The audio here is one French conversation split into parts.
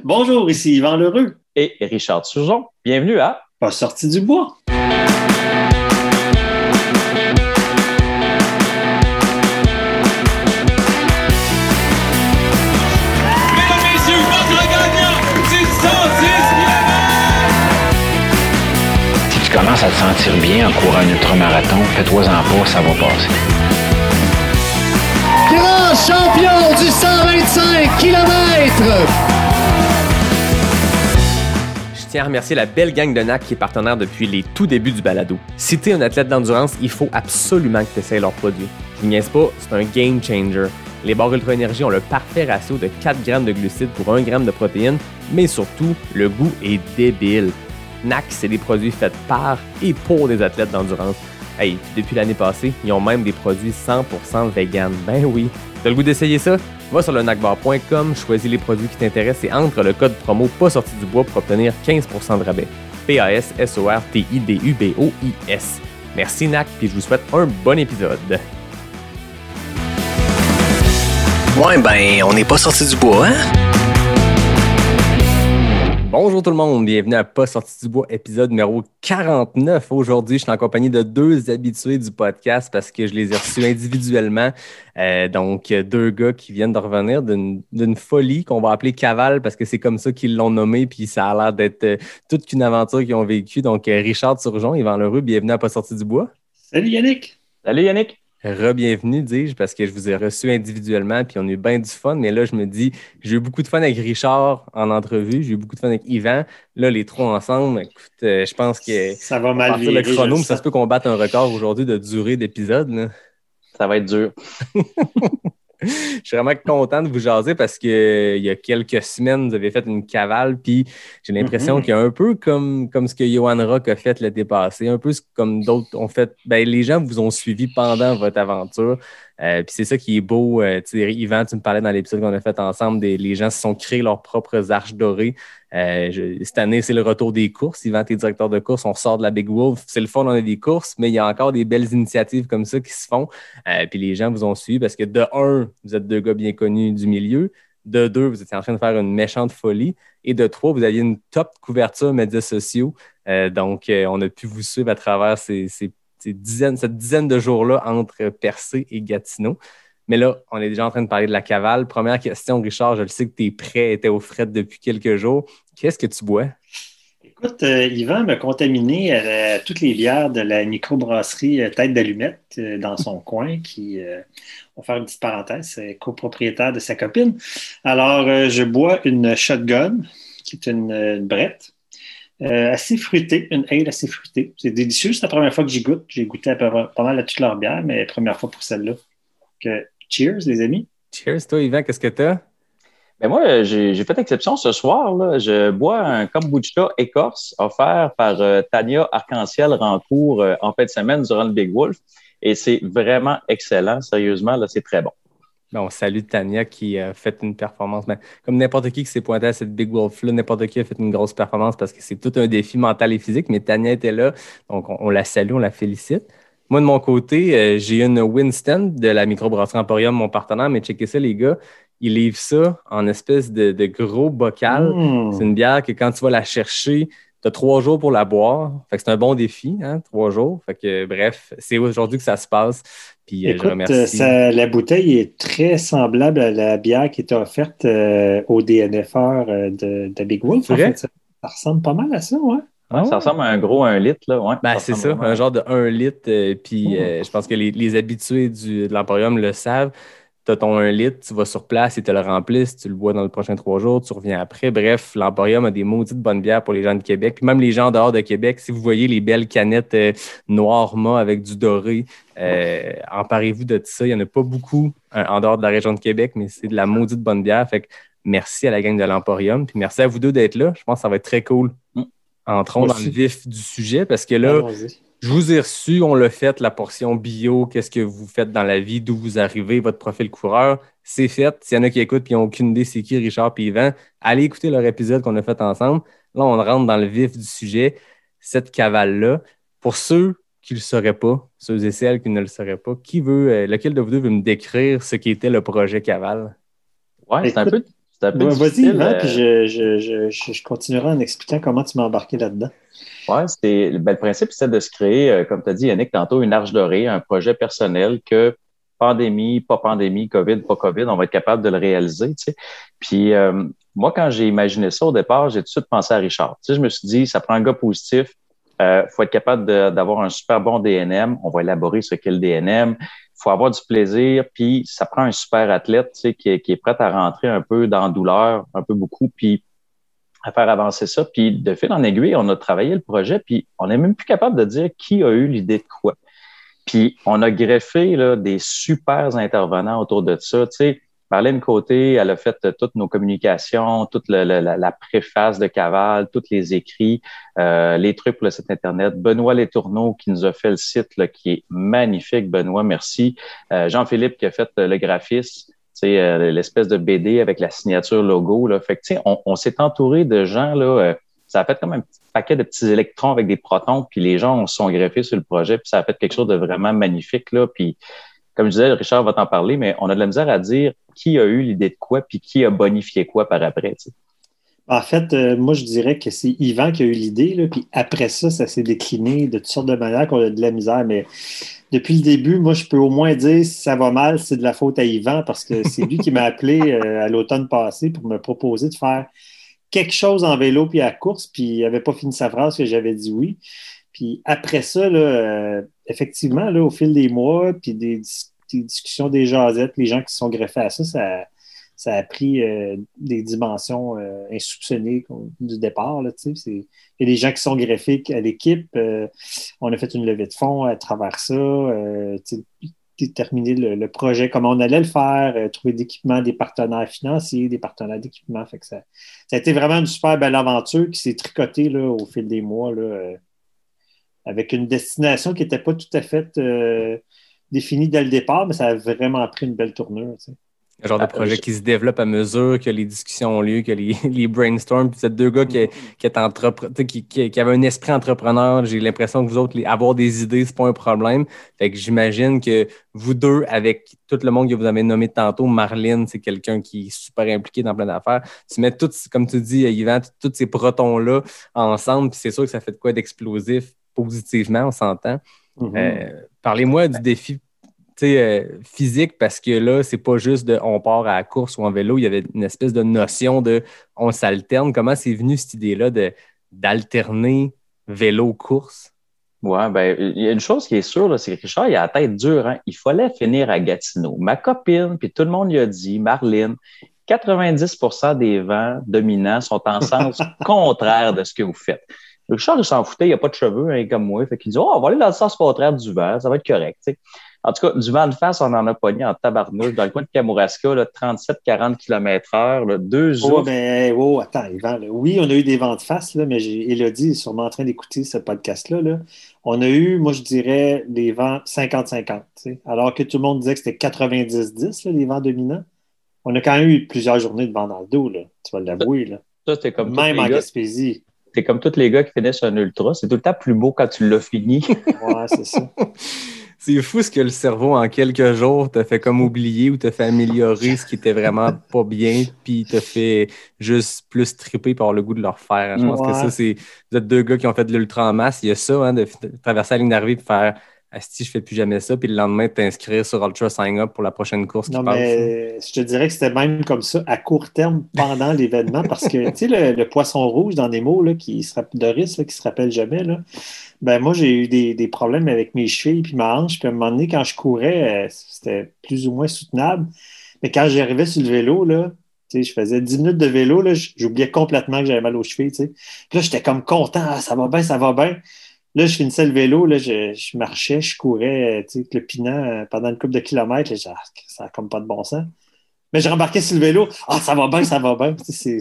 Bonjour, ici Yvan Lheureux. Et Richard Turgeon. Bienvenue à Pas sorti du bois. Mesdames, messieurs, votre gagnant, c'est 110 Si tu commences à te sentir bien en courant un ultramarathon, fais-toi-en pas, ça va passer. grand champion du 125 km. Tiens à remercier la belle gang de NAC qui est partenaire depuis les tout débuts du balado. Si t'es un athlète d'endurance, il faut absolument que tu essaies leurs produits. Je niaise pas, c'est un game changer. Les barres Ultra Énergie ont le parfait ratio de 4 grammes de glucides pour 1 gramme de protéines, mais surtout, le goût est débile. NAC, c'est des produits faits par et pour des athlètes d'endurance. Hey, depuis l'année passée, ils ont même des produits 100% vegan. Ben oui. T'as le goût d'essayer ça? Va sur le nacbar.com, choisis les produits qui t'intéressent et entre le code promo pas sorti du bois pour obtenir 15% de rabais. P-A-S-S-O-R-T-I-D-U-B-O-I-S. Merci NAC, puis je vous souhaite un bon épisode. Ouais, ben, on n'est pas sorti du bois, hein? Bonjour tout le monde, bienvenue à Pas sorti du bois, épisode numéro 49. Aujourd'hui, je suis en compagnie de deux habitués du podcast parce que je les ai reçus individuellement. Euh, donc, deux gars qui viennent de revenir d'une folie qu'on va appeler cavale parce que c'est comme ça qu'ils l'ont nommé, puis ça a l'air d'être euh, toute qu'une aventure qu'ils ont vécue. Donc, euh, Richard Turgeon, Yvan Leroux, bienvenue à Pas sorti du bois. Salut Yannick. Salut Yannick. Re-bienvenue, dis-je, parce que je vous ai reçu individuellement, puis on a eu bien du fun. Mais là, je me dis, j'ai eu beaucoup de fun avec Richard en entrevue, j'ai eu beaucoup de fun avec Yvan. Là, les trois ensemble, écoute, euh, je pense que Ça va mal partir le chronome, je ça se peut qu'on batte un record aujourd'hui de durée d'épisode. Ça va être dur. Je suis vraiment content de vous jaser parce que euh, il y a quelques semaines, vous avez fait une cavale, puis j'ai l'impression Mhm. qu'il y a un peu comme, comme ce que Johan Rock a fait l'été passé, un peu comme d'autres ont fait. Ben, les gens vous ont suivi pendant votre aventure. Euh, puis c'est ça qui est beau. Euh, Yvan, tu me parlais dans l'épisode qu'on a fait ensemble, des, les gens se sont créés leurs propres arches dorées. Euh, cette année, c'est le retour des courses. Yvan, t'es directeur de course, on sort de la Big Wolf. C'est le fun, on a des courses, mais il y a encore des belles initiatives comme ça qui se font. Euh, puis les gens vous ont suivi parce que de un, vous êtes deux gars bien connus du milieu. De deux, vous étiez en train de faire une méchante folie. Et de trois, vous aviez une top couverture médias sociaux. Donc, on a pu vous suivre à travers ces- cette dizaine de jours-là entre Percé et Gatineau. Mais là, on est déjà en train de parler de la cavale. Première question, Richard, je le sais que tes prêts étaient au fret depuis quelques jours. Qu'est-ce que tu bois? Écoute, euh, Yvan m'a contaminé à toutes les bières de la microbrasserie euh, Tête d'Allumette euh, dans son coin, qui, euh, on va faire une petite parenthèse, c'est copropriétaire de sa copine. Alors, euh, je bois une shotgun, qui est une, euh, une brette, euh, assez fruitée, une ale assez fruitée. C'est délicieux, c'est la première fois que j'y goûte. J'ai goûté à peu près- pas mal à toutes leurs bières, mais première fois pour celle-là. Euh, cheers, les amis. Cheers, toi, Yvan, qu'est-ce que t'as? Ben moi, j'ai j'ai fait exception ce soir. Là. Je bois un kombucha écorce offert par euh, Tania Arc-en-Ciel Rancourt euh, en fin de semaine durant le Big Wolf. Et c'est vraiment excellent. Sérieusement, là, c'est très bon. Bon, on salue Tania qui a fait une performance. Ben, comme n'importe qui qui s'est pointé à cette Big Wolf-là, n'importe qui a fait une grosse performance parce que c'est tout un défi mental et physique, mais Tania était là, donc on, on la salue, on la félicite. Moi, de mon côté, euh, j'ai une Winston de la microbrasserie Emporium, mon partenaire, mais checkez ça, les gars, ils livrent ça en espèce de, de gros bocal. Mmh. C'est une bière que quand tu vas la chercher, tu as trois jours pour la boire. Fait que c'est un bon défi, hein, trois jours. Fait que bref, c'est aujourd'hui que ça se passe. Puis euh, je Écoute, remercie. euh, ça- la bouteille est très semblable à la bière qui était offerte euh, au DNFR de, de Big Wolf. En fait. ça, ça ressemble pas mal à ça, ouais. Ah Ça ressemble à un gros 1 litre. Là. Ouais, Ben, c'est ça, un genre de 1 litre. euh, puis euh, je pense que les, les habitués du, de l'Emporium le savent. Tu as ton 1 litre, tu vas sur place, ils te le remplissent, tu le bois dans les prochains trois jours, tu reviens après. Bref, l'Emporium a des maudites bonnes bières pour les gens de Québec. Puis même les gens en dehors de Québec, si vous voyez les belles canettes euh, noires mat avec du doré, euh, emparez-vous de ça. Il n'y en a pas beaucoup euh, en dehors de la région de Québec, mais c'est de la maudite bonne bière. Fait que merci à la gang de l'Emporium. Puis merci à vous deux d'être là. Je pense que ça va être très cool. Mm. Entrons dans Aussi. le vif du sujet parce que là. Je vous ai reçu, on l'a fait, la portion bio, qu'est-ce que vous faites dans la vie, d'où vous arrivez, votre profil coureur, c'est fait. S'il y en a qui écoutent et n'ont aucune idée c'est qui Richard et Yvan, allez écouter leur épisode qu'on a fait ensemble. Là, on rentre dans le vif du sujet, cette cavale-là. Pour ceux qui ne le sauraient pas, ceux et celles qui ne le sauraient pas, qui veut, euh, lequel de vous deux veut me décrire ce qui était le projet Cavale? Ouais, c'est un, peu- un peu Ouais, Vas-y, difficile, Yvan, euh, puis je, je, je, je, je continuerai en expliquant comment tu m'as embarqué là-dedans. C'était ben, le principe, c'est de se créer, euh, comme tu as dit, Yannick, tantôt, une arche dorée, un projet personnel que pandémie, pas pandémie, COVID, pas COVID, on va être capable de le réaliser. Puis euh, moi, quand j'ai imaginé ça au départ, j'ai tout de suite pensé à Richard. Tu sais, je me suis dit, ça prend un gars positif. Il faut être capable d'avoir un super bon DNM. On va élaborer ce qu'est le DNM. Il faut avoir du plaisir. Puis ça prend un super athlète tu sais, qui, est, qui est prêt à rentrer un peu dans la douleur, un peu beaucoup, puis à faire avancer ça. Puis de fil en aiguille, on a travaillé le projet, puis on n'est même plus capable de dire qui a eu l'idée de quoi. Puis on a greffé là, des super intervenants autour de ça. Tu sais, Marlène Côté, elle a fait euh, toutes nos communications, toute le- la, la préface de Caval, tous les écrits, euh, les trucs pour le site Internet. Benoît Letourneau qui nous a fait le site, là, qui est magnifique. Benoît, merci. Euh, Jean-Philippe qui a fait euh, le graphisme, euh, l'espèce de BD avec la signature logo. Là. Fait on, s'est entouré de gens, là, euh, ça a fait comme un petit paquet de petits électrons avec des protons, puis les gens sont greffés sur le projet, puis ça a fait quelque chose de vraiment magnifique. Comme je disais, Richard va t'en parler, mais on a de la misère à dire qui a eu l'idée de quoi, puis qui a bonifié quoi par après. En fait, euh, moi, je dirais que c'est Yvan qui a eu l'idée, puis après ça, ça s'est décliné de toutes sortes de manières qu'on a de la misère. Mais depuis le début, moi, je peux au moins dire si ça va mal, c'est de la faute à Yvan parce que c'est lui qui m'a appelé euh, à l'automne passé pour me proposer de faire quelque chose en vélo puis à course, puis il n'avait pas fini sa phrase que j'avais dit oui. Puis après ça, là, euh, effectivement, là, au fil des mois, puis des discussions des jasettes, les gens qui se sont greffés à ça, ça, ça a pris euh, des dimensions euh, insoupçonnées du départ. Là, Il y a des gens qui sont greffés à l'équipe. euh, on a fait une levée de fonds à travers ça. déterminer le, projet, comment on allait le faire, trouver d'équipement, des partenaires financiers, des partenaires d'équipement. Ça, a été vraiment une super belle aventure qui s'est tricotée là, au fil des mois là, avec une destination qui n'était pas tout à fait définie dès le départ, mais ça a vraiment pris une belle tournure. Un genre de Ah, projet je- qui se développe à mesure que les discussions ont lieu, que les, les brainstorms. Puis vous êtes deux gars qui, qui, est entrepre- qui, qui, qui avaient un esprit entrepreneur. J'ai l'impression que vous autres, les- avoir des idées, c'est pas un problème. Fait que j'imagine que vous deux, avec tout le monde que vous avez nommé tantôt, Marlene, c'est quelqu'un qui est super impliqué dans plein d'affaires. Tu mets tout, comme tu dis, Yvan, tous ces protons-là ensemble, puis c'est sûr que ça fait de quoi d'explosif positivement, on s'entend. Mhm. Euh, Parlez-moi du défi euh, physique parce que là, c'est pas juste de on part à la course ou en vélo, il y avait une espèce de notion de on s'alterne. Comment c'est venu cette idée-là d'alterner vélo-course? Ouais, ben, il y a une chose qui est sûre, c'est que Richard, il a la tête dure. Hein? Il fallait finir à Gatineau. Ma copine, puis tout le monde lui a dit, Marlene, 90% des vents dominants sont en sens contraire de ce que vous faites. Richard, il s'en foutait, il n'a pas de cheveux, hein, comme moi. Fait qu'il dit, oh, on va aller dans le sens contraire du vent, ça va être correct. En tout cas, du vent de face, on en a pogné en tabarnouche dans le coin de Kamouraska, là, 37-40 km heure, là, deux Oh, ours. ben, oh, attends, Yvan, là. Oui, on a eu des vents de face, là, mais Elodie est sûrement en train d'écouter ce podcast-là. Là. On a eu, moi, je dirais, les vents 50-50. tu sais. Alors que tout le monde disait que c'était 90-10, là, les vents dominants. On a quand même eu plusieurs journées de vent dans le dos, là. Tu vas l'avouer, là. Ça, c'était comme Même en gars- Gaspésie. T'es comme tous les gars qui finissent un ultra. C'est tout le temps plus beau quand tu l'as fini. Ouais, c'est ça. C'est fou ce que le cerveau, en quelques jours, t'a fait comme oublier ou t'a fait améliorer ce qui était vraiment pas bien, puis t'a fait juste plus triper par le goût de le refaire. Je pense que ça, c'est. Vous êtes deux gars qui ont fait de l'ultra en masse. Il y a ça, hein, de, de traverser la ligne d'arrivée et faire Asti, je fais plus jamais ça, puis le lendemain, de t'inscrire sur Ultra Sign Up pour la prochaine course qui Non, passe. mais je te dirais que c'était même comme ça à court terme pendant l'événement parce que, tu sais, le, le poisson rouge dans Nemo, là, qui se rappelle, Doris, là, qui se rappelle jamais, là, ben moi, j'ai eu des, des problèmes avec mes chevilles puis ma hanche. Puis à un moment donné, quand je courais, euh, c'était plus ou moins soutenable. Mais quand j'arrivais sur le vélo, là, tu sais, je faisais 10 minutes de vélo, là, j'oubliais complètement que j'avais mal aux chevilles, tu sais. Puis là, j'étais comme content, Ah, ça va bien, ça va bien. Là, je finissais le vélo, là, je, je marchais, je courais, euh, tu sais, le pinant euh, pendant une couple de kilomètres. Là, ça n'a comme pas de bon sens. Mais je rembarquais sur le vélo. Ah, ça va bien, ça va bien. C'est-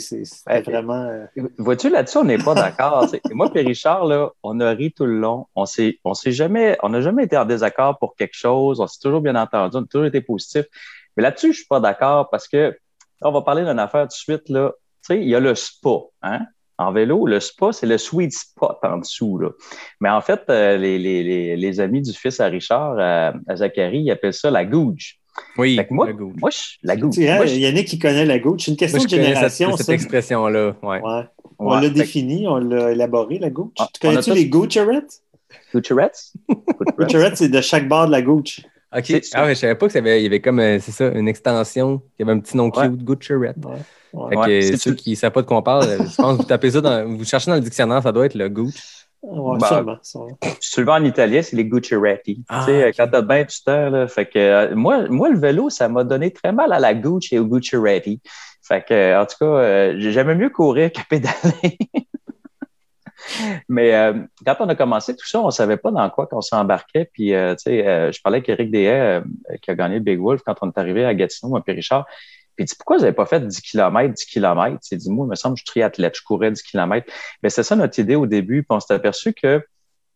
Ouais. vraiment. euh, Vois-tu, là-dessus, on n'est pas d'accord. moi et Richard, là, on a ri tout le long. On s'est, on s'est jamais, on n'a jamais été en désaccord pour quelque chose. On s'est toujours bien entendu. On a toujours été positif. Mais là-dessus, je suis pas d'accord parce que on va parler d'une affaire tout de suite, là. Tu sais, il y a le spa, hein? En vélo, le spa, c'est le sweet spot en dessous, là. Mais en fait, euh, les, les, les, les amis du fils à Richard, à, à Zachary, ils appellent ça la gouge. Oui, moi, le Gooch. moi, je- la Gooch. Tu sais, hein, Moi, je- Yannick qui connaît la Gooch. C'est une question Moi, je de génération, cette, cette expression-là. Ouais. Ouais. On Ouais, l'a défini, on l'a élaboré, la Gooch. Ah, tu connais-tu tous- les? Goocherettes? Goocherettes? Goocherettes, c'est de chaque bord de la Gooch. OK. Ah ouais, je savais pas que ça avait, il y avait comme, euh, c'est ça, une extension qui avait un petit nom Ouais. cute. Ouais. Fait que Ouais, c'est ceux qui ne savent pas de quoi on parle, euh, je pense que vous tapez ça dans, vous cherchez dans le dictionnaire, ça doit être le Gooch. Ouais, Bah, sûrement, sûrement. Si tu le veux en italien, c'est les Gucciaretti. Ah, tu sais, quand t'as bien du temps, là. Fait que, euh, moi, moi, le vélo, ça m'a donné très mal à la Gucci et au Gucciaretti. Fait que, en tout cas, euh, j'aimais mieux courir que pédaler. Mais euh, quand on a commencé tout ça, on savait pas dans quoi qu'on s'embarquait. Puis, euh, tu sais, euh, je parlais avec Eric Deshaies, qui a gagné le Big Wolf quand on est arrivé à Gatineau, à Périchard. Puis il dit, pourquoi vous n'avez pas fait 10 km, 10 km? Il dit, moi, il me semble que je suis triathlète, je courais 10 km. Mais c'est ça notre idée au début. Puis on s'est aperçu que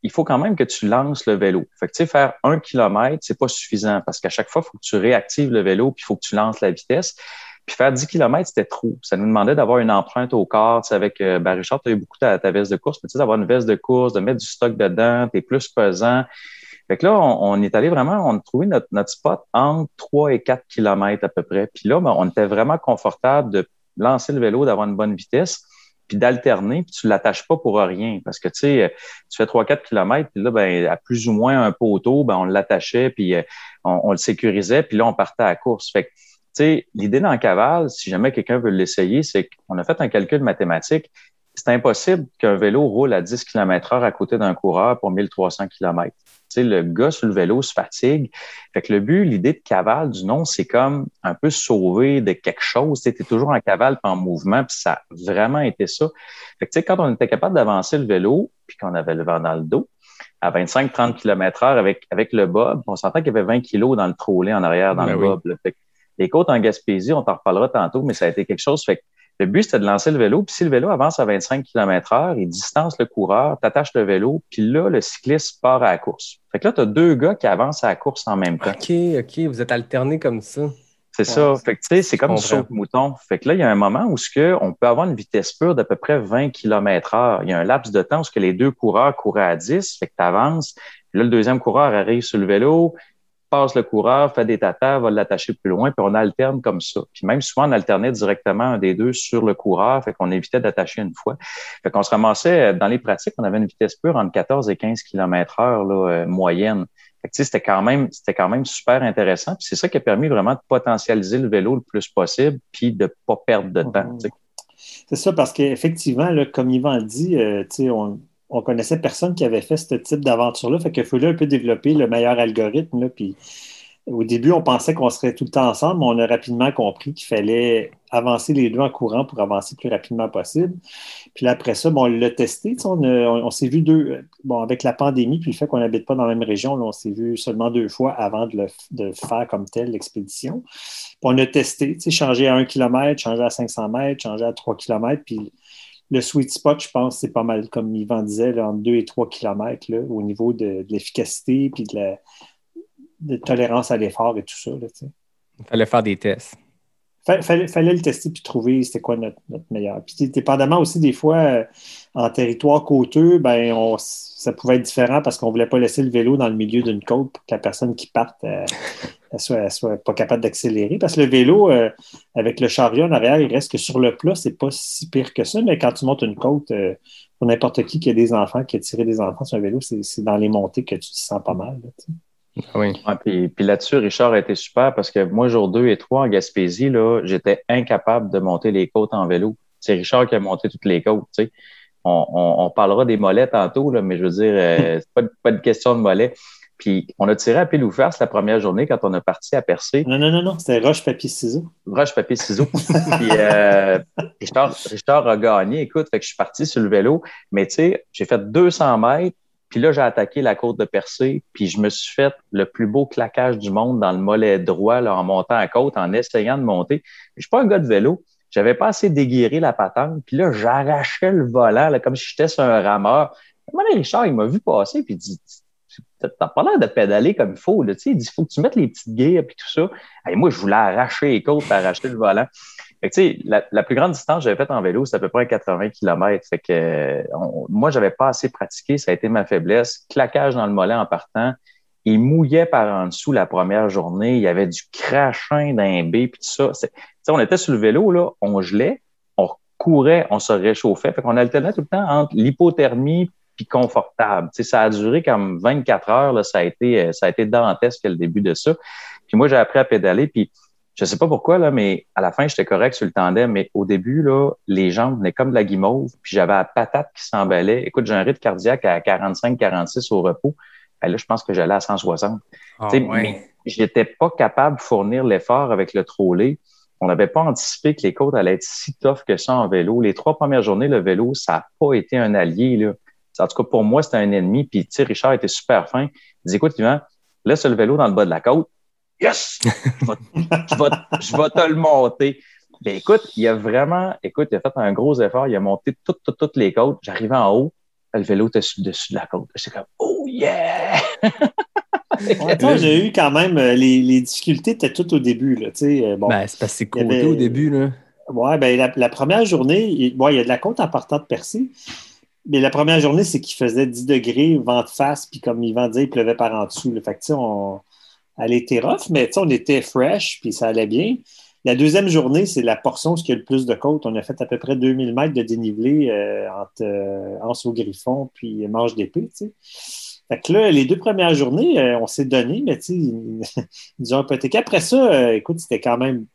il faut quand même que tu lances le vélo. Fait que, tu sais, faire un kilomètre, c'est pas suffisant parce qu'à chaque fois, il faut que tu réactives le vélo puis il faut que tu lances la vitesse. Puis faire 10 km, c'était trop. Ça nous demandait d'avoir une empreinte au corps. Tu sais, avec euh, ben Richard, tu as eu beaucoup ta, ta veste de course, mais tu sais, d'avoir une veste de course, de mettre du stock dedans, tu es plus pesant. Fait que là, on, on est allé vraiment, on a trouvé notre, notre spot entre 3 et 4 kilomètres à peu près. Puis là, ben, on était vraiment confortable de lancer le vélo, d'avoir une bonne vitesse puis d'alterner, puis tu l'attaches pas pour rien. Parce que, tu sais, tu fais 3-4 kilomètres, puis là, ben, à plus ou moins un poteau, ben, on l'attachait, puis euh, on, on le sécurisait, puis là, on partait à la course. Fait que, sais, l'idée dans le cavale, si jamais quelqu'un veut l'essayer, c'est qu'on a fait un calcul mathématique. C'est impossible qu'un vélo roule à 10 km heure à côté d'un coureur pour 1300 km. Tu sais, le gars sur le vélo se fatigue. Fait que le but, l'idée de cavale du nom, c'est comme un peu sauver de quelque chose. Tu es toujours en cavale en mouvement, puis ça a vraiment été ça. Fait que, tu sais, quand on était capable d'avancer le vélo, puis qu'on avait le vent dans le dos, à 25-30 km heure avec, avec le bob, on s'entend qu'il y avait 20 kilos dans le trolley en arrière dans Ben le oui. bob. là. Fait que les côtes en Gaspésie, on t'en reparlera tantôt, mais ça a été quelque chose. Fait que le but, c'était de lancer le vélo. Puis si le vélo avance à 25 km heure, il distance le coureur, t'attaches le vélo, puis là, le cycliste part à la course. Fait que là, tu as deux gars qui avancent à la course en même temps. OK, OK, vous êtes alternés comme ça. C'est ça. Fait que, tu sais, c'est comme du comprends. saut de mouton. Fait que là, il y a un moment où ce que on peut avoir une vitesse pure d'à peu près 20 km heure. Il y a un laps de temps où ce que les deux coureurs couraient à 10. Fait que tu avances. Là, le deuxième coureur arrive sur le vélo, passe le coureur, fait des tatas, va l'attacher plus loin, puis on alterne comme ça. Puis même souvent, on alternait directement un des deux sur le coureur, fait qu'on évitait d'attacher une fois. Fait qu'on se ramassait, euh, dans les pratiques, on avait une vitesse pure entre 14 et 15 km heure là, euh, moyenne. Fait que, c'était quand même, c'était quand même super intéressant. Puis c'est ça qui a permis vraiment de potentialiser le vélo le plus possible, puis de pas perdre de temps. Mhm. C'est ça, parce qu'effectivement, comme Yvan le dit, euh, tu sais, on, on connaissait personne qui avait fait ce type d'aventure-là. Fait qu'il fallait un peu développer le meilleur algorithme. Au début, on pensait qu'on serait tout le temps ensemble, mais on a rapidement compris qu'il fallait avancer les deux en courant pour avancer le plus rapidement possible. Puis après ça, on l'a testé. On, s'est vu deux. Bon, avec la pandémie, puis le fait qu'on n'habite pas dans la même région, on s'est vu seulement deux fois avant de faire comme tel l'expédition. Puis on a testé, changer à 1 km, changer à 500 mètres, changer à 3 km. Puis le sweet spot, je pense, c'est pas mal, comme Yvan disait, là, entre 2 et 3 km là, au niveau de, l'efficacité puis de la tolérance à l'effort et tout ça. Là. Il fallait faire des tests. Fa- fallait, fallait le tester puis trouver c'était quoi notre, notre meilleur. Puis dépendamment aussi des fois euh, en territoire côteux, ben on, ça pouvait être différent parce qu'on voulait pas laisser le vélo dans le milieu d'une côte pour que la personne qui parte euh, elle soit, elle soit pas capable d'accélérer. Parce que le vélo, euh, avec le chariot en arrière, il reste que sur le plat, c'est pas si pire que ça, mais quand tu montes une côte, euh, pour n'importe qui qui a des enfants, qui a tiré des enfants sur un vélo, c'est c'est dans les montées que tu te sens pas mal. là, Ah Oui. Ouais, puis, puis là-dessus, Richard a été super parce que moi, jour 2 et 3 en Gaspésie, là, j'étais incapable de monter les côtes en vélo. C'est Richard qui a monté toutes les côtes. Tu sais. On, on, on parlera des mollets tantôt, là, mais je veux dire, euh, c'est pas, pas de question de mollets. Puis on a tiré à pile ou face la première journée quand on a parti à Percé. Non, non, non, non, c'était roche, papier, ciseaux. Roche, papier, ciseaux. Puis euh, Richard, Richard a gagné. Écoute, fait que je suis parti sur le vélo. Mais tu sais, j'ai fait 200 mètres. Puis là, j'ai attaqué la côte de Percé. Puis je me suis fait le plus beau claquage du monde dans le mollet droit là, en montant à côte, en essayant de monter. Je suis pas un gars de vélo. J'avais pas assez déguiré la patente. Puis là, j'arrachais le volant là, comme si j'étais sur un rameur. Donné, Richard, il m'a vu passer. Puis il dit T'as pas l'air de pédaler comme il faut. Là. Il dit, faut que tu mettes les petites guilles et tout ça. Et moi, je voulais arracher les côtes arracher le volant. Fait que, la, la plus grande distance que j'avais faite en vélo, c'est à peu près 80 km. Fait que euh, on- moi, j'avais pas assez pratiqué. Ça a été ma faiblesse. Claquage dans le mollet en partant. il mouillait par en dessous la première journée. Il y avait du crachin d'un B, puis tout ça. On était sur le vélo, là, on gelait, on courait, on se réchauffait. Fait qu'on alternait tout le temps entre l'hypothermie puis confortable. Ça a duré comme 24 heures. Là, ça, a été, euh, ça a été dantesque le début de ça. Puis moi, j'ai appris à pédaler. Je sais pas pourquoi, là, mais à la fin, j'étais correct sur le tandem. Mais au début, là, les jambes venaient comme de la guimauve. Puis j'avais la patate qui s'emballait. Écoute, j'ai un rythme cardiaque à 45-46 au repos. Ben là, je pense que j'allais à 160. Ah, Tu sais, ouais. mais j'étais pas capable de fournir l'effort avec le trolley. On n'avait pas anticipé que les côtes allaient être si tough que ça en vélo. Les trois premières journées, le vélo, ça n'a pas été un allié. Là. En tout cas, pour moi, c'était un ennemi. Puis, tu sais, Richard était super fin. Il dit, écoute, Yvan, laisse le vélo dans le bas de la côte. Yes! Je vais, je vais- je vais te le monter. Ben, écoute, il a vraiment, écoute, il a fait un gros effort. Il a monté toutes, toutes, toutes les côtes. J'arrivais en haut. Le vélo était dessus de la côte. J'étais comme, oh yeah! Ouais, toi, j'ai eu quand même euh, les, les difficultés étaient toutes au début. Là, tu sais, euh, bon, Ben, c'est parce que c'est Il y côté avait- au début, là. Ouais, ben la, la première journée, il, bon, il y a de la côte en partant de Percé. Mais la première journée, c'est qu'il faisait 10 degrés, vent de face, puis comme Yvan disait, il pleuvait par en dessous. là. Fait que, tu sais, on, elle était rough, mais on était fresh, puis ça allait bien. La deuxième journée, c'est la portion où il y a le plus de côte. On a fait à peu près 2000 mètres de dénivelé euh, entre euh, Anse au Griffon puis Manche d'épée. Fait que là, les deux premières journées, euh, on s'est donné, mais ils ils ont hypothéqué. Après ça, euh, écoute, c'était quand même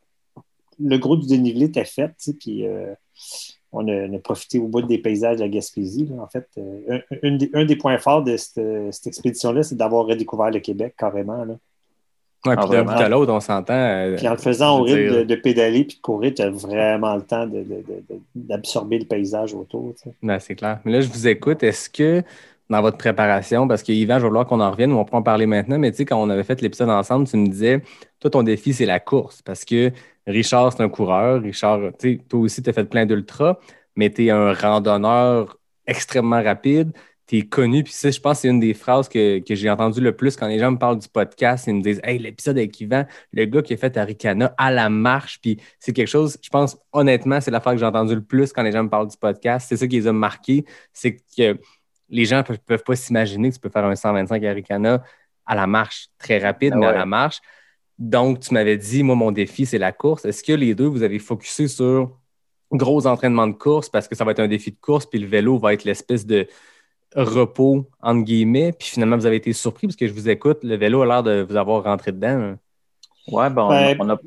le gros du dénivelé était fait, puis on, a, profité au bout des paysages de la Gaspésie. En fait, un, des, points forts de cette, expédition-là, c'est d'avoir redécouvert le Québec carrément. Ouais, puis d'un bout à l'autre, on s'entend. euh, Puis en le faisant au veux rythme de, de pédaler puis de courir, tu as vraiment le temps d'absorber le paysage autour. Ben, c'est clair. Mais là, je vous écoute. Est-ce que dans votre préparation, parce que Yvan, je vais vouloir qu'on en revienne, on peut en parler maintenant, mais tu sais, quand on avait fait l'épisode ensemble, tu me disais, toi, ton défi, c'est la course. Parce que Richard, c'est un coureur. Richard, tu sais, toi aussi, tu as fait plein d'ultra, mais tu es un randonneur extrêmement rapide. Tu es connu. Puis ça, je pense que c'est une des phrases que, que j'ai entendues le plus quand les gens me parlent du podcast. Ils me disent Hey, l'épisode avec Yvan, le gars qui a fait Aricana à la marche. Puis c'est quelque chose, je pense, honnêtement, c'est la phrase que j'ai entendue le plus quand les gens me parlent du podcast. C'est ça qui les a marqués. C'est que les gens ne peuvent, peuvent pas s'imaginer que tu peux faire un 125 Aricana à la marche, très rapide, Ah mais à la marche. Donc, tu m'avais dit, moi, mon défi, c'est la course. Est-ce que les deux, vous avez focusé sur gros entraînement de course parce que ça va être un défi de course, puis le vélo va être l'espèce de repos, entre guillemets, puis finalement, vous avez été surpris parce que je vous écoute, le vélo a l'air de vous avoir rentré dedans. hein. Ouais, ben, on, Ben- on a,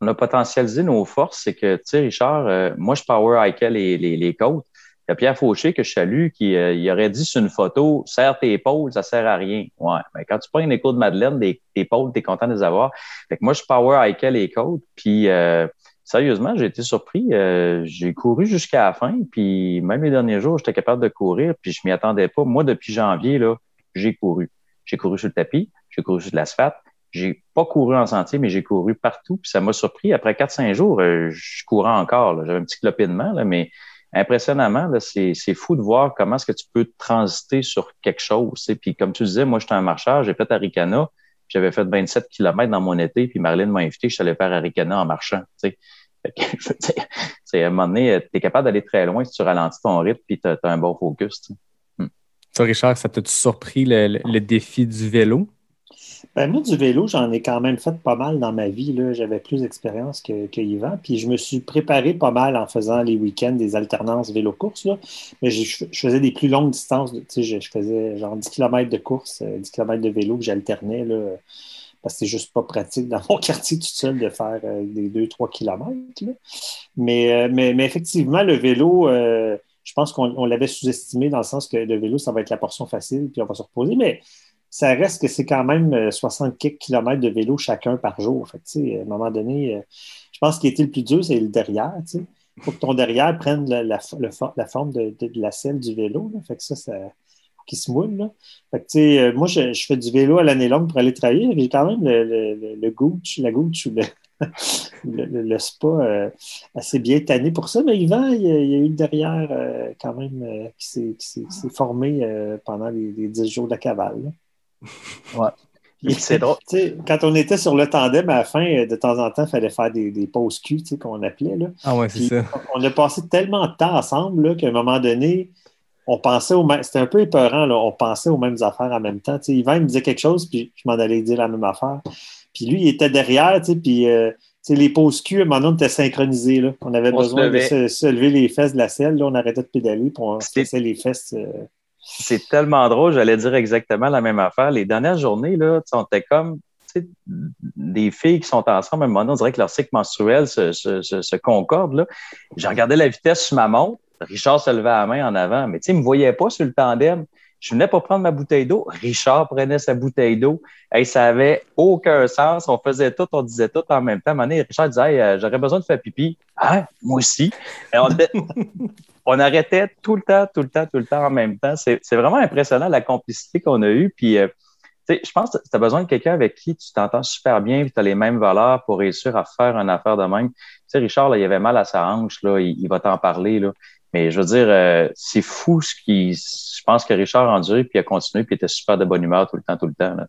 on a potentialisé nos forces. C'est que, tu sais, Richard, euh, moi, je power hikais les, les, les côtes. Il y a Pierre Fauché que je salue qui euh, il aurait dit sur une photo Serre tes épaules, ça sert à rien. Ouais. Mais quand tu prends une écho de Madeleine, des, tes épaules, tu es content de les avoir. Fait que moi, je power hikais les côtes. Puis euh, sérieusement, j'ai été surpris. Euh, j'ai couru jusqu'à la fin. Puis même les derniers jours, j'étais capable de courir. Puis je m'y attendais pas. Moi, depuis janvier, là, j'ai couru. J'ai couru sur le tapis, j'ai couru sur de l'asphalte. J'ai pas couru en sentier, mais j'ai couru partout. Puis ça m'a surpris. Après 4-5 jours, euh, je courais encore. J'avais un petit clopinement, là, mais impressionnamment, c'est, fou de voir comment est-ce que tu peux transiter sur quelque chose. Puis comme tu disais, moi, j'étais un marcheur, j'ai fait Aricana, j'avais fait 27 km dans mon été, puis Marilyn m'a invité, je suis allé faire Aricana en marchant. tu sais. À un moment donné, tu es capable d'aller très loin si tu ralentis ton rythme, puis tu as, un bon focus. Toi, Richard, ça t'a-tu surpris le- le défi du vélo? Ben, moi, du vélo, j'en ai quand même fait pas mal dans ma vie. J'avais plus d'expérience que, Yvan. Puis je me suis préparé pas mal en faisant les week-ends des alternances vélo-course. Mais je, faisais des plus longues distances. Je, je faisais genre 10 km de course, euh, 10 km de vélo que j'alternais. Parce que c'est juste pas pratique dans mon quartier tout seul de faire euh, des 2-3 km. euh, mais, mais effectivement, le vélo, euh, je pense qu'on on l'avait sous-estimé dans le sens que le vélo, ça va être la portion facile, puis on va se reposer. Mais ça reste que c'est quand même euh, 60 quelques kilomètres de vélo chacun par jour. Fait à un moment donné, euh, je pense qu'il était le plus dur, c'est le derrière. Il faut que ton derrière prenne la, forme de, la selle du vélo. là. Fait que ça, ça qui se moule. Fait euh, moi, je, fais du vélo à l'année longue pour aller travailler. J'ai quand même le, le, la ou le, spa euh, assez bien tanné pour ça. Mais Yvan, il y a, eu le derrière euh, quand même euh, qui s'est- formé euh, pendant les, 10 jours de la cavale. Puis c'est drôle. Quand on était sur le tandem, à la fin, euh, de temps en temps, il fallait faire des, des pauses sais, qu'on appelait. Là. Ah ouais, c'est ça. on a passé tellement de temps ensemble là, qu'à un moment donné, on pensait au même. C'était un peu épeurant, là. On pensait aux mêmes affaires en même temps. Tu sais, Yvan, il me disait quelque chose, puis je m'en allais dire la même affaire. Puis lui, il était derrière, tu sais, puis euh, tu sais, les pauses cul, à un moment donné, on était synchronisés. Là. On avait On se besoin de se, se lever les fesses de la selle. Là, on arrêtait de pédaler, puis on se laissait les fesses. euh, C'est tellement drôle, j'allais dire exactement la même affaire. Les dernières journées, là, on était comme des filles qui sont ensemble, à un moment on dirait que leur cycle menstruel se, se, se, concorde. J'ai regardé la vitesse sur ma montre. Richard se levait à la main en avant, mais tu sais, il ne me voyait pas sur le tandem. Je venais pour prendre ma bouteille d'eau. Richard prenait sa bouteille d'eau. Hey, ça avait aucun sens. On faisait tout, on disait tout en même temps. À un moment donné, Richard disait hey, euh, J'aurais besoin de faire pipi. Ah, moi aussi. Et on, était- on arrêtait tout le temps, tout le temps, tout le temps en même temps. C'est vraiment impressionnant la complicité qu'on a eue. Puis, euh, je pense que tu as besoin de quelqu'un avec qui tu t'entends super bien et tu as les mêmes valeurs pour réussir à faire une affaire de même. Tu sais, Richard, là, il avait mal à sa hanche, là, il, il va t'en parler. Là. Mais je veux dire, euh, c'est fou ce qui. Je pense que Richard a enduré puis il a continué puis il était super de bonne humeur tout le temps, tout le temps. Là.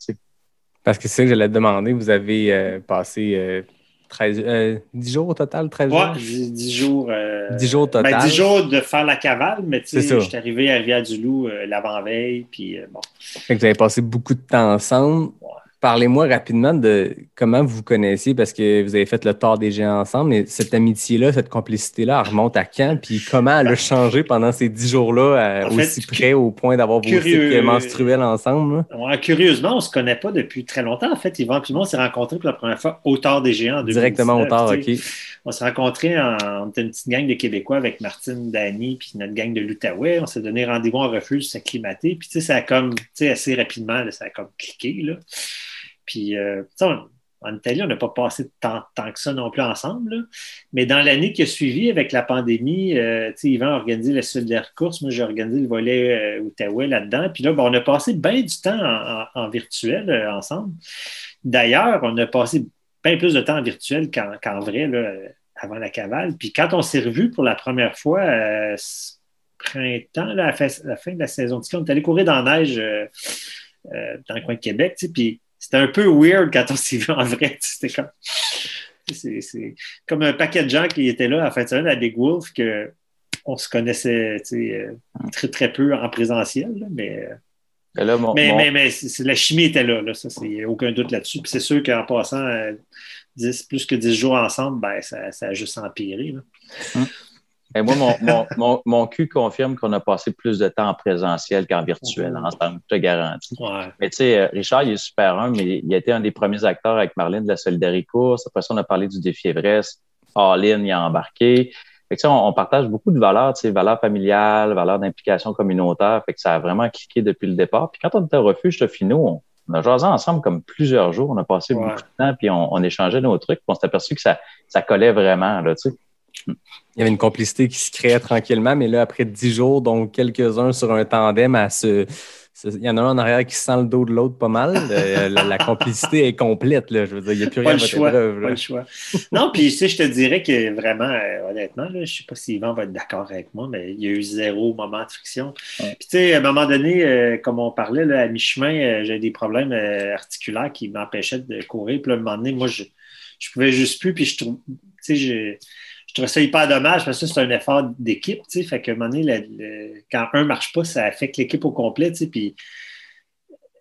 Parce que c'est ça que j'allais te demander. Vous avez euh, passé euh, 13, euh, 10 jours au total, 13 Ouais, jours? 10, 10 jours. euh, 10 jours total. Ben, 10 jours de faire la cavale, mais tu sais, je suis arrivé à Rivière-du-Loup euh, l'avant-veille, puis euh, bon. Fait que vous avez passé beaucoup de temps ensemble. Parlez-moi rapidement de comment vous vous connaissiez parce que vous avez fait le tort des géants ensemble, mais cette amitié-là, cette complicité-là, elle remonte à quand? Puis comment elle a changé pendant ces dix jours-là, fait, aussi près au point d'avoir vos curieux- cycles menstruels ensemble? Ouais, curieusement, on ne se connaît pas depuis très longtemps. En fait, Yvan et moi, on s'est rencontrés pour la première fois au tard des géants en 2019. Directement au sais. OK. On s'est rencontrés, en, on était une petite gang de Québécois avec Martine, Dany, puis notre gang de l'Outaouais. On s'est donné rendez-vous en refuge, s'acclimater. Puis, tu sais, ça a comme, tu sais, assez rapidement, là, ça a comme cliqué, là. Puis, euh, en Italie, on n'a pas passé tant, tant que ça non plus ensemble. Mais dans l'année qui a suivi avec la pandémie, euh, Yvan a organisé la solidaire course. Moi, j'ai organisé le volet euh, Outaouais là-dedans. Puis là, ben, on a passé bien du temps en, virtuel euh, ensemble. D'ailleurs, on a passé bien plus de temps en virtuel qu'en vrai euh, avant la cavale. Puis quand on s'est revus pour la première fois, ce printemps, à la fin, de la saison de ski, on est allé courir dans la neige dans le coin de Québec. Puis c'était un peu weird quand on s'est vu en vrai. C'était comme. C'est comme un paquet de gens qui étaient là à la fin de semaine à Big Wolf que on se connaissait euh, très, très peu en présentiel, là, mais, euh, Et là, mon, mais, mon- mais, mais la chimie était là, là ça, c'est aucun doute là-dessus. Puis c'est sûr qu'en passant euh, 10, plus que 10 jours ensemble, ben, ça, ça a juste empiré. là. Et moi, mon, mon, mon, mon cul confirme qu'on a passé plus de temps en présentiel qu'en virtuel ensemble, je te garantis. Ouais. Mais tu sais, euh, Richard, il est super un, mais il a été un des premiers acteurs avec Marlène de la Solidarité Course. Après ça, on a parlé du défi Everest. All-in, il a embarqué. Fait que, tu sais, on, on partage beaucoup de valeurs, tu sais, valeurs familiales, valeurs d'implication communautaire. Fait que ça a vraiment cliqué depuis le départ. Puis quand on était au refuge de Finot, on, on a jasé ensemble comme plusieurs jours. On a passé Ouais. beaucoup de temps, puis on, on échangeait nos trucs. Puis on s'est aperçu que ça, ça collait vraiment, là, tu sais. Il y avait une complicité qui se créait tranquillement, mais là, après dix jours, donc quelques-uns sur un tandem à se. se- Il y en a un en arrière qui sent le dos de l'autre pas mal. Euh, la, la complicité est complète. Là. Je veux dire, il n'y a plus rien à votre choix. épreuve, là. Pas le choix. Non, puis tu sais, je te dirais que vraiment, euh, honnêtement, là, je ne sais pas si Yvan va être d'accord avec moi, mais il y a eu zéro moment de friction. Ouais. Puis tu sais, à un moment donné, euh, comme on parlait, là, à mi-chemin, euh, j'ai des problèmes articulaires qui m'empêchaient de courir. Puis là, à un moment donné, moi, je je pouvais juste plus, puis je trouve, tu sais, trouvais ça hyper dommage parce que c'est un effort d'équipe, tu fait qu'à un moment donné, quand un marche pas, ça affecte l'équipe au complet, tu puis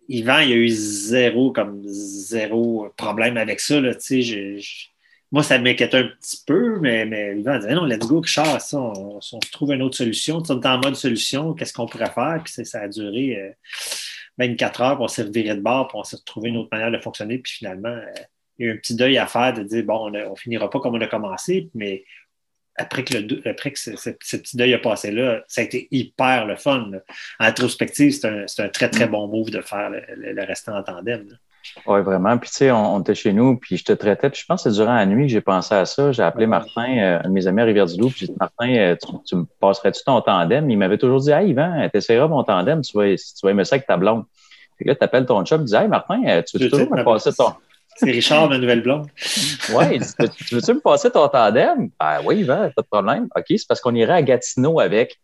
Yvan, il y a eu zéro, comme zéro problème avec ça, là, je- je- moi, ça m'inquiétait un petit peu, mais, mais Yvan disait non, let's go, Richard, ça, on, on se trouve une autre solution. On est en mode solution, qu'est-ce qu'on pourrait faire? Puis ça, a duré euh, 24 heures, puis on s'est reviré de bord, puis on s'est retrouvé une autre manière de fonctionner, puis finalement, euh, il y a eu un petit deuil à faire de dire bon, on, on finira pas comme on a commencé, mais après que, le, après que ce, ce- ce petit deuil a passé là, ça a été hyper le fun. là. En rétrospective, c'est un, un très, très bon move de faire le, le- le restant en tandem. Oui, vraiment. Puis, tu sais, on, on était chez nous, puis je te traitais. Puis, je pense que c'est durant la nuit que j'ai pensé à ça. J'ai appelé Martin, euh, un de mes amis à Rivière-du-Loup, puis j'ai dit, Martin, euh, tu, tu me passerais-tu ton tandem? Il m'avait toujours dit, Hey, Yvan, t'essaieras mon tandem, tu vas, tu vas aimer ça avec ta blonde. Que là, t'appelles ton chum, tu dis, Hey, Martin, euh, tu veux toujours me passer ton. C'est Richard, ma nouvelle blonde. Ouais, il dit, tu tu veux-tu me passer ton tandem? Ben oui, Yvan, pas de problème. OK, c'est parce qu'on irait à Gatineau avec.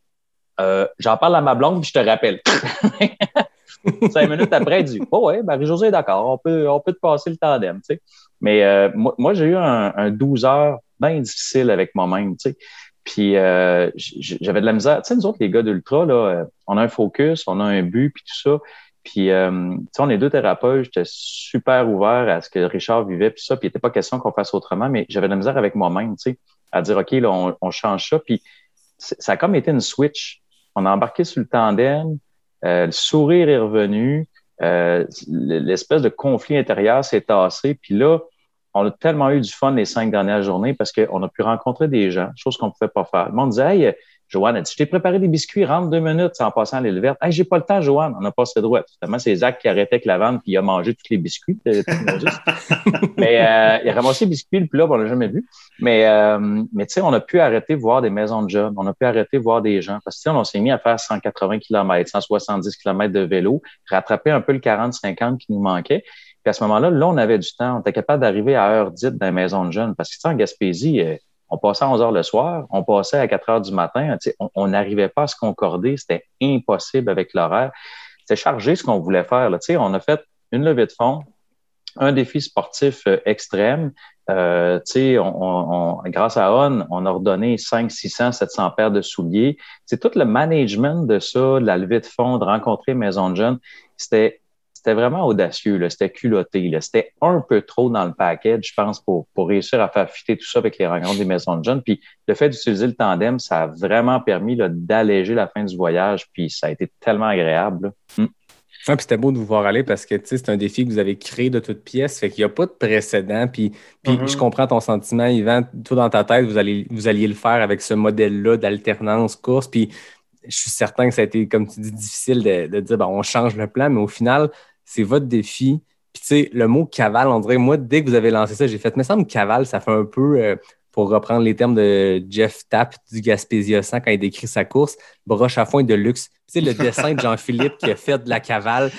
Euh, J'en parle à ma blonde, puis je te rappelle. Cinq minutes après, il dit Oh ouais, Marie-Josée est d'accord, on peut, on peut te passer le tandem. Tu sais. Mais euh, moi, j'ai eu un, un 12 heures bien difficile avec moi-même. Tu sais. Puis euh, j'avais de la misère. Tu sais, nous autres, les gars d'Ultra, on a un focus, on a un but, puis tout ça. Puis, euh, tu sais, on est deux thérapeutes, j'étais super ouvert à ce que Richard vivait, puis ça, puis il n'était pas question qu'on fasse autrement, mais j'avais de la misère avec moi-même, tu sais, à dire, OK, là, on, on change ça. Puis, ça a comme été une switch. On a embarqué sur le tandem, euh, le sourire est revenu, euh, l'espèce de conflit intérieur s'est tassé, puis là, on a tellement eu du fun les cinq dernières journées parce qu'on a pu rencontrer des gens, chose qu'on ne pouvait pas faire. Le monde disait, hey, Joanne a dit, je t'ai préparé des biscuits, rentre deux minutes en passant à l'île verte. Hey, j'ai pas le temps, Joanne. On a passé droit. Finalement, c'est Zach qui arrêtait avec la vente puis il a mangé tous les biscuits. mais euh, il a ramassé les biscuits, puis là, on l'a jamais vu. Mais, euh, mais tu sais, on a pu arrêter de voir des maisons de jeunes. On a pu arrêter de voir des gens. Parce que on s'est mis à faire 180 km, 170 km de vélo, rattraper un peu le 40-50 qui nous manquait. Puis à ce moment-là, là, on avait du temps. On était capable d'arriver à heure dite dans les maisons de jeunes. Parce que, en Gaspésie, euh, on passait à 11 heures le soir, on passait à 4 heures du matin. On n'arrivait pas à se concorder. C'était impossible avec l'horaire. C'était chargé ce qu'on voulait faire. On a fait une levée de fonds, un défi sportif euh, extrême. Euh, on, grâce à ON, on a redonné 5, 600, 700 paires de souliers. C'est tout le management de ça, de la levée de fonds, de rencontrer Maison de Jeunes. C'était c'était vraiment audacieux, c'était culotté, c'était un peu trop dans le package, je pense, pour, pour réussir à faire fitter tout ça avec les rencontres des maisons de jeunes. Puis le fait d'utiliser le tandem, ça a vraiment permis d'alléger la fin du voyage, puis ça a été tellement agréable. Hmm. puis c'était beau de vous voir aller parce que c'est un défi que vous avez créé de toutes pièces, fait qu'il n'y a pas de précédent. Puis, puis mm-hmm. je comprends ton sentiment, Yvan. Tout dans ta tête, vous, allez, vous alliez le faire avec ce modèle-là d'alternance course. Puis je suis certain que ça a été, comme tu dis, difficile de, de dire ben, on change le plan, mais au final, c'est votre défi. Puis, tu sais, le mot cavale, on dirait, moi, dès que vous avez lancé ça, j'ai fait, me cavale, ça fait un peu, euh, pour reprendre les termes de Jeff Tapp du Gaspésia 100 quand il décrit sa course, broche à fond de luxe. Tu sais, le dessin de Jean-Philippe qui a fait de la cavale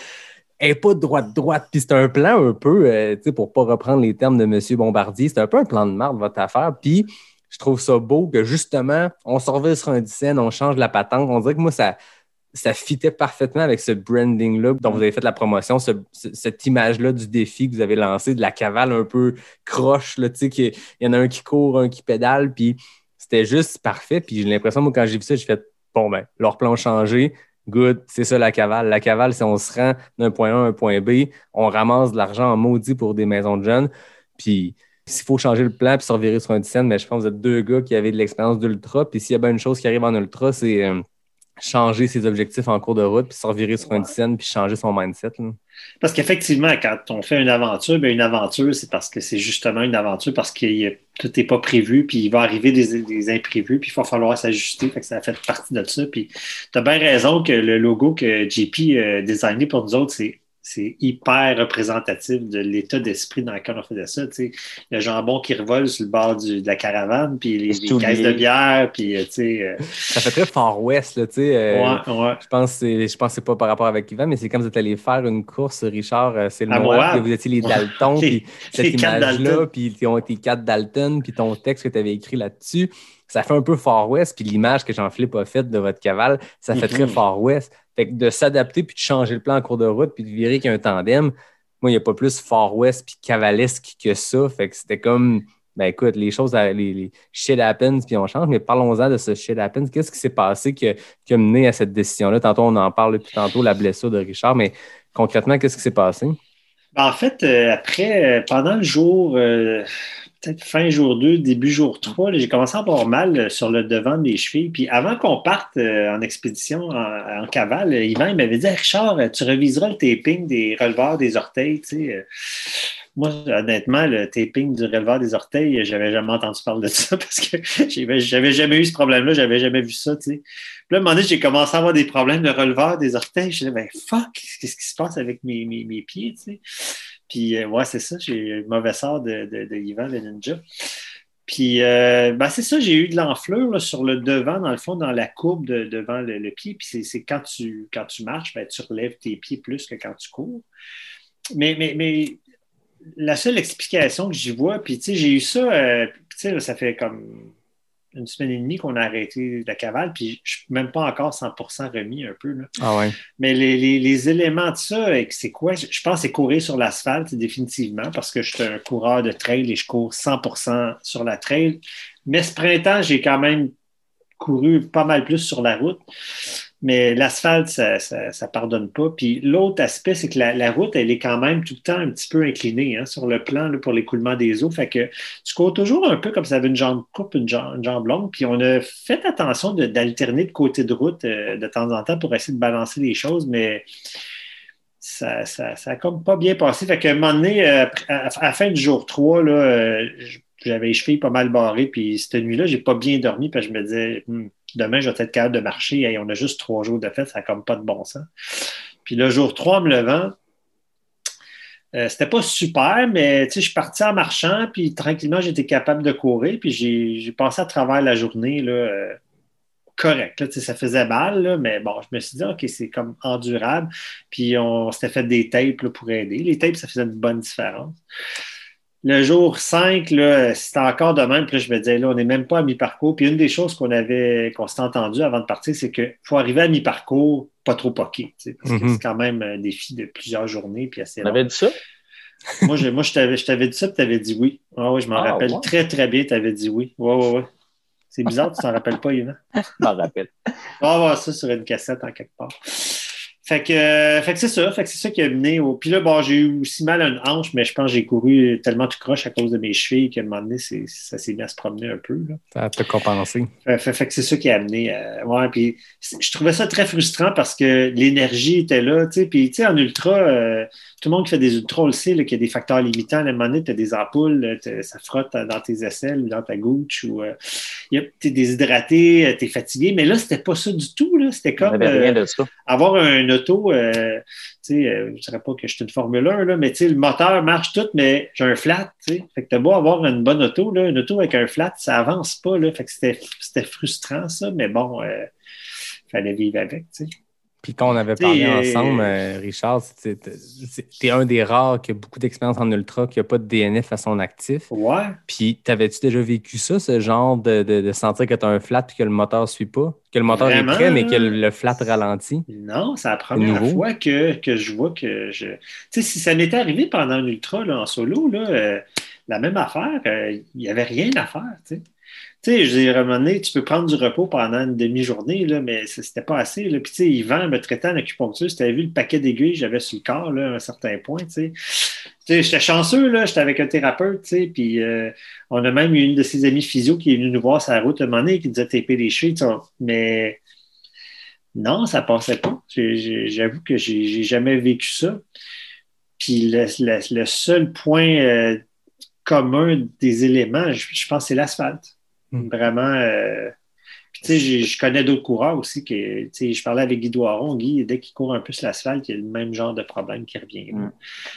est pas droite-droite. Puis c'est un plan un peu, euh, tu sais, pour pas reprendre les termes de M. Bombardier, c'est un peu un plan de marde, votre affaire. Puis je trouve ça beau que justement, on se sur un dizaine, on change la patente. On dirait que moi, ça, ça fitait parfaitement avec ce branding-là dont vous avez fait la promotion, cette image-là du défi que vous avez lancé, de la cavale un peu croche, tu sais, il y en a un qui court, un qui pédale, puis c'était juste parfait. Puis j'ai l'impression, moi, quand j'ai vu ça, j'ai fait, bon, ben, leur plan changé, good, c'est ça la cavale. La cavale, c'est on se rend d'un point A à un point B, on ramasse de l'argent en maudit pour des maisons de jeunes, puis s'il faut changer le plan puis se revirer sur un scène, mais je pense que vous êtes deux gars qui avaient de l'expérience d'ultra, puis s'il y a bien une chose qui arrive en ultra, c'est... Euh, changer ses objectifs en cours de route, puis se revirer sur une scène, puis changer son mindset. Parce qu'effectivement, quand on fait une aventure, bien, une aventure, c'est parce que c'est justement une aventure parce que tout n'est pas prévu, puis il va arriver des, imprévus, puis il va falloir s'ajuster. Fait que ça fait partie de ça. Puis tu as bien raison que le logo que JP a designé pour nous autres, c'est c'est hyper représentatif de l'état d'esprit dans lequel on faisait ça. Le jambon qui revole sur le bord de la caravane, puis les, caisses de bière, puis euh. Euh, ça fait très Far West, là, tu sais. Euh, ouais, ouais. Je pense que c'est pas par rapport avec Yvan, mais c'est comme vous êtes allé faire une course, Richard, c'est le moment que vous étiez les Dalton, puis cette image-là, puis tes quatre Dalton, puis ton texte que tu avais écrit là-dessus ça fait un peu Far West, puis l'image que Jean-Philippe a faite de votre cavale, ça fait très mm-hmm. Far West. Fait que de s'adapter puis de changer le plan en cours de route puis de virer qu'il y a un tandem, moi, il n'y a pas plus Far West puis cavalesque que ça. Fait que c'était comme, ben écoute, les choses, les, les shit happens puis on change, mais parlons-en de ce shit happens. Qu'est-ce qui s'est passé qui a, mené à cette décision-là? Tantôt, on en parle depuis tantôt, la blessure de Richard, mais concrètement, qu'est-ce qui s'est passé? Ben, en fait, euh, après, euh, pendant le jour, euh, peut-être fin jour 2, début jour 3, j'ai commencé à avoir mal euh, sur le devant des chevilles. Puis avant qu'on parte euh, en expédition en, cavale, Yvan il m'avait dit Richard, tu reviseras le taping des releveurs des orteils. Tu sais. Moi, honnêtement, le taping du releveur des orteils, j'avais jamais entendu parler de ça parce que j'avais jamais eu ce problème-là, j'avais jamais vu ça. Tu sais. Puis là, à un moment donné, j'ai commencé à avoir des problèmes de releveur des orteils. Je me disais, ben fuck, qu'est-ce qui se passe avec mes, mes, mes pieds? Tu sais? Puis, euh, ouais, c'est ça, j'ai eu mauvais sort de, de, Yvan, le ninja. Puis, euh, ben, c'est ça, j'ai eu de l'enflure sur le devant, dans le fond, dans la courbe devant le, pied. Puis, c'est quand tu, quand tu marches, ben, tu relèves tes pieds plus que quand tu cours. Mais, mais, mais la seule explication que j'y vois, puis, tu sais, j'ai eu ça, euh, tu sais, ça fait comme une semaine et demie qu'on a arrêté la cavale, puis je suis même pas encore 100% remis un peu. Là. Ah ouais. Mais les, éléments de ça, c'est quoi? Je pense que c'est courir sur l'asphalte, définitivement, parce que je suis un coureur de trail et je cours 100% sur la trail. Mais ce printemps, j'ai quand même couru pas mal plus sur la route. Mais l'asphalte, ça, ça, pardonne pas. Puis l'autre aspect, c'est que la, route, elle est quand même tout le temps un petit peu inclinée hein, sur le plan pour l'écoulement des eaux. Fait que tu cours toujours un peu comme ça avait une jambe courte, une jambe, longue. Puis on a fait attention d'alterner de, côté de route euh, de temps en temps pour essayer de balancer les choses, mais ça, ça, ça a comme pas bien passé. Fait qu'à un moment donné, euh, à, la fin du jour 3, là, euh, j'avais les chevilles pas mal barrées. Puis cette nuit-là, j'ai pas bien dormi que je me disais, hmm, demain, je vais être capable de marcher. on a juste trois jours de fête, ça n'a comme pas de bon sens. Puis le jour 3, en me levant, euh, c'était pas super, mais je suis parti en marchant, puis tranquillement, j'étais capable de courir, puis j'ai passé à travers la journée là, euh, correct. ça faisait mal, mais bon, je me suis dit, OK, c'est comme endurable. Puis on s'était fait des tapes pour aider. Les tapes, ça faisait une bonne différence le jour 5, c'était encore de même. Puis là, je me disais, là, on n'est même pas à mi-parcours. Puis une des choses qu'on avait, qu'on s'était entendu avant de partir, c'est qu'il faut arriver à mi-parcours, pas trop poqué. Parce que Mhm. c'est quand même un défi de plusieurs journées. Puis assez On long. avait dit ça? Moi, je, moi, je t'avais, je t'avais dit ça, puis tu avais dit oui. Ah oui, je m'en Ah, rappelle ouais? très, très bien. Tu avais dit oui. Ouais, ouais, ouais. C'est bizarre, tu t'en rappelles pas, Yvan? Je m'en rappelle. On va voir ça sur une cassette en quelque part. Fait que, euh, fait que c'est ça. Fait que c'est ça qui a mené au. Puis là, bon, j'ai eu aussi mal à une hanche, mais je pense que j'ai couru tellement tout croche à cause de mes chevilles qu'à un moment donné, ça s'est mis à se promener un peu. Là. Ça t'a compensé. Fait, fait- fait que c'est ça qui a amené. euh, ouais, puis je trouvais ça très frustrant parce que l'énergie était là. tu sais, Puis, tu sais, en ultra, euh, tout le monde qui fait des ultras, on le sait, qu'il y a des facteurs limitants. À un moment donné, tu as des ampoules, euh, ça frotte dans tes aisselles ou dans ta goutte, ou tu es déshydraté, tu es fatigué. Mais là, c'était pas ça du tout. là. C'était comme. n'avait rien euh, de ça. avoir un auto, euh, tu sais, euh, je ne dirais pas que je suis une Formule 1, là, mais tu sais, le moteur marche tout, mais j'ai un flat, tu sais. Fait que t'as beau avoir une bonne auto, là, une auto avec un flat, ça avance pas, là. Fait que c'était, frustrant, ça, mais bon, euh, fallait vivre avec, tu sais. Puis quand on avait parlé euh, ensemble, euh, Richard, tu es un des rares qui a beaucoup d'expérience en ultra, qui n'a pas de DNF à son actif. Ouais. Puis, t'avais-tu déjà vécu ça, ce genre de, de- de sentir que tu as un flat et que le moteur ne suit pas? Que le moteur Vraiment, est prêt, mais que le, le flat ralentit? Non, c'est la première fois que, que je vois que je. Tu sais, si ça m'était arrivé pendant un ultra là, en solo, là, euh, la même affaire, euh, il n'y avait rien à faire. Tu sais, Tu sais, je moment donné, tu peux prendre du repos pendant une demi-journée, là, mais c'était pas assez. Puis, tu sais, Yvan me traitait en acupuncture. Tu avais vu le paquet d'aiguilles que j'avais sur le corps là, à un certain point, tu sais. Tu sais, j'étais chanceux, là, j'étais avec un thérapeute, tu sais, puis euh, on a même eu une de ses amies physio qui est venue nous voir sur la route à un moment donné, qui nous a tapé les chevilles, tu sais, mais non, ça passait pas. J'avoue que j'ai jamais vécu ça. Puis le seul point euh, commun des éléments, je, je pense, c'est l'asphalte. Hmm. Vraiment. euh, puis, tu sais, j'ai- je connais d'autres coureurs aussi. Que, tu sais, je parlais avec Guy Doiron. Guy, dès qu'il court un peu sur l'asphalte, il y a le même genre de problème qui revient. Hmm.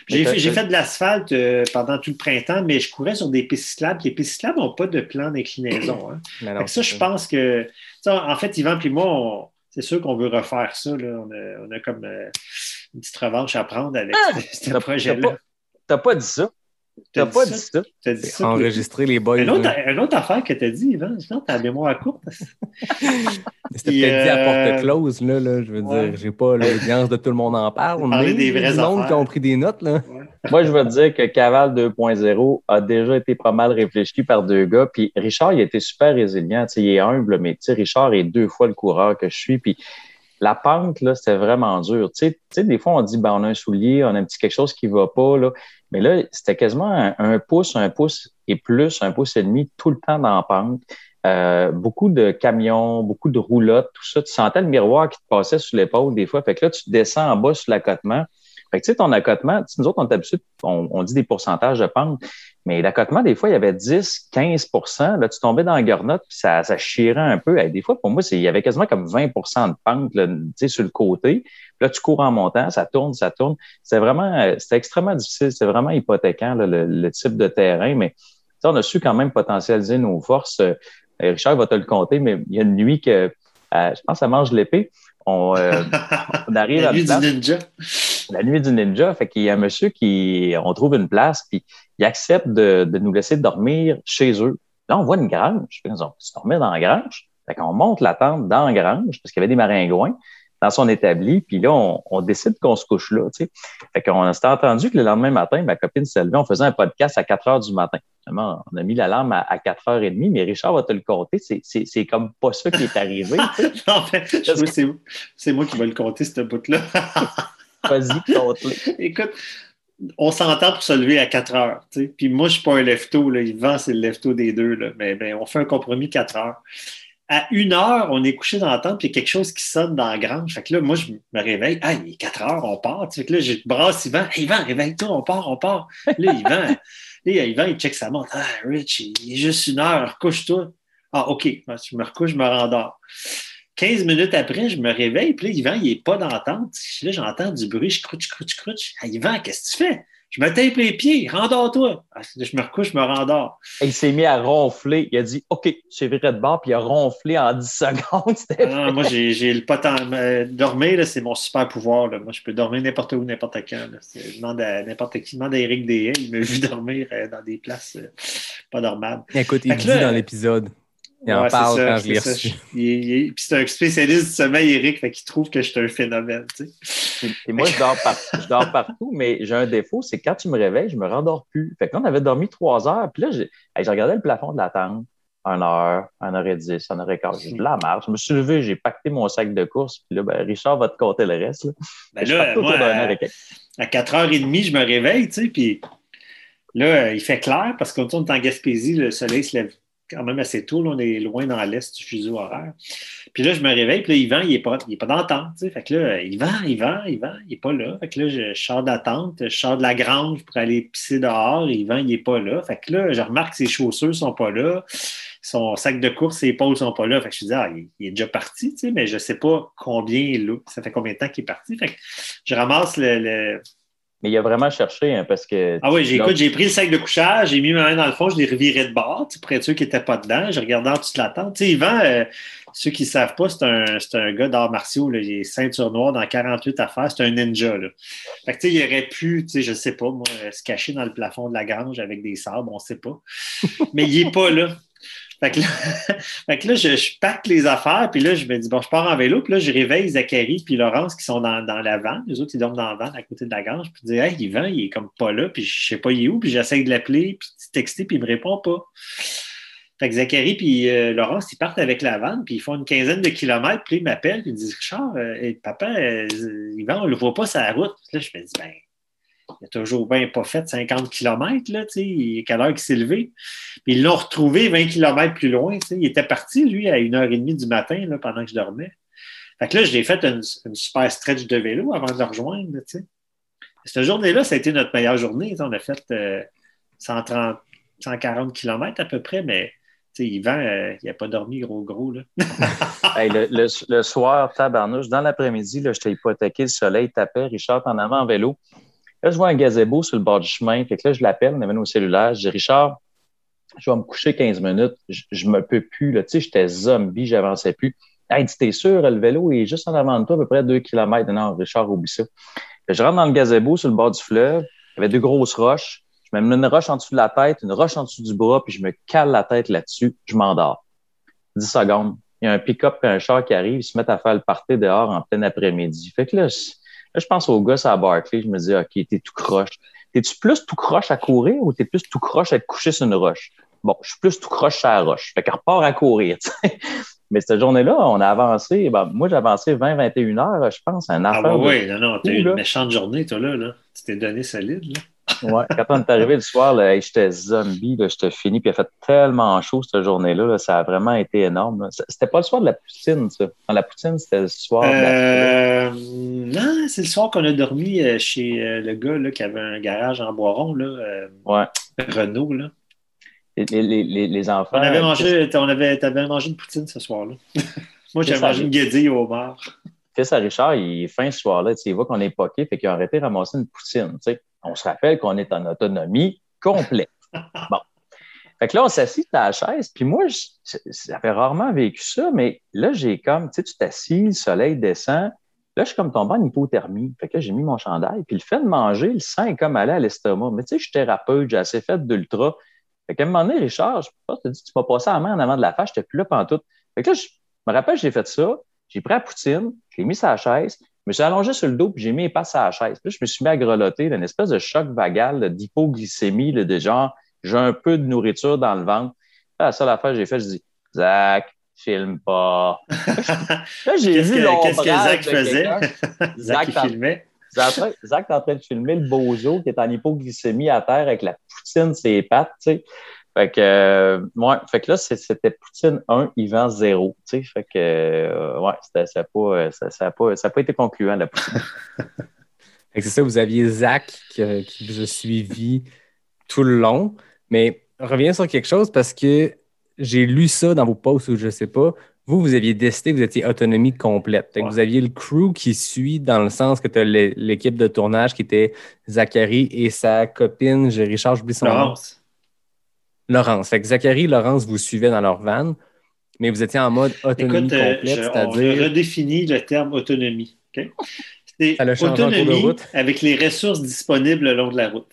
J'ai fait, de l'asphalte euh, pendant tout le printemps, mais je courais sur des pistes cyclables. Les pistes cyclables n'ont pas de plan d'inclinaison. hein. Non, ça, je pense que. En fait, Yvan et moi, on- c'est sûr qu'on veut refaire ça. là. On, a, on a comme euh, une petite revanche à prendre avec Ah! ce- projet-là. t'as pas- pas dit ça. T'as pas dit ça. T'as dit ça. enregistrer les boys. Une autre, une autre affaire que tu as dit, Yvan, sinon t'as la mémoire courte. C'était peut-être dit à euh, porte close, là, là. Je veux ouais. dire, j'ai pas l'audience de tout le monde en parle. Parler mais des monde affaires. qui ont pris des notes, là. Moi, je veux te dire que Caval 2.0 a déjà été pas mal réfléchi par deux gars. Puis Richard, il a été super résilient. Tu sais, il est humble, mais tu sais, Richard est deux fois le coureur que je suis. Puis la pente, là, c'était vraiment dur. Tu sais, tu sais, des fois, on dit, ben, on a un soulier, on a un petit quelque chose qui va pas, là. Mais là, c'était quasiment un, pouce, un pouce et plus, un pouce et demi tout le temps dans la pente. Euh, beaucoup de camions, beaucoup de roulottes, tout ça. Tu sentais le miroir qui te passait sur l'épaule des fois. Fait que là, tu descends en bas sur l'accotement. Fait que, tu sais, ton accotement, nous autres, on est habitués, on, on dit des pourcentages de pente, mais l'accotement, des fois, il y avait 10, 15% Là, tu tombais dans la garnotte, puis ça, ça chirait un peu. Des fois, pour moi, il y avait quasiment comme 20% de pente, là, sur le côté. Puis là, tu cours en montant, ça tourne, ça tourne. C'était vraiment, euh, c'était extrêmement difficile. C'était vraiment hypothéquant, là, le, le type de terrain. Mais, on a su quand même potentialiser nos forces. Euh, Richard va te le compter, mais il y a une nuit que, euh, je pense, ça mange l'épée. On, euh, on arrive La à nuit du ninja. la nuit du ninja. Fait qu'il y a un monsieur qui, on trouve une place, puis il accepte de, de nous laisser dormir chez eux. Là, on voit une grange. Fait qu'on dit, on peut dormir dans la grange. Fait qu'on monte la tente dans la grange, parce qu'il y avait des maringouins dans son établi, puis là, on, on décide qu'on se couche là, tu sais. Fait qu'on s'était entendu que le lendemain matin, ma copine s'est levée, on faisait un podcast à 4 heures du matin. Finalement, on a mis l'alarme à, à 4h30, mais Richard va te le compter. C'est- comme pas ça qui est arrivé. c'est, moi qui vais le compter, ce bout-là. Vas-y, compte-le. Écoute, on s'entend pour se lever à 4 heures. Puis moi, je suis pas un lefto. Là. Yvan, c'est le lefto des deux. Là. Mais, mais on fait un compromis 4 heures. À une heure, on est couché dans la tente, puis il y a quelque chose qui sonne dans la grange. Fait que là, moi, je me réveille. Ah, il est 4 heures, on part. Fait que là, je brasse Yvan. Hey, Yvan, réveille-toi, on part, on part. Là, Yvan, là, Yvan, il check sa montre. Ah, Rich, il est juste une heure, couche-toi. Ah, OK. Je me recouche, je me rendors. 15 minutes après, je me réveille, puis là, Yvan, il n'est pas dans la tente. Là, j'entends du bruit, je crouche, crouche, crouche. Ah, Yvan, qu'est-ce que tu fais? Je me tape les pieds, rendors-toi. Ah, Je me recouche, je me rendors. Et il s'est mis à ronfler. Il a dit OK, c'est vrai de bord, puis il a ronflé en 10 secondes. Ah, moi, j'ai j'ai le potent. euh, Dormir, là, c'est mon super pouvoir. là. Moi, je peux dormir n'importe où, n'importe quand. là. Je demande à n'importe qui. Je demande à Eric Deshaies. Il m'a vu dormir euh, dans des places euh, pas normales. Écoute, il dit là, dans l'épisode. Il Ouais, parle ça, quand je l'ai reçu. Puis c'est un spécialiste du sommeil, Eric, fait qu'il trouve que je suis un phénomène. tu sais. Et moi, je dors, par- je dors partout, mais j'ai un défaut, c'est que quand tu me réveilles, je me rendors plus. Fait que là, on avait dormi trois heures, puis là, j'ai hey, regardé le plafond de la tente, une heure, une heure et dix, une heure et quart. J'ai dit, la marche. Je me suis levé, j'ai pacté mon sac de course, puis là, ben, Richard va te compter le reste. Là. Ben là, moi, à- à 4h30, je me réveille, tu sais, puis là, il fait clair parce qu'on est en Gaspésie, le soleil se lève quand même assez tôt, là, on est loin dans l'est du fuseau horaire. Puis là, je me réveille, puis là, Yvan, il n'est pas, il est pas dans la fait que là, euh, Yvan, Yvan, Yvan, il n'est pas là. Fait que là, je, sors de la je sors de la grange pour aller pisser dehors, Yvan, il n'est pas là. Fait que là, je remarque que ses chaussures sont pas là, son sac de course, ses épaules sont pas là. Fait que je me dis, ah, il, est déjà parti, mais je sais pas combien il est là. Ça fait combien de temps qu'il est parti? Fait que je ramasse le, Mais il a vraiment cherché, hein, parce que. ah oui, j'ai, Là- écoute, j'ai pris le sac de couchage, j'ai mis ma main dans le fond, je l'ai reviré de bord, tu pour être sûr qu'il n'était pas dedans. J'ai regardé en dessous de la tente. Tu sais, Yvan, euh, ceux qui ne savent pas, c'est un, un gars d'arts martiaux. Là. Il est ceinture noire dans 48 affaires. C'est un ninja. Là. Fait que, tu sais, il aurait pu, tu sais, je ne sais pas, moi, euh, se cacher dans le plafond de la grange avec des sabres, on ne sait pas. Mais il n'est pas là. Fait que là, je, je les affaires, puis là, je me dis, bon, je pars en vélo, puis là, je réveille Zachary puis Laurence qui sont dans, dans la vanne. Les autres, ils dorment dans la vanne à côté de la grange. Puis je dis, hey, Yvan, il est comme pas là, puis je sais pas, il est où, puis j'essaie de l'appeler, puis de texter, puis il me répond pas. Fait que Zachary puis euh, Laurence, ils partent avec la vanne, puis ils font une quinzaine de kilomètres, puis ils m'appellent, puis ils disent, Richard, euh, papa, euh, Yvan, on le voit pas sur la route. Là, je me dis, ben, il a toujours bien pas fait 50 km, là, tu sais, quelle heure qu'il s'est levé? Puis ils l'ont retrouvé 20 km plus loin. Il était parti, lui, à 1h30 du matin, là, pendant que je dormais. Fait que là, j'ai fait une, super stretch de vélo avant de le rejoindre. Cette journée-là, ça a été notre meilleure journée. On a fait euh, 130, 140 km à peu près, mais tu sais, Yvan, euh, il n'a pas dormi gros gros, là. Hey, le, soir, tabarnouche, dans l'après-midi, là, j'étais hypothéqué, le soleil tapait, Richard en avant en vélo. Là, je vois un gazebo sur le bord du chemin. Fait que là, je l'appelle, on avait nos cellulaires. Je dis, Richard, je vais me coucher 15 minutes. Je, je me peux plus, là. Tu sais, j'étais zombie, j'avançais plus. Hey, dis, t'es sûr, le vélo est juste en avant de toi, à peu près 2 km. Non, Richard, oublie ça. Je rentre dans le gazebo sur le bord du fleuve. Il y avait deux grosses roches. Je me mets une roche en dessous de la tête, une roche en dessous du bras, puis je me cale la tête là-dessus. Je m'endors. 10 secondes. Il y a un pick-up et un char qui arrive. Ils se mettent à faire le party dehors en plein après-midi. Fait que là, là, je pense au gars à Barclay. Je me dis, OK, t'es tout croche. T'es-tu plus tout croche à courir ou t'es plus tout croche à te coucher sur une roche? Bon, je suis plus tout croche sur la roche. Fait qu'elle repart à courir, tu sais. Mais cette journée-là, on a avancé. Ben, moi, j'ai avancé 20-21 heures, je pense. Un Ah, affaire bah de- oui, non, non, t'as eu là. une méchante journée, toi, là. là. Tu t'es donné solide, là. Ouais, quand on est arrivé le soir, là, hey, j'étais zombie, là, j'étais fini, puis il a fait tellement chaud cette journée-là, là, ça a vraiment été énorme. C'était pas le soir de la poutine, ça. Dans la poutine, c'était le soir de la... Euh, non, c'est le soir qu'on a dormi euh, chez euh, le gars là, qui avait un garage en Boiron, là, Ouais. Renault. Là. Les, les, les, les enfants. On avait mangé, on avait, t'avais mangé une poutine ce soir-là. Moi, ça. mangé une guédille au homard. fils à Richard, il est fin ce soir-là, il voit qu'on est poqué, fait qu'il a arrêté de ramasser une poutine. tu sais. On se rappelle qu'on est en autonomie complète. Bon. Fait que là, on s'assit à la chaise, puis moi, j'avais rarement vécu ça, mais là, j'ai comme, tu sais, tu t'assis, le soleil descend. Là, je suis comme tombé en hypothermie. Fait que là, j'ai mis mon chandail, puis le fait de manger, le sang est comme allé à l'estomac. Mais tu sais, je suis thérapeute, j'ai assez fait d'ultra. Fait qu'à un moment donné, Richard, je pense que tu tu m'as passé la main en avant de la face, j'étais plus là pendant tout. Fait que là, je me rappelle, j'ai fait ça, j'ai pris la poutine, je l'ai mis sur la chaise, me suis allongé sur le dos, puis j'ai mis les pattes sur la chaise. Puis là, je me suis mis à grelotter d'une espèce de choc vagal là, d'hypoglycémie, là, de genre, j'ai un peu de nourriture dans le ventre. La seule affaire que j'ai fait, je dis, Zach, filme pas. Là, j'ai Qu'est-ce vu que, qu'est-ce que Zach faisait? Zach, Zach, filmait. Zach, Zach est en train de filmer le bozo qui est en hypoglycémie à terre avec la poutine ses pattes, tu sais. Fait que, euh, ouais, fait que là, c'était Poutine 1, Yvan 0. Tu sais, fait que, euh, ouais, c'était- ça n'a pas, euh, ça, ça pas, ça a pas été concluant, la Poutine. Fait que C'est ça, vous aviez Zach qui, qui vous a suivi tout le long. Mais reviens sur quelque chose parce que j'ai lu ça dans vos posts ou je sais pas. Vous, vous aviez décidé que vous étiez autonomie complète. Fait que Ouais. Vous aviez le crew qui suit dans le sens que tu as l'équipe de tournage qui était Zachary et sa copine, j'ai Richard, j'oublie son nom. Laurence. Fait que Zachary et Laurence vous suivaient dans leur van, mais vous étiez en mode autonomie Écoute, euh, complète, on c'est-à-dire. redéfinit le terme autonomie. C'est autonomie avec les ressources disponibles le long de la route.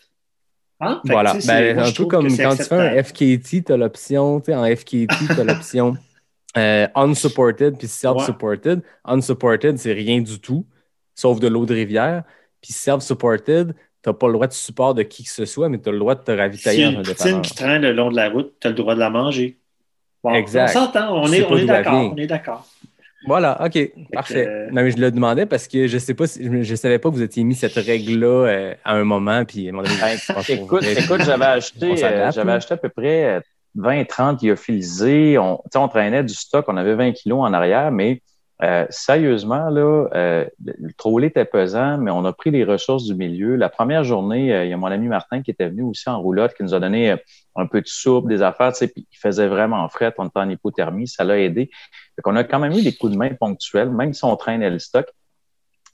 Hein? Que, Voilà. Ben, moi, un peu comme quand tu fais un. FKT, tu as l'option, tu sais, en FKT, tu as l'option euh, unsupported puis self-supported. Unsupported, c'est rien du tout, sauf de l'eau de rivière. Puis self-supported, n'as pas le droit de support de qui que ce soit, mais tu as le droit de te ravitailler dans une un poutine qui traîne le long de la route, tu as le droit de la manger. Bon, Exact. On s'entend, on est, on d'accord. On est d'accord. Voilà, OK, parfait. euh, Non, mais je le demandais parce que je sais pas si, je, je savais pas que vous étiez mis cette règle-là euh, à un moment, puis à un moment donné, Ben, je écoute, écoute, j'avais acheté, euh, j'avais acheté à peu près euh, 20, 30 lyophilisés. On, tu sais, on traînait du stock, on avait 20 kilos en arrière, mais euh, sérieusement, là, euh, le le trolley était pesant, mais on a pris les ressources du milieu. La première journée, euh, il y a mon ami Martin qui était venu aussi en roulotte, qui nous a donné euh, un peu de soupe, des affaires, tu sais, puis il faisait vraiment fret, on était en hypothermie, ça l'a aidé. Fait qu'on a quand même eu des coups de main ponctuels, même si on traînait le stock.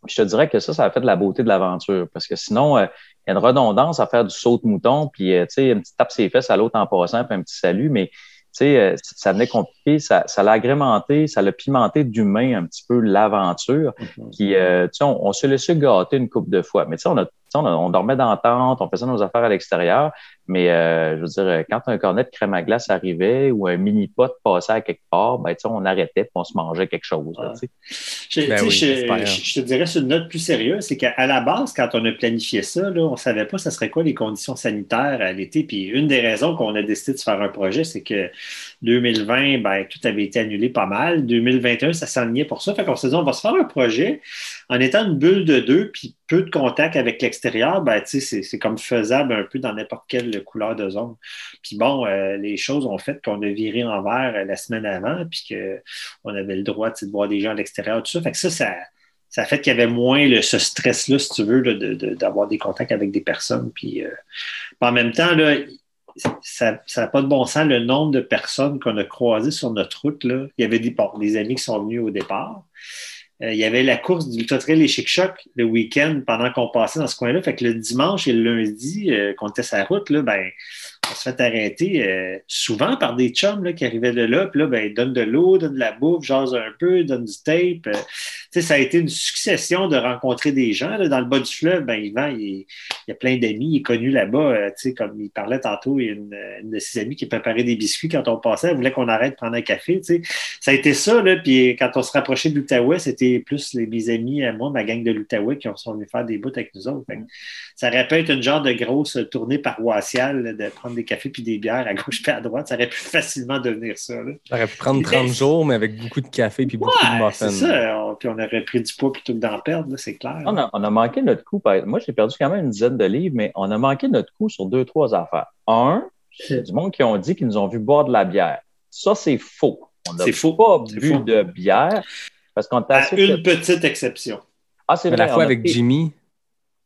Je te dirais que ça, ça a fait de la beauté de l'aventure, parce que sinon, il y a une redondance à faire du saut de mouton, puis tu sais, une petite tape ses fesses à l'autre en passant, puis un petit salut, mais sais, euh, ça venait compliqué, ça, ça l'a agrémenté, ça l'a pimenté d'humain un petit peu l'aventure. Mhm. Puis, euh, on, on s'est laissé gâter une couple de fois. Mais tu sais, on, a, on, a- on dormait dans la tente, on faisait nos affaires à l'extérieur. Mais euh, je veux dire, quand un cornet de crème à glace arrivait ou un mini pot passait à quelque part, ben, on arrêtait puis on se mangeait quelque chose. là, tu sais. Je, Ben oui, je- j'espère. je- je te dirais sur une note plus sérieuse, c'est qu'à la base, quand on a planifié ça, là, on ne savait pas ce serait quoi les conditions sanitaires à l'été. Puis une des raisons qu'on a décidé de faire un projet, c'est que 2020, ben, tout avait été annulé pas mal. 2021, ça s'enlignait pour ça. Fait qu'on s'est dit, on va se faire un projet en étant une bulle de deux, puis peu de contact avec l'extérieur, ben, tu sais, c'est c'est comme faisable un peu dans n'importe quelle couleur de zone. Puis bon, euh, les choses ont fait qu'on a viré en vert euh, la semaine avant, puis qu'on avait le droit de voir des gens à l'extérieur, tout ça. Fait que ça, ça, fait qu'il y avait moins ce stress-là, si tu veux, là, de- de- d'avoir des contacts avec des personnes. Puis, euh, en même temps, là, ça n'a pas de bon sens le nombre de personnes qu'on a croisées sur notre route. Il y avait des amis qui sont venus au départ. Euh, il y avait la course du Trail et Chic Choc le week-end pendant qu'on passait dans ce coin-là. Fait que le dimanche et le lundi, euh, qu'on était sur la route, là, ben, on se fait arrêter euh, souvent par des chums là, qui arrivaient de là. Puis là, ben, ils donnent de l'eau, donnent de la bouffe, jasent un peu, donnent du tape. Euh, ça a été une succession de rencontrer des gens. Là. Dans le bas du fleuve, ben, Yvan, il, il y a plein d'amis. Il est connu là-bas. euh, comme il parlait tantôt, il y a une, une de ses amies qui préparait des biscuits quand on passait. Elle voulait qu'on arrête de prendre un café. Ça a été ça. Puis quand on se rapprochait de l'Outaouais, c'était plus les, mes amis à moi, ma gang de l'Outaouais, qui sont venus faire des bouts avec nous autres. Fait ça être une genre de grosse tournée paroissiale de prendre des cafés puis des bières à gauche et à droite. Ça aurait pu facilement devenir ça. Là. Ça aurait pu prendre 30 jours, mais avec beaucoup de café puis beaucoup de muffins. c'est ça. On- puis on aurait pris du poids plutôt que d'en perdre, là, c'est clair. On a, on a manqué notre coup. Moi, j'ai perdu quand même une dizaine de livres, mais on a manqué notre coup sur deux, trois affaires. Un, c'est du monde qui ont dit qu'ils nous ont vu boire de la bière. Ça, c'est faux. On n'a C'est faux. pas bu faux. de bière parce qu'on À une petite exception. Ah, c'est vrai. la fois avec pris- Jimmy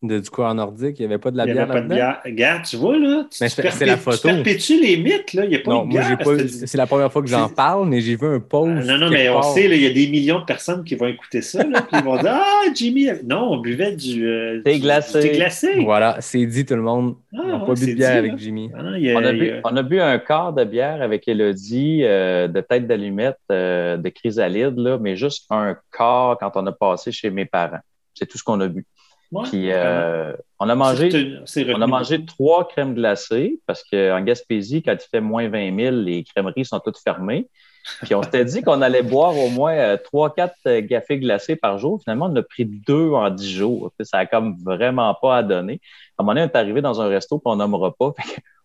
de, du coureur nordique, il n'y avait pas de la Il n'y bière avait pas de bière. Regarde, tu vois, là, tu, Mais tu c'est- la photo. tu perpétues les mythes, là. Il n'y a pas Non, de bière. c'est la première fois que j'en parle, mais j'ai vu un post. Ah, non, non, mais on sait, là, il y a des millions de personnes qui vont écouter ça, là, puis ils vont dire Ah, Jimmy, non, on buvait du. euh, Thé glacé. du thé glacé. Voilà, c'est dit tout le monde. Ah, n'ont ouais, pas bu de bière dit, avec là. Jimmy. Ah, il y a- On a, il y bu, a- on a bu un quart de bière avec Elodie euh, de tête d'allumette euh, de chrysalide, là, mais juste un quart quand on a passé chez mes parents. C'est tout ce qu'on a bu. Ouais, Puis euh, on a mangé, on a mangé trois crèmes glacées parce qu'en Gaspésie, quand il fait moins 20 000, les crèmeries sont toutes fermées. Puis on s'était dit qu'on allait boire au moins euh, trois, quatre euh, cafés glacés par jour. Finalement, on a pris deux en dix jours. Ça a comme vraiment pas à donner. À un moment donné, on est arrivé dans un resto, puis on nommera pas.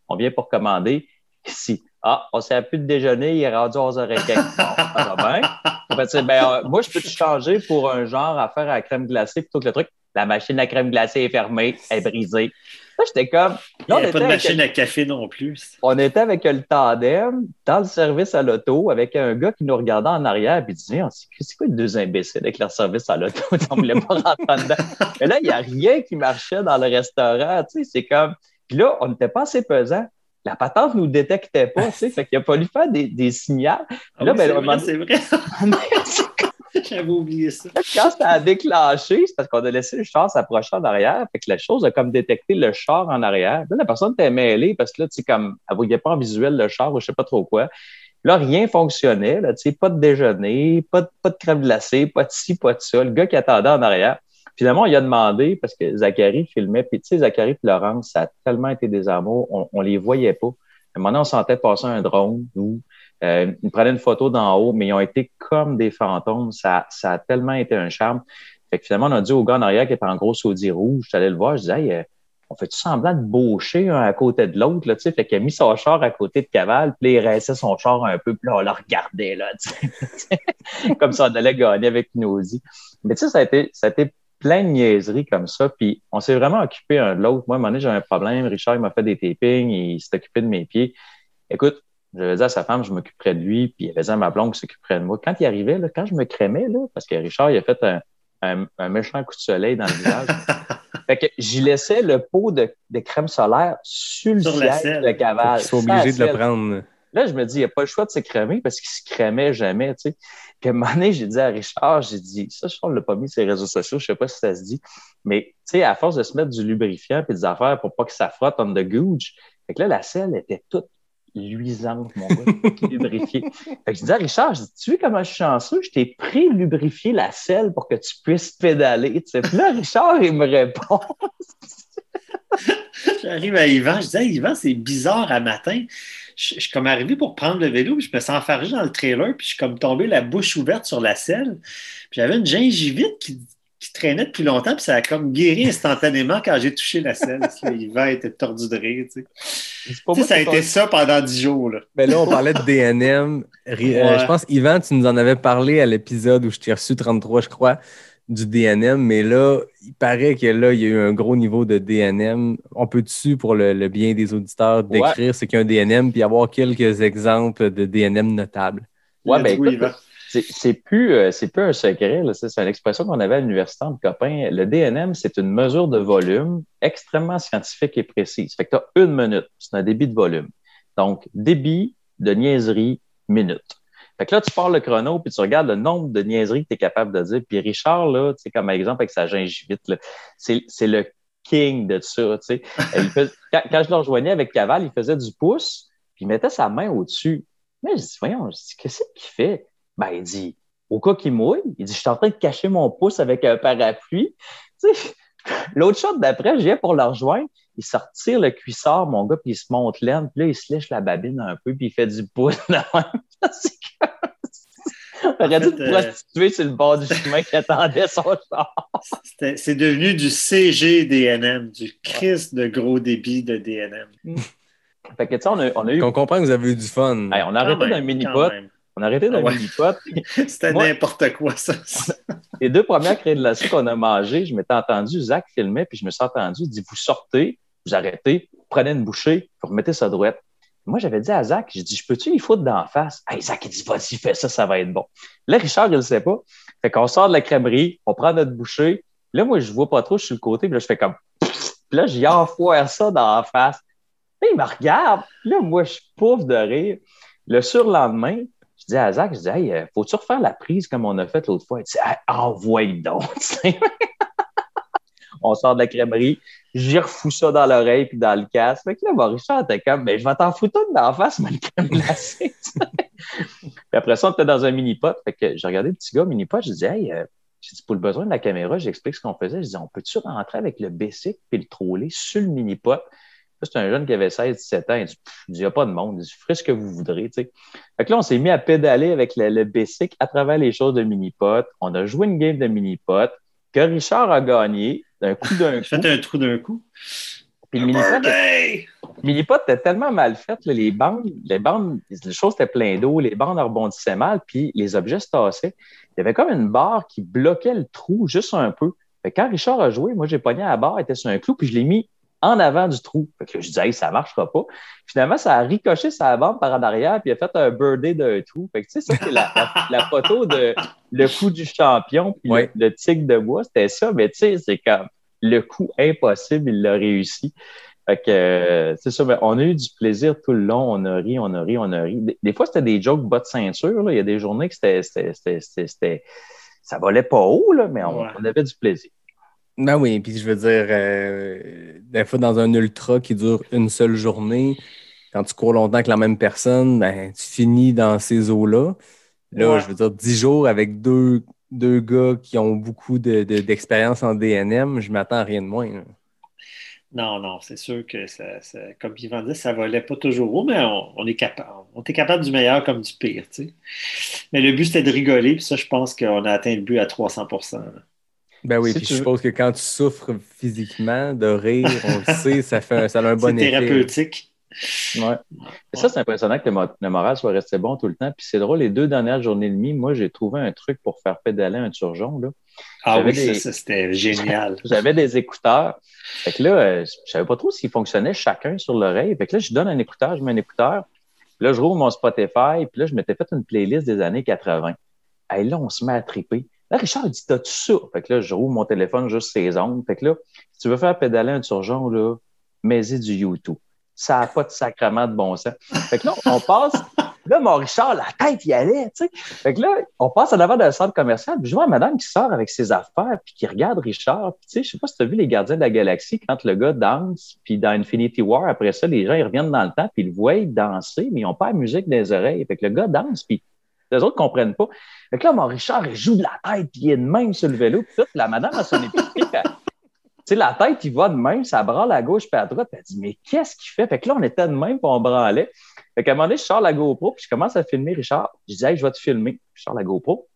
On vient pour commander. Ici, ah, on s'est plus de déjeuner, il est rendu 11h15. Bon, ça va bien. En fait, c'est, ben, euh, moi, je peux te changer pour un genre à faire à la crème glacée plutôt que le truc. La machine à crème glacée est fermée, elle est brisée. Là, j'étais comme. Il n'y on a pas de avec- machine à café non plus. on était avec le tandem dans le service à l'auto avec un gars qui nous regardait en arrière et disait Ah, c'est quoi les deux imbéciles avec leur service à l'auto? On voulait pas rentrer dedans. Mais là, il n'y a rien qui marchait dans le restaurant. Tu sais, c'est comme. Puis là, on n'était pas assez pesant. La patente ne nous détectait pas. Tu sais, fait qu'il a fallu faire des, des signaux. Ah Là, oui, ben, c'est vrai, c'est vrai. J'avais oublié ça. Quand ça a déclenché, c'est parce qu'on a laissé le char s'approcher en arrière. Fait que la chose a comme détecté le char en arrière. Là, la personne était mêlée parce que là, tu sais, comme, elle voyait pas en visuel le char ou je sais pas trop quoi. Là, rien fonctionnait, là, tu sais, pas de déjeuner, pas de, crème glacée, pas de ci, pas de ça. Le gars qui attendait en arrière. Finalement, il a demandé, parce que Zachary filmait, puis tu sais, Zachary et Laurence, ça a tellement été des amours, on, on les voyait pas. À un moment donné, on sentait passer un drone, nous, euh, ils prenaient une photo d'en haut, mais ils ont été comme des fantômes. Ça, ça a tellement été un charme. Fait que finalement, on a dit au gars en arrière qui était en gros saudi rouge, allé le voir, je disais, hey, euh, on fait tout semblant de baucher un à côté de l'autre, là, tu sais? Fait qu'il a mis son char à côté de Caval, puis il rinçait son char un peu, puis là, on le regardait, là, tu sais. comme ça, on allait gagner avec Nausée. Mais tu sais, ça a été, ça a été plein de niaiseries comme ça, puis on s'est vraiment occupé un de l'autre. Moi, à un moment donné, j'avais un problème. Richard, il m'a fait des tapings, il s'est occupé de mes pieds. Écoute, j'avais dit à sa femme, je m'occuperais de lui, puis il avait dit à ma blonde qui s'occuperait de moi. Quand il arrivait, là, quand je me crémais, là, parce que Richard, il a fait un, un, un méchant coup de soleil dans le visage. fait que j'y laissais le pot de, de crème solaire sur le siège de cavale. Ils sont obligés de le prendre. Là, je me dis, il n'y a pas le choix de se crémer parce qu'il se crémait jamais, tu sais. Puis à un moment donné, j'ai dit à Richard, j'ai dit, ça, je ne l'a pas mis sur les réseaux sociaux, je sais pas si ça se dit, mais tu sais, à force de se mettre du lubrifiant et des affaires pour pas que ça frotte on the gooch, fait que là, la selle était toute luisante, mon gars, lubrifiée. Fait que je dis à Richard, je dis, tu vois comment je suis chanceux, je t'ai pré-lubrifié la selle pour que tu puisses pédaler. Puis là, Richard, il me répond, J'arrive à Yvan, je dis Hey, Yvan, c'est bizarre à matin. Je, je suis comme arrivé pour prendre le vélo, puis je me suis enfargé dans le trailer, puis je suis comme tombé la bouche ouverte sur la selle. Puis j'avais une gingivite qui, qui traînait depuis longtemps, puis ça a comme guéri instantanément quand j'ai touché la selle. Yvan était tordu de rire. Tu sais. Ça a été ça pendant dix jours. Là. Mais là, on parlait de DNM. Euh, Ouais. je pense, Yvan, tu nous en avais parlé à l'épisode où je t'ai reçu 33, je crois, du DNM. Mais là, il paraît que là, il y a eu un gros niveau de DNM. On peut dessus, pour le, le bien des auditeurs, décrire ce qu'est un DNM puis avoir quelques exemples de DNM notables? Ouais, ben, écoute, Yvan. C'est plus, euh, c'est plus un secret, c'est une expression qu'on avait à l'université entre copains. Le DNM, c'est une mesure de volume extrêmement scientifique et précise. Fait que tu as une minute, c'est un débit de volume. Donc, débit de niaiserie, minute. Fait que là, tu pars le chrono, puis tu regardes le nombre de niaiseries que tu es capable de dire. Puis Richard, là, tu sais, comme exemple avec sa gingivite, c'est le king de ça. tu sais. Fais- quand, je le rejoignais avec Caval, il faisait du pouce, puis il mettait sa main au-dessus. Mais je dis, voyons, qu'est-ce qu'il fait? Ben, il dit, au cas qu'il mouille, il dit, je suis en train de cacher mon pouce avec un parapluie. Tu sais, l'autre shot d'après, je viens pour le rejoindre. Il retire le cuissard, mon gars, puis il se monte l'aine, puis là, il se lèche la babine un peu, puis il fait du pouce. comme- Aurait dû te euh, prostituer sur le bord du chemin qui attendait son char. C'est devenu du CGDNM, du Christ de gros débit de DNM. Fait que, tu sais, on a, on a eu. Qu'on comprend que vous avez eu du fun. Hey, on a Quand arrêté même, d'un mini-pot. On a arrêté d'un ouais. mini-pot. C'était n'importe quoi, ça. Les deux premières crayons de glacé qu'on a mangées, je m'étais entendu, Zach filmait, puis je me suis entendu, il dit, vous sortez, vous arrêtez, vous prenez une bouchée, vous remettez ça droite. Moi, j'avais dit à Zach, j'ai dit, je peux-tu y foutre d'en face? Hey, Zach, il dit, vas-y, fais ça, ça va être bon. Là, Richard, il le sait pas. Fait qu'on sort de la crèmerie, on prend notre bouchée. Là, moi, je vois pas trop, je suis sur le côté, puis là, je fais comme, puis là, j'y enfoire ça dans la face. Là, il me regarde. Là, moi, je pouffe de rire. Le surlendemain, je dis à Zach, je dis, hey, euh, faut-tu refaire la prise comme on a fait l'autre fois? Il dit, hey, envoie donc. tu sais. on sort de la crèmerie, j'y refous ça dans l'oreille puis dans le casque. Fait que là, bon, Richard était comme, mais je vais t'en foutre une dans la face, ma crème glacée. puis après ça, on était dans un mini-pot. Fait que j'ai regardé le petit gars mini-pot, je dis, hey, euh, dit, pour le besoin de la caméra, j'explique ce qu'on faisait. Je dis, on peut-tu rentrer avec le basic puis le troller sur le mini-pot? C'est un jeune qui avait 16-17 ans. Il dit, il dit, il n'y a pas de monde. Il dit, ferez ce que vous voudrez. tu sais. Fait que là, on s'est mis à pédaler avec le, le basic à travers les choses de mini-pot. On a joué une game de mini-pot que Richard a gagné d'un coup d'un coup. Faites un trou d'un coup. Puis le mini-pot, était tellement mal fait, là, les bandes, les bandes, les choses étaient pleines d'eau, les bandes rebondissaient mal, puis les objets se tassaient. Il y avait comme une barre qui bloquait le trou juste un peu. Fait que quand Richard a joué, moi j'ai pogné à la barre, elle était sur un clou, puis je l'ai mis en avant du trou. Fait que je disais, hey, ça marchera pas. Finalement, ça a ricoché sa bande par en arrière, puis il a fait un birdie d'un trou. Fait que, tu sais, ça, c'est la, la, la photo de le coup du champion, puis le, le tigre de bois, c'était ça. Mais tu sais, c'est comme le coup impossible, il l'a réussi. Fait que, euh, c'est ça, mais on a eu du plaisir tout le long. On a ri, on a ri, on a ri. Des, des fois, c'était des jokes bas de ceinture. Là. Il y a des journées que c'était, c'était, c'était, c'était, c'était- ça volait pas haut, là, mais on, Ouais. on avait du plaisir. Ben oui, puis je veux dire, euh, des fois dans un ultra qui dure une seule journée, quand tu cours longtemps avec la même personne, ben, tu finis dans ces eaux-là. Là, Ouais. je veux dire, 10 jours avec deux, deux gars qui ont beaucoup de- de- d'expérience en DNM, je m'attends à rien de moins. là. Non, non, c'est sûr que ça, ça- comme Yvan dit, ça volait pas toujours haut, mais on, on est capable. On est capable du meilleur comme du pire, tu sais. Mais le but, c'était de rigoler, puis ça, je pense qu'on a atteint le but à 300 là. Ben oui, Si puis je veux- suppose que quand tu souffres physiquement de rire, on le sait, ça, fait un- ça a un bon C'est effet. thérapeutique. Ouais. Et ça, c'est impressionnant que le, mo- le moral soit resté bon tout le temps. Puis c'est drôle, les deux dernières journées et demie, moi, j'ai trouvé un truc pour faire pédaler un turgeon. Là. Ah oui, des- ça, c'était génial. J'avais des écouteurs. Fait que là, euh, je savais pas trop s'ils fonctionnaient chacun sur l'oreille. Fait que là, je donne un écouteur, je mets un écouteur. Puis là, je rouvre mon Spotify. Puis là, je m'étais fait une playlist des années 80. Et là, on se met à triper. Là, Richard dit, t'as-tu ça? Fait que là, je rouvre mon téléphone juste ses ondes. Fait que là, si tu veux faire pédaler un turgeon, là, mets-y du YouTube. Ça n'a pas de sacrement de bon sens. Fait que là, on passe. Là, mon Richard, la tête y allait, tu sais. Fait que là, on passe en avant d'un centre commercial, puis je vois une madame qui sort avec ses affaires, puis qui regarde Richard. Puis, tu sais, je sais pas si tu as vu les Gardiens de la Galaxie, quand le gars danse, puis dans Infinity War, après ça, les gens, ils reviennent dans le temps, puis ils le voient danser, mais ils n'ont pas la musique les oreilles. Fait que le gars danse, puis les autres comprennent pas. Fait que là, mon Richard, il joue de la tête, puis il est de même sur le vélo, puis toute la madame à son elle- tu sais, la tête, il va de même, ça branle à gauche puis à droite. Puis elle dit, mais qu'est-ce qu'il fait? Fait que là, on était de même, puis on branlait. Fait qu'à un moment donné, je sors la GoPro, puis je commence à filmer Richard. Je dis, hey, je vais te filmer. Je sors la GoPro.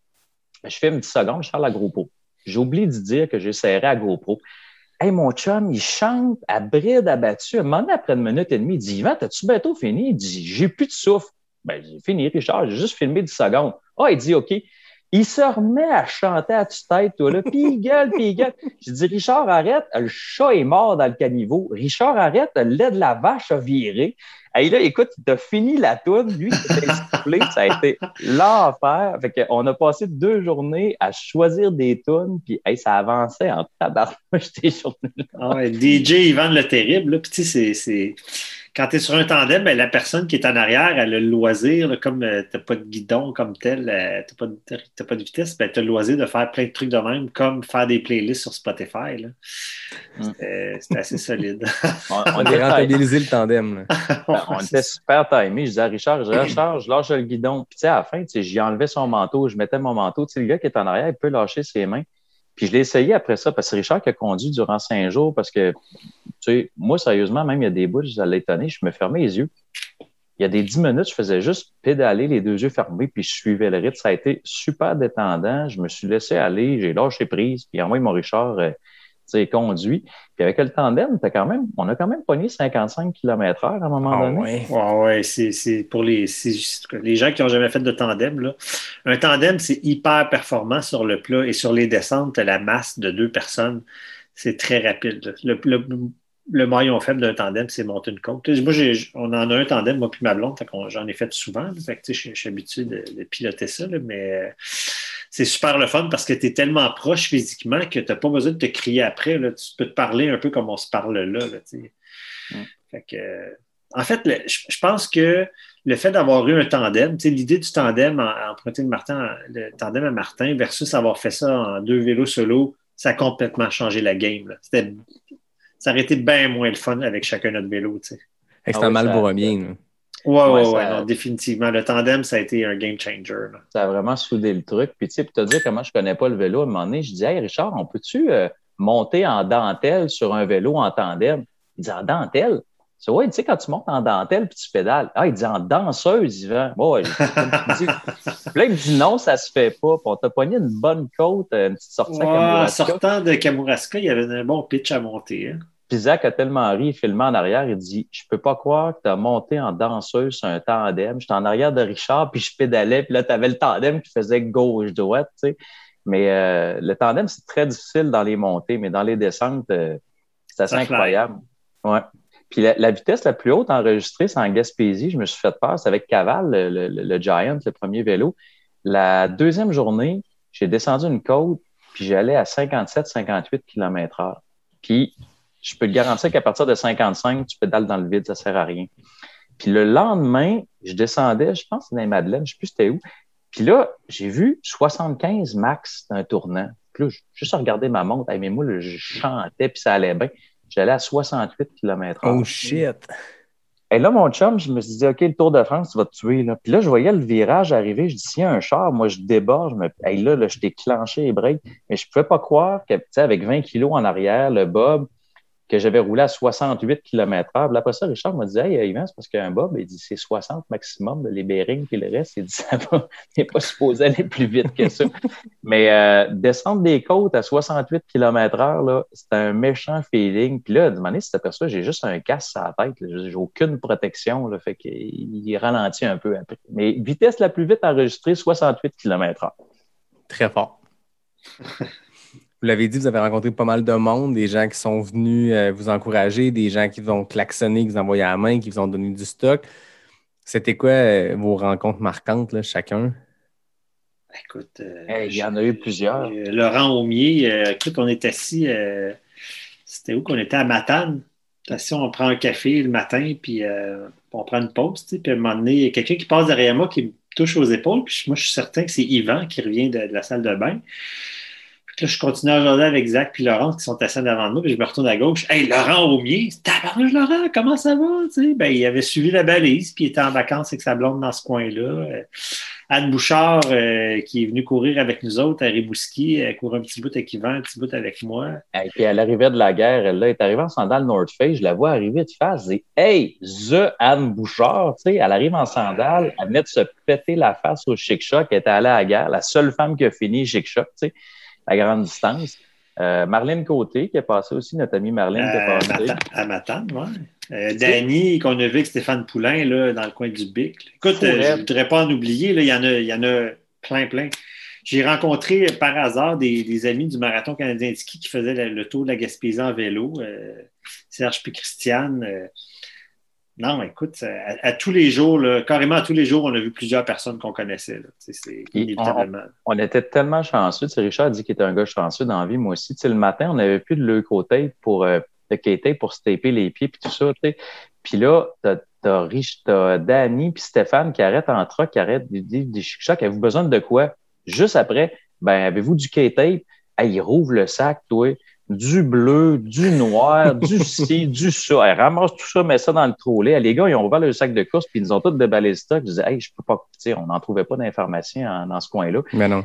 Je filme 10 secondes, je sors la GoPro. J'oublie de dire que j'ai serré à GoPro. Hey, mon chum, il chante à bride abattue. Un moment donné, après une minute et demie, il dit, Yvan, t'as-tu bientôt fini? Il dit, j'ai plus de souffle. Ben, j'ai fini, Richard, j'ai juste filmé 10 secondes. Ah, il dit, OK. Il se remet à chanter à tue-tête, toi, là, puis il gueule, puis il gueule. Je dis, Richard, arrête, le chat est mort dans le caniveau. Richard, arrête, le lait de la vache a viré. Hey, là, écoute, il t'a fini la toune. Lui, c'était essoufflé. Ça a été l'enfer. Fait qu'on a passé deux journées à choisir des tunes, puis ça avançait en tabarnouche des journées. Ah DJ Yvan le Terrible, là, puis tu sais, c'est. Quand tu es sur un tandem, ben, la personne qui est en arrière, elle a le loisir, là, comme tu n'as pas de guidon comme tel, euh, tu n'as pas, de- t'as pas de vitesse, ben, tu as le loisir de faire plein de trucs de même, comme faire des playlists sur Spotify. Mm. C'était c'était assez solide. On, a rentabilisé le tandem. là. Ben, on était super timés. Je disais à Richard, je Richard, je lâche le guidon. Puis, tu sais, à la fin, tu sais, j'y enlevais son manteau, je mettais mon manteau. Tu sais, le gars qui est en arrière, il peut lâcher ses mains. Puis, je l'ai essayé après ça, parce que Richard qui a conduit durant cinq jours, parce que, tu sais, moi, sérieusement, même il y a des bouts, ça l'a étonné, je me fermais les yeux. Il y a des dix minutes, je faisais juste pédaler les deux yeux fermés, puis je suivais le rythme. Ça a été super détendant. Je me suis laissé aller, j'ai lâché prise, puis envoyé mon Richard, euh, conduit. Puis avec le tandem, t'as quand même, on a quand même pogné 55 km heure à un moment Ah donné. ouais. Ouais, ouais, c'est pour les, les gens qui n'ont jamais fait de tandem. Là. Un tandem, c'est hyper performant sur le plat et sur les descentes, la masse de deux personnes. C'est très rapide. Le, le, le maillon faible d'un tandem, c'est monter une côte. Moi, on en a un tandem, moi puis ma blonde, j'en ai fait souvent. Fait que, je, suis habitué de, de piloter ça, là, mais c'est super le fun parce que tu es tellement proche physiquement que tu n'as pas besoin de te crier après. Là. Tu peux te parler un peu comme on se parle là. là. Mm. Fait que, euh, en fait, le- je, je pense que le fait d'avoir eu un tandem, tu sais, l'idée du tandem, en, emprunter le, Martin, le tandem à Martin versus avoir fait ça en deux vélos solo, ça a complètement changé la game. là. C'était, ça aurait été bien moins le fun avec chacun notre vélo. Tu sais. Hey, C'est Ah un ouais, mal ça- bourromien. là. Ouais, Ouais, ouais, ça- ouais, non, définitivement. Le tandem, ça a été un game changer. là. Ça a vraiment soudé le truc. Puis, tu sais, te dire comment je connais pas le vélo, à un moment donné, je dis, hey, Richard, on peut-tu euh, monter en dentelle sur un vélo en tandem? Il dit, en dentelle? C'est ouais, tu sais, quand tu montes en dentelle puis tu pédales. Ah, il dit, en danseuse, Yvan. Bon, ouais, là, il me dit, non, ça se fait pas. Puis on t'a pogné une bonne côte, une petite sortie à Ouais, en Kamouraska. sortant de Kamouraska, il y avait un bon pitch à monter. hein. Puis Zach a tellement ri, filmé en arrière, il dit Je peux pas croire que tu as monté en danseuse sur un tandem. J'étais en arrière de Richard, puis je pédalais, puis là, tu avais le tandem qui faisait gauche-droite, tu sais. Mais euh, le tandem, c'est très difficile dans les montées, mais dans les descentes, euh, c'est assez incroyable. Ouais. Puis la, la vitesse la plus haute enregistrée, c'est en Gaspésie. Je me suis fait peur. C'est avec Caval, le, le- le Giant, le premier vélo. La deuxième journée, j'ai descendu une côte, puis j'allais à 57-58 km heure. Puis je peux te garantir qu'à partir de 55, tu pédales dans le vide, ça sert à rien. Puis le lendemain, je descendais, je pense que c'était dans les Madeleines, je sais plus c'était où. Puis là, j'ai vu 75 max d'un tournant. Puis là, juste regardé ma montre. Mais moi, là, je chantais, puis ça allait bien. J'allais à 68 km Oh shit. et là, mon chum, je me suis dit, OK, le Tour de France, tu vas te tuer. Là. Puis là, je voyais le virage arriver. Je dis, s'il y a un char, moi, je déborde. Je me... Hey, là, là, je déclenché les breaks. Mais je ne pouvais pas croire que, tu sais, avec 20 kilos en arrière, le Bob, que j'avais roulé à 68 km heure. Puis après ça, Richard m'a dit, hey, Yvan, c'est parce qu'un Bob, il dit, c'est 60 maximum, les bearings, puis le reste, il dit, ça va, il n'est pas supposé aller plus vite que ça. Mais euh, descendre des côtes à 68 km là, c'est un méchant feeling. Puis là, à un moment donné, si tu t'aperçois, j'ai juste un casque sur la tête. J'ai aucune protection. Là, fait qu'il il ralentit un peu après. Mais vitesse la plus vite enregistrée, 68 km heure. Très fort. Vous l'avez dit, vous avez rencontré pas mal de monde, des gens qui sont venus euh, vous encourager, des gens qui vous ont klaxonné, qui vous ont envoyé à la main, qui vous ont donné du stock. C'était quoi euh, vos rencontres marquantes, là, chacun? Écoute, euh, Hey, il y en a eu plusieurs. euh, Laurent Aumier, euh, écoute, on est assis, euh, c'était où qu'on était à Matane? Assis, on prend un café le matin, puis euh, on prend une pause, tu sais, puis à un moment donné, il y a quelqu'un qui passe derrière moi qui me touche aux épaules, puis moi, je suis certain que c'est Yvan qui revient de, de la salle de bain. Là, je continue à regarder avec Zach puis Laurent qui sont assis devant moi, puis je me retourne à gauche. Hey, Laurent Aumier, tabarnouche Laurent, comment ça va? Ben, il avait suivi la balise, puis il était en vacances avec sa blonde dans ce coin-là. Euh, Anne Bouchard, euh, qui est venue courir avec nous autres à Rimouski, elle court un petit bout avec Yvan, un petit bout avec moi. Et puis elle arrivait de la guerre, elle là, est arrivée en sandales North Face, je la vois arriver de face, dis Hey, The Anne Bouchard, tu sais, elle arrive en sandales, elle venait de se péter la face au Chic Choc, elle était allée à la guerre, la seule femme qui a fini Chic Choc, tu sais, la grande distance. Euh, Marlène Côté, qui est passée aussi, notre amie Marlène qui est Euh, passée. À Matane, ouais. Euh, Danny, qu'on a vu avec Stéphane Poulain là, dans le coin du Bic. Écoute, je ne voudrais pas en oublier, il, y en a, il y en a plein, plein. J'ai rencontré par hasard des, des amis du Marathon canadien de ski qui faisaient le, le tour de la Gaspésie en vélo. euh, Serge puis Christiane. Euh. non, écoute, à, à tous les jours, là, carrément à tous les jours, on a vu plusieurs personnes qu'on connaissait. là. C'est inévitablement. On était tellement chanceux. Tu sais, Richard dit qu'il était un gars chanceux dans la vie, moi aussi. Tu sais, le matin, on n'avait plus de leucotape pour euh, de K-tape pour se taper les pieds puis tout ça. Tu sais. Puis là, t'as t'as Danny puis Stéphane qui arrêtent en truck, qui arrêtent des, des, des chic-chocs. Avez-vous besoin de quoi? Juste après, ben avez-vous du K-tape? Hey, il rouvre le sac, toi. Du bleu, du noir, du ci, du ça. Elle ramasse tout ça, met ça dans le trolley. Les gars, ils ont ouvert le sac de course, puis ils nous ont tous déballé le stock. Je disais, hey, je peux pas, tu on n'en trouvait pas d'informations dans ce coin-là. Mais non.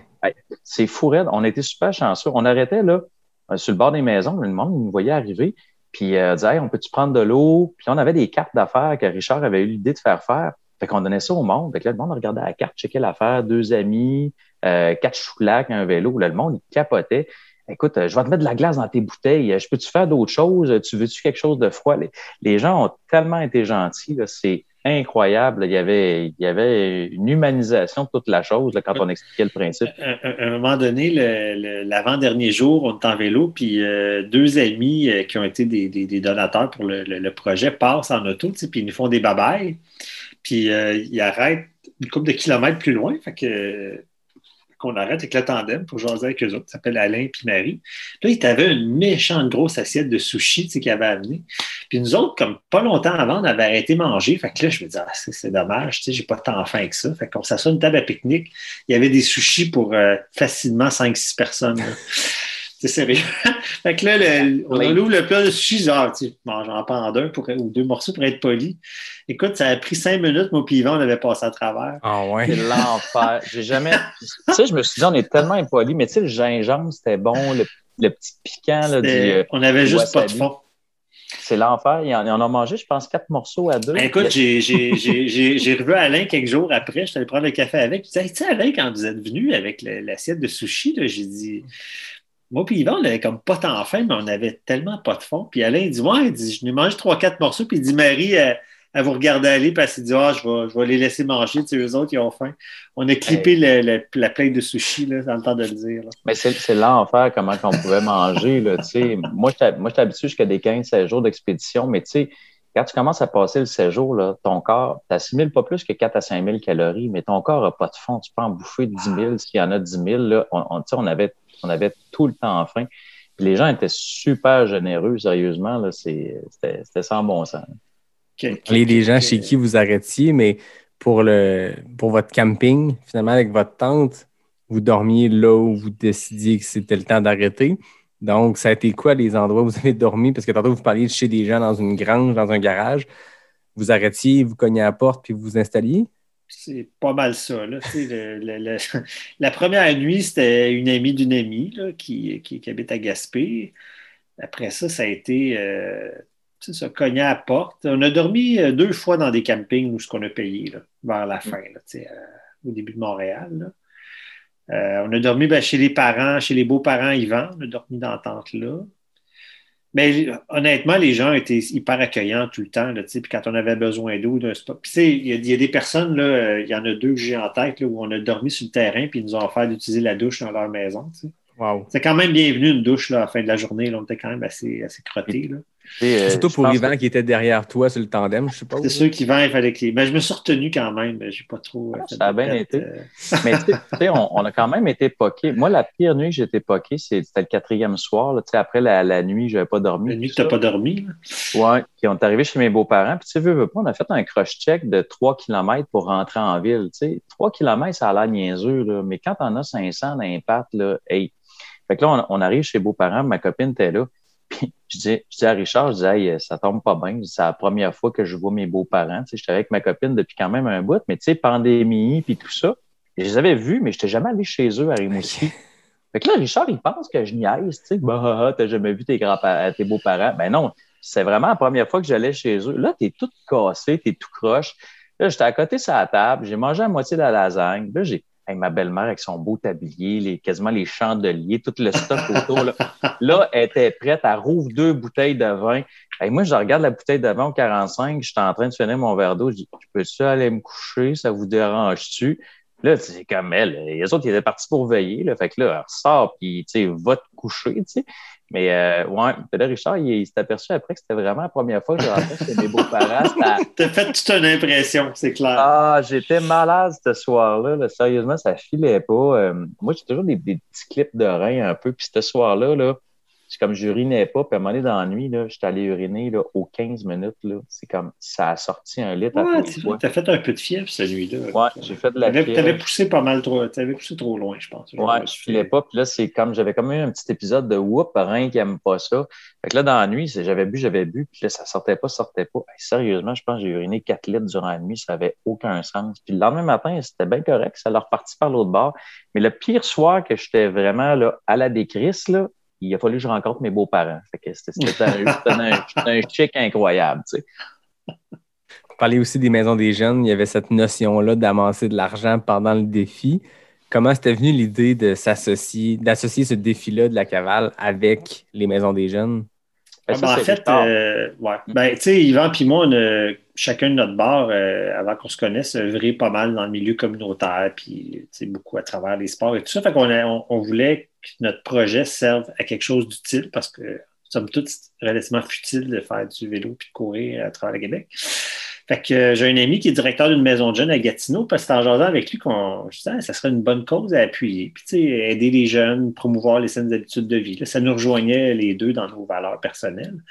C'est fou raide. On était super chanceux. On arrêtait là, euh, sur le bord des maisons. Le monde nous voyait arriver. Puis euh, disait, hey, on peut-tu prendre de l'eau? Puis on avait des cartes d'affaires que Richard avait eu l'idée de faire faire. Fait qu'on donnait ça au monde. Fait que là, le monde regardait la carte, checkait l'affaire, deux amis, euh, quatre choulacs, un vélo. Là, le monde, il capotait. Écoute, euh, je vais te mettre de la glace dans tes bouteilles. Euh, Je peux-tu faire d'autres choses? Euh, Tu veux-tu quelque chose de froid? Les, les gens ont tellement été gentils. C'est incroyable. Il y avait, il y avait une humanisation de toute la chose quand on expliquait le principe. à, un moment donné, l'avant-dernier jour, on est en vélo, puis deux amis qui ont été des, des- donateurs pour le, le- projet passent en auto, puis ils nous font des babayes, puis ils arrêtent une couple de kilomètres plus loin, fait que qu'on arrête avec le tandem pour jaser avec eux autres, qui s'appelle Alain puis Marie. Là, ils avaient une méchante grosse assiette de sushi qu'ils avaient amené. Puis nous autres, comme pas longtemps avant, on avait arrêté manger. Fait que là, je me disais, ah, c'est dommage, tu sais, j'ai pas tant faim que ça. Fait qu'on s'assoit une table à pique-nique. Il y avait des sushis pour euh, facilement 5-6 personnes. C'est sérieux. fait que là, le- on ouvre le plat de sushi, genre, tu sais, bon, j'en prends un pour, ou deux morceaux pour être poli. Écoute, ça a pris cinq minutes, moi puis Yvan, on avait passé à travers. Ah ouais. C'est l'enfer. J'ai jamais. Tu sais, je me suis dit, on est tellement impolis, mais tu sais, le gingembre, c'était bon, le, le petit piquant, là, du, on avait juste pas de fond. c'est l'enfer. Ils en, ils en ont mangé, je pense, quatre morceaux à deux. Ben, écoute, j'ai- j'ai j'ai- j'ai- j'ai revu Alain quelques jours après. Je suis allé prendre le café avec. Je disais, Hey, tu sais, Alain, quand vous êtes venu avec l'assiette de sushi, là, j'ai dit, moi puis Yvan, on avait comme pas tant faim, mais on avait tellement pas de fond. Puis Alain, il dit Ouais, il dit, je nous mange trois, quatre morceaux. Puis il dit Marie, elle, elle vous regarde aller, parce qu'il dit Ah, je vais, je vais les laisser manger. Tu sais, eux autres, ils ont faim. On a clippé le- le- la plainte de sushi, là, dans le temps de le dire. là. Mais c'est l'enfer, comment on pouvait manger. Là, tu sais. moi, j'étais habitué jusqu'à des 15-16 jours d'expédition, mais tu sais, quand tu commences à passer le séjour, là, ton corps, tu assimiles pas plus que 4 à 5 000 calories, mais ton corps n'a pas de fond. Tu peux en bouffer 10 000, s'il y en a 10 000. Là, on, on, on, avait, on avait tout le temps faim. Puis les gens étaient super généreux, sérieusement. là, c'est- C'était c'était sans bon sens. Les, les gens chez qui vous arrêtiez, mais pour, le, pour votre camping, finalement, avec votre tente, vous dormiez là où vous décidiez que c'était le temps d'arrêter. Donc, ça a été quoi les endroits où vous avez dormi? Parce que tantôt, vous parliez de chez des gens dans une grange, dans un garage. Vous arrêtiez, vous cogniez à la porte, puis vous vous installiez? C'est pas mal ça. Le- le- la première nuit, c'était une amie d'une amie qui, qui, habite à Gaspé. Après ça, ça a été euh, ça, cogner à la porte. On a dormi euh, deux fois dans des campings où ce qu'on a payé là, vers la fin, là, euh, au début de Montréal. on a dormi ben, chez les parents, chez les beaux-parents Yvan. On a dormi dans la tente là. Mais honnêtement, les gens étaient hyper accueillants tout le temps. Là, puis quand on avait besoin d'eau, d'un spot. Il y, a- il y a des personnes, euh, il y en a deux que j'ai en tête, là, où on a dormi sur le terrain, puis ils nous ont offert d'utiliser la douche dans leur maison. Wow. C'est quand même bienvenu une douche là, à la fin de la journée. Là, on était quand même assez, assez crottés. Sais, euh, Surtout je pour Yvan qui était derrière toi sur le tandem, je suppose. C'est sûr qu'Yvan, il fallait que. Mais je me suis retenu quand même. mais J'ai pas trop. fait ça a bien tête, été. euh, Mais tu sais- sais, on, on a quand même été poqués. Moi, la pire nuit que j'ai été poqué, c'est- c'était le quatrième soir. Là, Tu sais, après la, la nuit, je n'avais pas dormi. La nuit que tu n'as pas dormi. là. Ouais. Puis on est arrivé chez mes beaux-parents. Puis tu sais, veux, veux pas, on a fait un cross-check de 3 km pour rentrer en ville. Tu sais, 3 km, ça a l'air niaiseux, là. mais quand on a 500 d'impact, là, hey. Fait que là, on, on arrive chez les beaux-parents, ma copine était là. Puis je dis, je dis à Richard, je dis, hey, ça tombe pas bien. C'est la première fois que je vois mes beaux-parents. Tu sais, j'étais avec ma copine depuis quand même un bout, mais tu sais, pandémie, puis tout ça. Je les avais vus, mais je n'étais jamais allé chez eux à Rimouski. Fait que là, Richard, il pense que je niaise, tu sais, bah, ah, ah, t'as jamais vu tes grands tes beaux-parents. Ben non, c'est vraiment la première fois que j'allais chez eux. Là, t'es tout cassé, t'es tout croche. Là, j'étais à côté sur la table, j'ai mangé à moitié de la lasagne. Là, j'ai hey, ma belle-mère avec son beau tablier, les, quasiment les chandeliers, tout le stock autour. Là, là elle était prête, elle rouvre deux bouteilles de vin. Hey, moi, je regarde la bouteille de vin au 45, j'étais en train de finir mon verre d'eau. Je dis, peux-tu aller me coucher? Ça vous dérange-tu? Là, c'est comme elle. Les autres, ils étaient partis pour veiller. Là. Fait que là, elle ressort, puis, tu sais, va te coucher, tu. Mais, euh, ouais, là, Richard, il, il s'est aperçu après que c'était vraiment la première fois que je rentrais chez mes beaux-parents. T'as fait toute une impression, c'est clair. Ah, j'étais malade ce soir-là. là. Sérieusement, ça filait pas. Euh, moi, j'ai toujours des, des petits clips de rein un peu. Puis ce soir-là, là, c'est comme j'urinais pas. Puis à un moment donné, dans la nuit, là, j'étais allé uriner là, aux 15 minutes. Là. C'est comme ça a sorti un litre à Ouais, tous les tu fois. as fait un peu de fièvre cette nuit-là. Ouais, j'ai fait de la fièvre. t'avais poussé pas mal trop. T'avais poussé trop loin, je pense. Ouais, me je filais pas. Puis là, c'est comme j'avais comme eu un petit épisode de whoop, rien qui aime pas ça. Fait que là, dans la nuit, c'est- j'avais bu, j'avais bu, puis là, ça sortait pas, ça sortait pas. Hey, sérieusement, je pense que j'ai uriné 4 litres durant la nuit, ça avait aucun sens. Puis le lendemain matin, c'était bien correct, ça leur reparti par l'autre bord. Mais le pire soir que j'étais vraiment là, à la décrisse, là, il a fallu que je rencontre mes beaux-parents. C'était un, un chic incroyable, tu sais. Vous parlez aussi des maisons des jeunes. Il y avait cette notion-là d'amasser de l'argent pendant le défi. Comment c'était venu l'idée de s'associer, d'associer ce défi-là de la cavale avec les maisons des jeunes? Ben, Ah, ça, ben, en fait, euh, ouais. Ben, tu sais, Yvan puis moi, on a, chacun de notre bar, euh, avant qu'on se connaisse, œuvré pas mal dans le milieu communautaire, puis tu sais, beaucoup à travers les sports et tout ça. Fait qu'on on, on voulait que notre projet serve à quelque chose d'utile parce que nous sommes tous relativement futiles de faire du vélo puis de courir à travers le Québec. Fait que euh, j'ai un ami qui est directeur d'une maison de jeunes à Gatineau, parce que en jasant avec lui qu'on je disais, ça serait une bonne cause à appuyer. Puis, tu sais, aider les jeunes, promouvoir les saines habitudes de vie. Ça nous rejoignait les deux dans nos valeurs personnelles.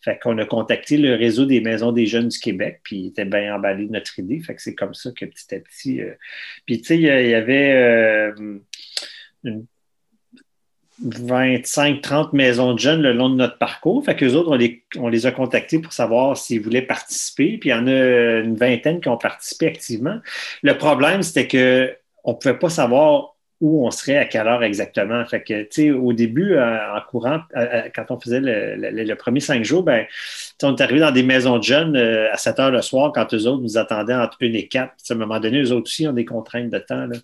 Fait qu'on a contacté le réseau des maisons des jeunes du Québec, puis il était bien emballé de notre idée. Fait que c'est comme ça que petit à petit. euh, Puis, tu sais, il y avait euh, une 25-30 maisons de jeunes le long de notre parcours. Fait qu'eux autres, on les, les a contactés pour savoir s'ils voulaient participer. Puis il y en a une vingtaine qui ont participé activement. Le problème, c'était que on ne pouvait pas savoir où on serait à quelle heure exactement. Fait que, tu sais, au début, euh, en courant, euh, euh, quand on faisait le, premier cinq jours, ben, on est arrivé dans des maisons de jeunes à 7 heures le soir quand eux autres nous attendaient entre 1 et 4. Puis, à un moment donné, eux autres aussi ont des contraintes de temps. Là.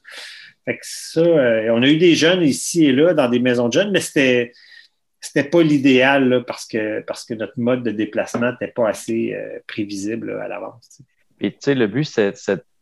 Fait que ça, euh, on a eu des jeunes ici et là dans des maisons de jeunes, mais c'était c'était pas l'idéal parce que parce que notre mode de déplacement n'était pas assez euh, prévisible là, à l'avance. Puis, tu sais, le but, c'est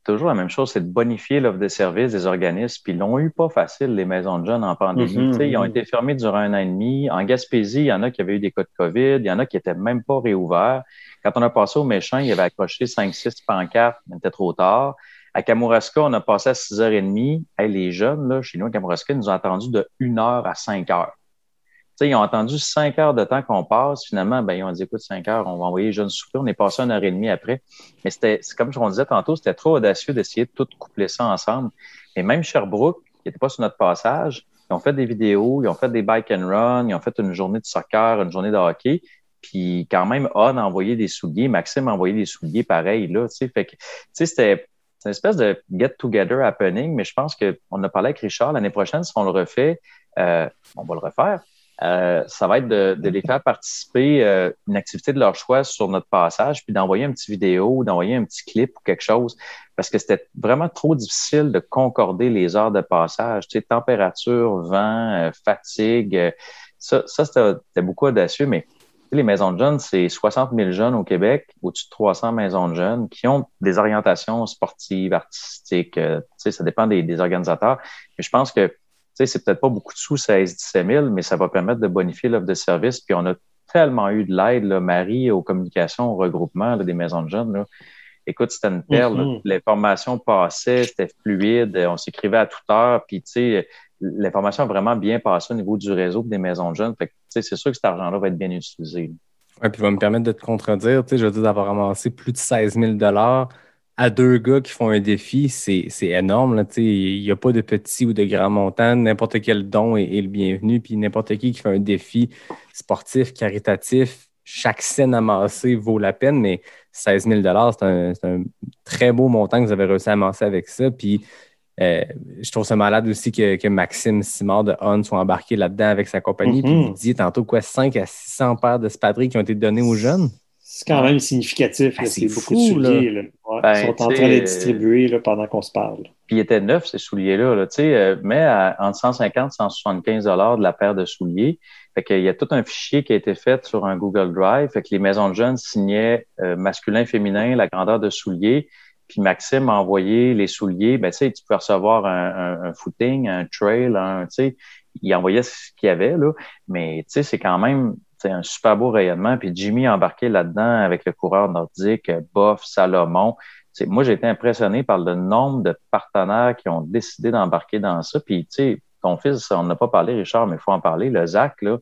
toujours la même chose, c'est de bonifier l'offre de services des organismes. Puis, ils l'ont eu pas facile, les maisons de jeunes en pandémie. Mhm, sais, ils ont mhm. été fermés durant un an et demi. En Gaspésie, il y en a qui avaient eu des cas de COVID. Il y en a qui étaient même pas réouverts. Quand on a passé au méchant, il y avait accroché 5-6 pancartes, mais c'était trop tard. À Kamouraska, on a passé à 6h30. Hey, les jeunes, là, chez nous, à Kamouraska, ils nous ont attendu de 1 heure à 5 heures. Tu sais, ils ont attendu 5 heures de temps qu'on passe. Finalement, ben, ils ont dit, écoute, 5 heures, on va envoyer les jeunes souper. On est passé une heure et demie après. Mais c'était, c'est comme on disait tantôt, c'était trop audacieux d'essayer de tout coupler ça ensemble. Et même Sherbrooke, qui n'était pas sur notre passage, ils ont fait des vidéos, ils ont fait des bike and run, ils ont fait une journée de soccer, une journée de hockey. Puis quand même, On a envoyé des souliers, Maxime a envoyé des souliers pareil, là, tu sais. Fait que, tu sais, c'était, c'est une espèce de get-together happening, mais je pense qu'on a parlé avec Richard l'année prochaine, si on le refait, euh, on va le refaire. Euh, ça va être de, de les faire participer euh, une activité de leur choix sur notre passage, puis d'envoyer un petit vidéo, d'envoyer un petit clip ou quelque chose, parce que c'était vraiment trop difficile de concorder les heures de passage. Tu sais, température, vent, euh, fatigue, euh, ça, ça c'était beaucoup audacieux, mais les maisons de jeunes, c'est 60 000 jeunes au Québec, au-dessus de 300 maisons de jeunes qui ont des orientations sportives, artistiques. euh, ça dépend des, des organisateurs. Mais je pense que c'est peut-être pas beaucoup de sous, 16-17 000, mais ça va permettre de bonifier l'offre de service. Puis on a tellement eu de l'aide, Marie, aux communications, au regroupement là, des maisons de jeunes. Là. Écoute, c'était une perle. là. Mhm. L'information passait, c'était fluide, on s'écrivait à toute heure. Puis, tu sais, l'information a vraiment bien passé au niveau du réseau des maisons de jeunes. C'est sûr que cet argent-là va être bien utilisé. Ouais, puis va me permettre de te contredire. Je veux dire, d'avoir ramassé plus de 16 000 à deux gars qui font un défi, c'est énorme. Il n'y a pas de petit ou de grand montant. N'importe quel don est, le bienvenu. Puis n'importe qui qui fait un défi sportif, caritatif, chaque scène amassée vaut la peine, mais 16 000 c'est un, un très beau montant que vous avez réussi à amasser avec ça. Puis euh, je trouve ça malade aussi que, que Maxime Simard de On soit embarqué là-dedans avec sa compagnie. Puis Mhm. vous disiez tantôt quoi, 5 à 600 paires de spadrilles qui ont été données aux jeunes? C'est quand même significatif. Ah, c'est beaucoup de souliers. là. Ouais, Ben, ils sont en train de les distribuer là, pendant qu'on se parle. Puis ils étaient neufs, ces souliers-là. Là, tu sais, euh, mais à, entre 150 et 175 dollars de la paire de souliers. Fait qu'il y a tout un fichier qui a été fait sur un Google Drive. Fait que les maisons de jeunes signaient euh, masculin, féminin, la grandeur de souliers. Puis Maxime a envoyé les souliers. Ben, tu sais, tu peux recevoir un, footing, un trail, un, tu sais, il envoyait ce qu'il y avait, là. Mais, tu sais, c'est quand même, un super beau rayonnement. Puis Jimmy a embarqué là-dedans avec le coureur nordique, Boff, Salomon. Moi, j'ai été impressionné par le nombre de partenaires qui ont décidé d'embarquer dans ça. Puis, tu sais, ton fils, on n'a pas parlé, Richard, mais il faut en parler. Le Zach, là,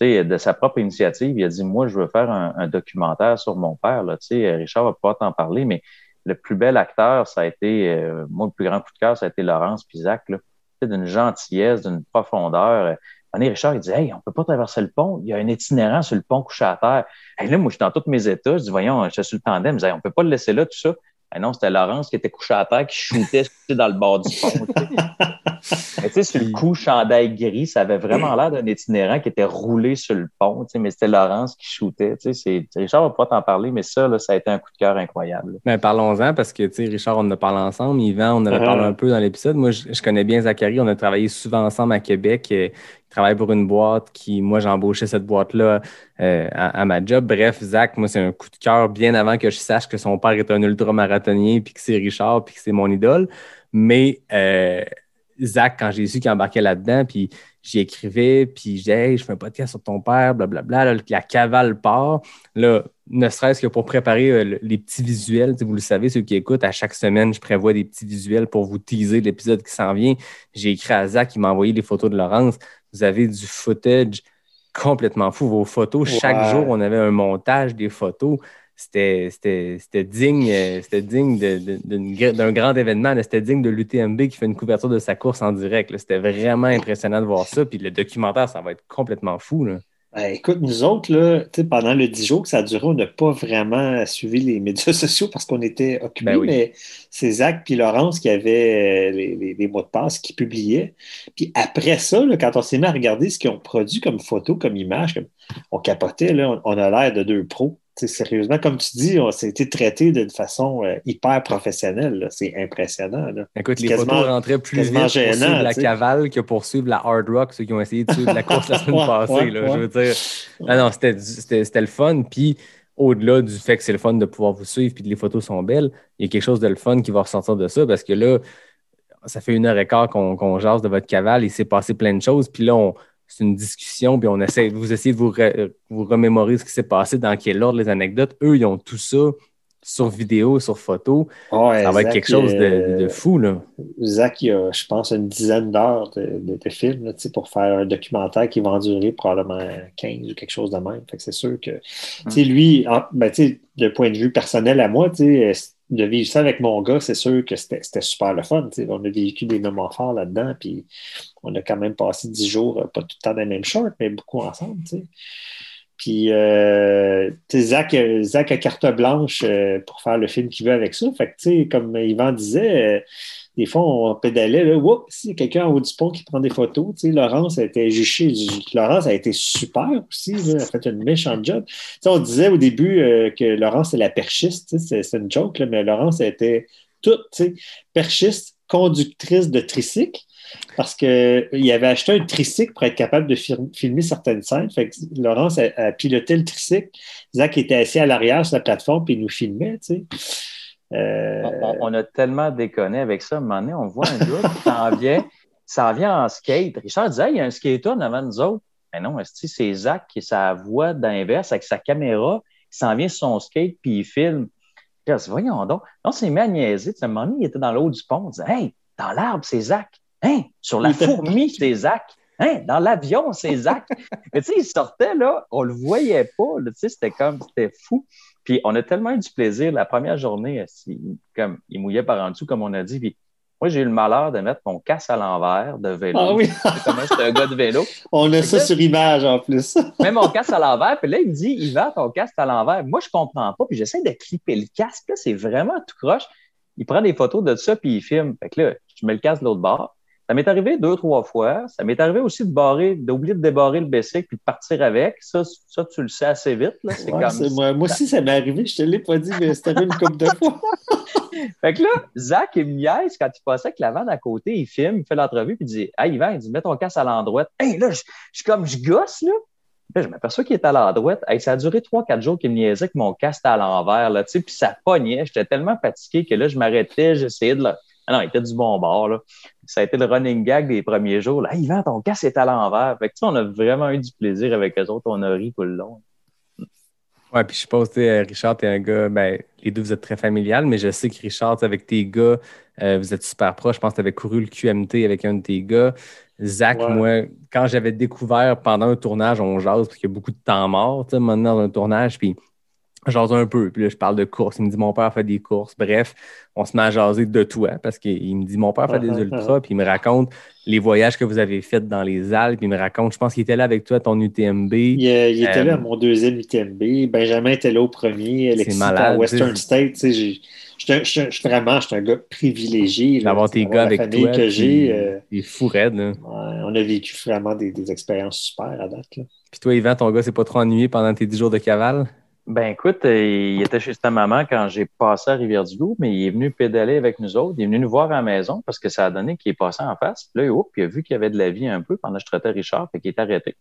de sa propre initiative, il a dit, moi, je veux faire un, documentaire sur mon père. Là. Richard va pouvoir t'en parler, mais le plus bel acteur, ça a été, euh, moi, le plus grand coup de cœur, ça a été Laurence sais, d'une gentillesse, d'une profondeur. Euh, moment, Richard, il dit, hey, on peut pas traverser le pont. Il y a un itinérant sur le pont couché à terre. Hey, là, moi, je suis dans tous mes états. Je dis, voyons, je suis sur le tandem. Je dis, on peut pas le laisser là, tout ça. Eh non, c'était Laurence qui était couché à terre, qui shootait dans le bord du pont. tu sais. Mais tu sais, sur le coup, chandail gris, ça avait vraiment l'air d'un itinérant qui était roulé sur le pont, tu sais, mais c'était Laurence qui shootait. Tu sais, c'est- Richard va pas t'en parler, mais ça, là, ça a été un coup de cœur incroyable. Ben, parlons-en parce que, tu sais, Richard, on en a parlé ensemble. Yvan, on en a Uh-huh. parlé un peu dans l'épisode. Moi, je, je connais bien Zachary. On a travaillé souvent ensemble à Québec. Il travaille pour une boîte qui, moi, j'ai embauché cette boîte-là euh, à, ma job. Bref, Zach, moi, c'est un coup de cœur bien avant que je sache que son père est un ultramarathonien, puis que c'est Richard, puis que c'est mon idole. Mais euh, Zach, quand j'ai su qu'il embarquait là-dedans, puis j'y écrivais, puis j'ai je fais un podcast sur ton père, blablabla, là, la cavale part. Là, ne serait-ce que pour préparer euh, le- les petits visuels, vous le savez, ceux qui écoutent, à chaque semaine, je prévois des petits visuels pour vous teaser l'épisode qui s'en vient. J'ai écrit à Zach, il m'a envoyé les photos de Laurence. Vous avez du footage complètement fou. Vos photos, chaque jour, on avait un montage des photos. C'était digne, euh, c'était digne d'un grand événement. C'était digne de l'UTMB qui fait une couverture de sa course en direct. C'était vraiment impressionnant de voir ça. Puis le documentaire, ça va être complètement fou. Là. Ben, écoute, nous autres, là, pendant le 10 jours que ça a duré, on n'a pas vraiment suivi les médias sociaux parce qu'on était occupés, Ben oui. mais c'est Zach puis Laurence qui avaient euh, les, les- les mots de passe, qui publiaient. Puis après ça, là, quand on s'est mis à regarder ce qu'ils ont produit comme photo, comme image, comme- on capotait, là, on, on a l'air de deux pros. Sérieusement, comme tu dis, on s'est été traité d'une façon euh, hyper professionnelle. C'est impressionnant. là. Écoute, les photos rentraient plus vite pour gênant, suivre la cavale que pour suivre la hard rock, ceux qui ont essayé de suivre la course la semaine passée. ouais, là, ouais. Je veux dire, ah non, c'était le fun. Puis au-delà du fait que c'est le fun de pouvoir vous suivre puis que les photos sont belles, il y a quelque chose de le fun qui va ressortir de ça parce que là, ça fait une heure et quart qu'on qu'on jase de votre cavale, il s'est passé plein de choses. Puis là, on- c'est une discussion, puis on essaie, vous essayez de vous, re- vous remémorer ce qui s'est passé, dans quel ordre les anecdotes. Eux, ils ont tout ça sur vidéo, sur photo. Ouais, Ça va être quelque chose de, euh, de fou, là. Zach, il a, je pense, une dizaine d'heures de, de, de films là, tu sais, pour faire un documentaire qui va en durer probablement 15 ou quelque chose de même. Fait que c'est sûr que, lui, en- ben, de point de vue personnel à moi, tu sais, euh, de vivre ça avec mon gars, c'est sûr que c'était c'était super le fun. tu sais. On a vécu des moments forts là-dedans, puis on a quand même passé 10 jours, euh, pas tout le temps dans les mêmes shorts, mais beaucoup ensemble. Puis, euh, euh, Zach a carte blanche pour faire le film qu'il veut avec ça. Fait que, comme Yvan disait, des fois, on pédalait, là, Oups, si quelqu'un en haut du pont qui prend des photos, tu sais, Laurence a été juchée. Laurence a été super aussi, elle a fait une méchante job. Tu sais, on disait au début que Laurence, c'est la perchiste, c'est- une joke, là, mais Laurence, elle était toute, perchiste, conductrice de tricycle, parce qu'il avait acheté un tricycle pour être capable de filmer certaines scènes. Laurence a, piloté le tricycle. Zach était assis à l'arrière sur la plateforme puis il nous filmait. Euh, On, a tellement déconné avec ça. À un moment donné, on voit un gars qui s'en vient, s'en vient en skate. Richard disait, il y a un skater avant nous autres. Mais non, c'est Zach qui sa voix d'inverse avec sa caméra. Il s'en vient sur son skate puis il filme? Puis voyons donc. On s'est mis à un moment donné, il était dans le haut du pont. On disait, Hey, dans l'arbre, c'est Zach. Hein, sur la fourmi, c'est Zach. Hein, dans l'avion, c'est Zach. Mais tu sais, il sortait là, on le voyait pas. Tu sais, c'était comme, c'était fou. Puis on a tellement eu du plaisir. La première journée, il, comme, il mouillait par en dessous, comme on a dit. Puis moi, j'ai eu le malheur de mettre mon casque à l'envers de vélo. Ah oui, c'est un gars de vélo. on a ça sur image en plus. Mets mon casque à l'envers. Puis là, il me dit, Yvan, ton casque à l'envers. Moi, je comprends pas. Puis j'essaie de clipper le casque. Là, c'est vraiment tout croche. Il prend des photos de ça, puis il filme. Fait que là, je mets le casque de l'autre bord. Ça m'est arrivé deux, trois fois. Ça m'est arrivé aussi de barrer, d'oublier de débarrer le bicycle puis de partir avec. Ça, ça tu le sais assez vite. Là. Ouais, comme moi, moi aussi, ça m'est arrivé. Je te l'ai pas dit, mais c'était une couple de fois. Fait que là, Zach, il me quand il passait avec la vanne à côté, il filme, il fait l'entrevue, puis il dit Hey, Yvan, il dit Mets ton casque à l'endroit. Hey, là, je suis comme, je gosse, là. Là, je m'aperçois qu'il est à l'endroit. Hey, ça a duré trois, quatre jours qu'il me niaisait que mon casque était à l'envers, là, puis ça pognait. J'étais tellement fatigué que là, je m'arrêtais, j'essayais de le. Ah non, il était du bon bord, là. Ça a été le running gag des premiers jours. Là, hey, Yvan, ton casque est à l'envers. Fait que, tu sais, on a vraiment eu du plaisir avec eux autres. On a ri tout le long. Ouais, puis je suppose, tu Richard, t'es un gars, ben, les deux, vous êtes très familial, mais je sais que Richard, tu avec tes gars, euh, vous êtes super proches. Je pense que tu avais couru le QMT avec un de tes gars. Zach, Ouais. moi, quand j'avais découvert pendant un tournage, on jase, parce qu'il y a beaucoup de temps mort, tu sais, maintenant dans un tournage, puis je jase un peu. Puis là, je parle de courses. Il me dit, mon père fait des courses. Bref, on se met à jaser de toi, parce qu'il me dit, mon père fait des ultras, puis il me raconte les voyages que vous avez faits dans les Alpes. Il me raconte, je pense qu'il était là avec toi à ton UTMB. Il, euh, il était Euh, là à mon deuxième UTMB. Benjamin était là au premier. Alexis à Western. State. Tu sais, un- j'étais- j'étais vraiment, un gars privilégié. D'avoir tes gars avec toi. que j'ai. euh, Il est fou raide, là. ouais, on a vécu vraiment des, des expériences super à date. là. Puis toi, Yvan, ton gars s'est pas trop ennuyé pendant tes 10 jours de cavale? Ben écoute, euh, il était chez sa maman quand j'ai passé à Rivière-du-Loup, mais il est venu pédaler avec nous autres. Il est venu nous voir à la maison parce que ça a donné qu'il est passé en face. Puis là, hop, il a vu qu'il y avait de la vie un peu pendant que je traitais Richard, fait qu'il est arrêté.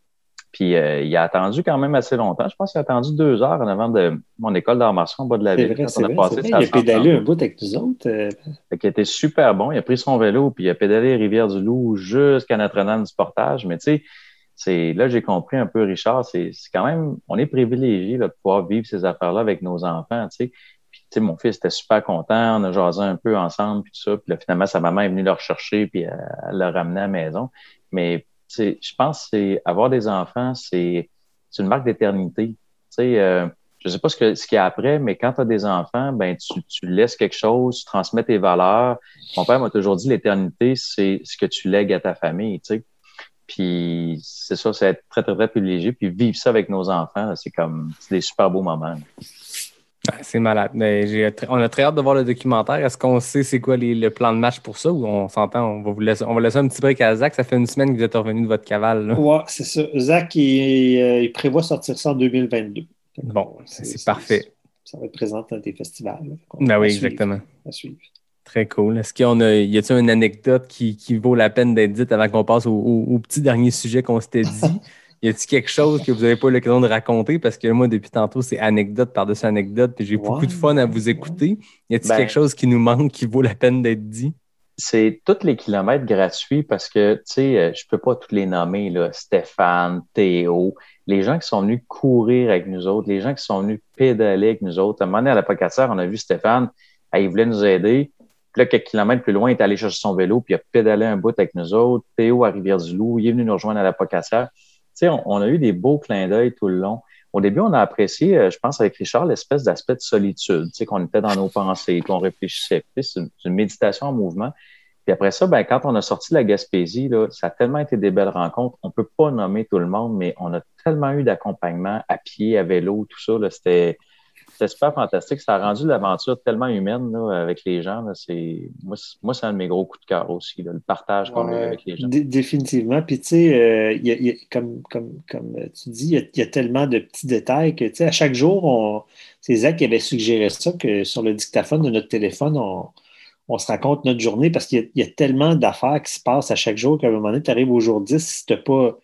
Puis euh, il a attendu quand même assez longtemps. Je pense qu'il a attendu deux heures en avant de mon école martiaux en bas de la ville. vrai, quand c'est on a vrai. passé c'est vrai. sa Il a pédalé un bout avec nous autres. euh, Fait qu'il était super bon. Il a pris son vélo puis il a pédalé Rivière-du-Loup jusqu'à Notre-Dame du Portage. Mais tu sais, c'est là j'ai compris un peu, Richard, c'est quand même, on est privilégié de pouvoir vivre ces affaires-là avec nos enfants. Tu sais. Mon fils était super content. On a jasé un peu ensemble puis tout ça. Puis là, finalement, sa maman est venue le rechercher puis elle, elle l'a ramené à la maison. Mais je pense c'est avoir des enfants, c'est une marque d'éternité. Tu sais, euh, je sais pas ce qu'il y a après, mais quand tu as des enfants, ben tu, tu laisses quelque chose, tu transmets tes valeurs. Mon père m'a toujours dit l'éternité, c'est ce que tu lègues à ta famille, tu sais. Puis c'est ça, c'est être très, très, très privilégié. Puis vivre ça avec nos enfants, c'est comme c'est des super beaux moments. C'est malade. Mais on a très hâte de voir le documentaire. Est-ce qu'on sait c'est quoi les- le plan de match pour ça ou on s'entend, on va vous laisser, on va laisser un petit break à Zach. Ça fait une semaine que vous êtes revenu de votre cavale. Ouais, c'est ça. Zach, il, euh, il prévoit sortir ça en 2022. Bon, c'est parfait. Ça va être présent dans des festivals. Ben oui, exactement. À suivre. Très cool. Est-ce qu'il y a, y a une anecdote qui, qui, vaut la peine d'être dite avant qu'on passe au, au, petit dernier sujet qu'on s'était dit? y a-t-il quelque chose que vous n'avez pas eu l'occasion de raconter? Parce que moi, depuis tantôt, c'est anecdote par-dessus anecdote, puis j'ai beaucoup de fun à vous écouter. Y a-t-il Ben- quelque chose qui nous manque, qui vaut la peine d'être dit? c'est tous les kilomètres gratuits parce que, tu sais, euh, je peux pas tous les nommer, là, Stéphane, Théo, les gens qui sont venus courir avec nous autres, les gens qui sont venus pédaler avec nous autres. À un moment donné, à la Pocatière, on a vu Stéphane, il voulait nous aider. Là, quelques kilomètres plus loin, il est allé chercher son vélo, puis il a pédalé un bout avec nous autres. Théo à Rivière-du-Loup, il est venu nous rejoindre à la Pocatière. Tu sais, on, a eu des beaux clins d'œil tout le long. Au début, on a apprécié, euh, je pense, avec Richard, l'espèce d'aspect de solitude, tu sais, qu'on était dans nos pensées, qu'on réfléchissait. C'est une, méditation en mouvement. Puis après ça, ben, quand on a sorti la Gaspésie, là, ça a tellement été des belles rencontres. On peut pas nommer tout le monde, mais on a tellement eu d'accompagnement à pied, à vélo, tout ça. C'était c'était super fantastique. Ça a rendu l'aventure tellement humaine là, avec les gens. là. Moi, c'est- moi, c'est un de mes gros coups de cœur aussi, là, le partage qu'on a eu avec les gens. dé- définitivement. Puis, tu sais, euh, y a- il y a- comme, comme, comme tu dis, il y, a, il y a tellement de petits détails que, tu sais, à chaque jour, on, c'est Zach qui avait suggéré ça, que sur le dictaphone de notre téléphone, on, on se raconte notre journée parce qu'il y y a tellement d'affaires qui se passent à chaque jour qu'à un moment donné, tu arrives au jour 10 si tu n'as pas,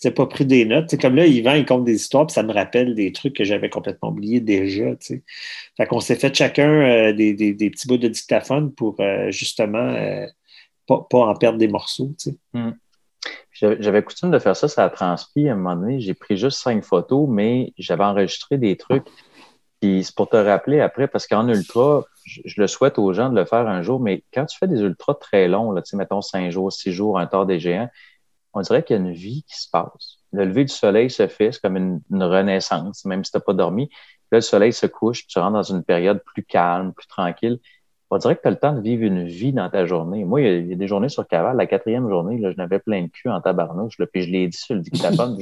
t'as pas pris des notes. Comme là, Yvan, il compte des histoires, puis ça me rappelle des trucs que j'avais complètement oubliés déjà. tu sais. Fait qu'on s'est fait chacun euh, des, des- petits bouts de dictaphone pour euh, justement euh, pas, pas en perdre des morceaux. sais. J'avais coutume de faire ça, ça a transpi à un moment donné. J'ai pris juste cinq photos, mais j'avais enregistré des trucs. Puis c'est pour te rappeler après, parce qu'en ultra, je, le souhaite aux gens de le faire un jour, mais quand tu fais des ultras très longs, là, mettons cinq jours, six jours, un tard des géants, on dirait qu'il y a une vie qui se passe. Le lever du soleil se fait, c'est comme une, renaissance, même si tu n'as pas dormi. Là, le soleil se couche, tu rentres dans une période plus calme, plus tranquille. On dirait que tu as le temps de vivre une vie dans ta journée. Moi, il y a, des journées sur Caval, la quatrième journée, là, je n'avais plein de cul en tabarnouche, là, puis je l'ai dit sur le dictaphone.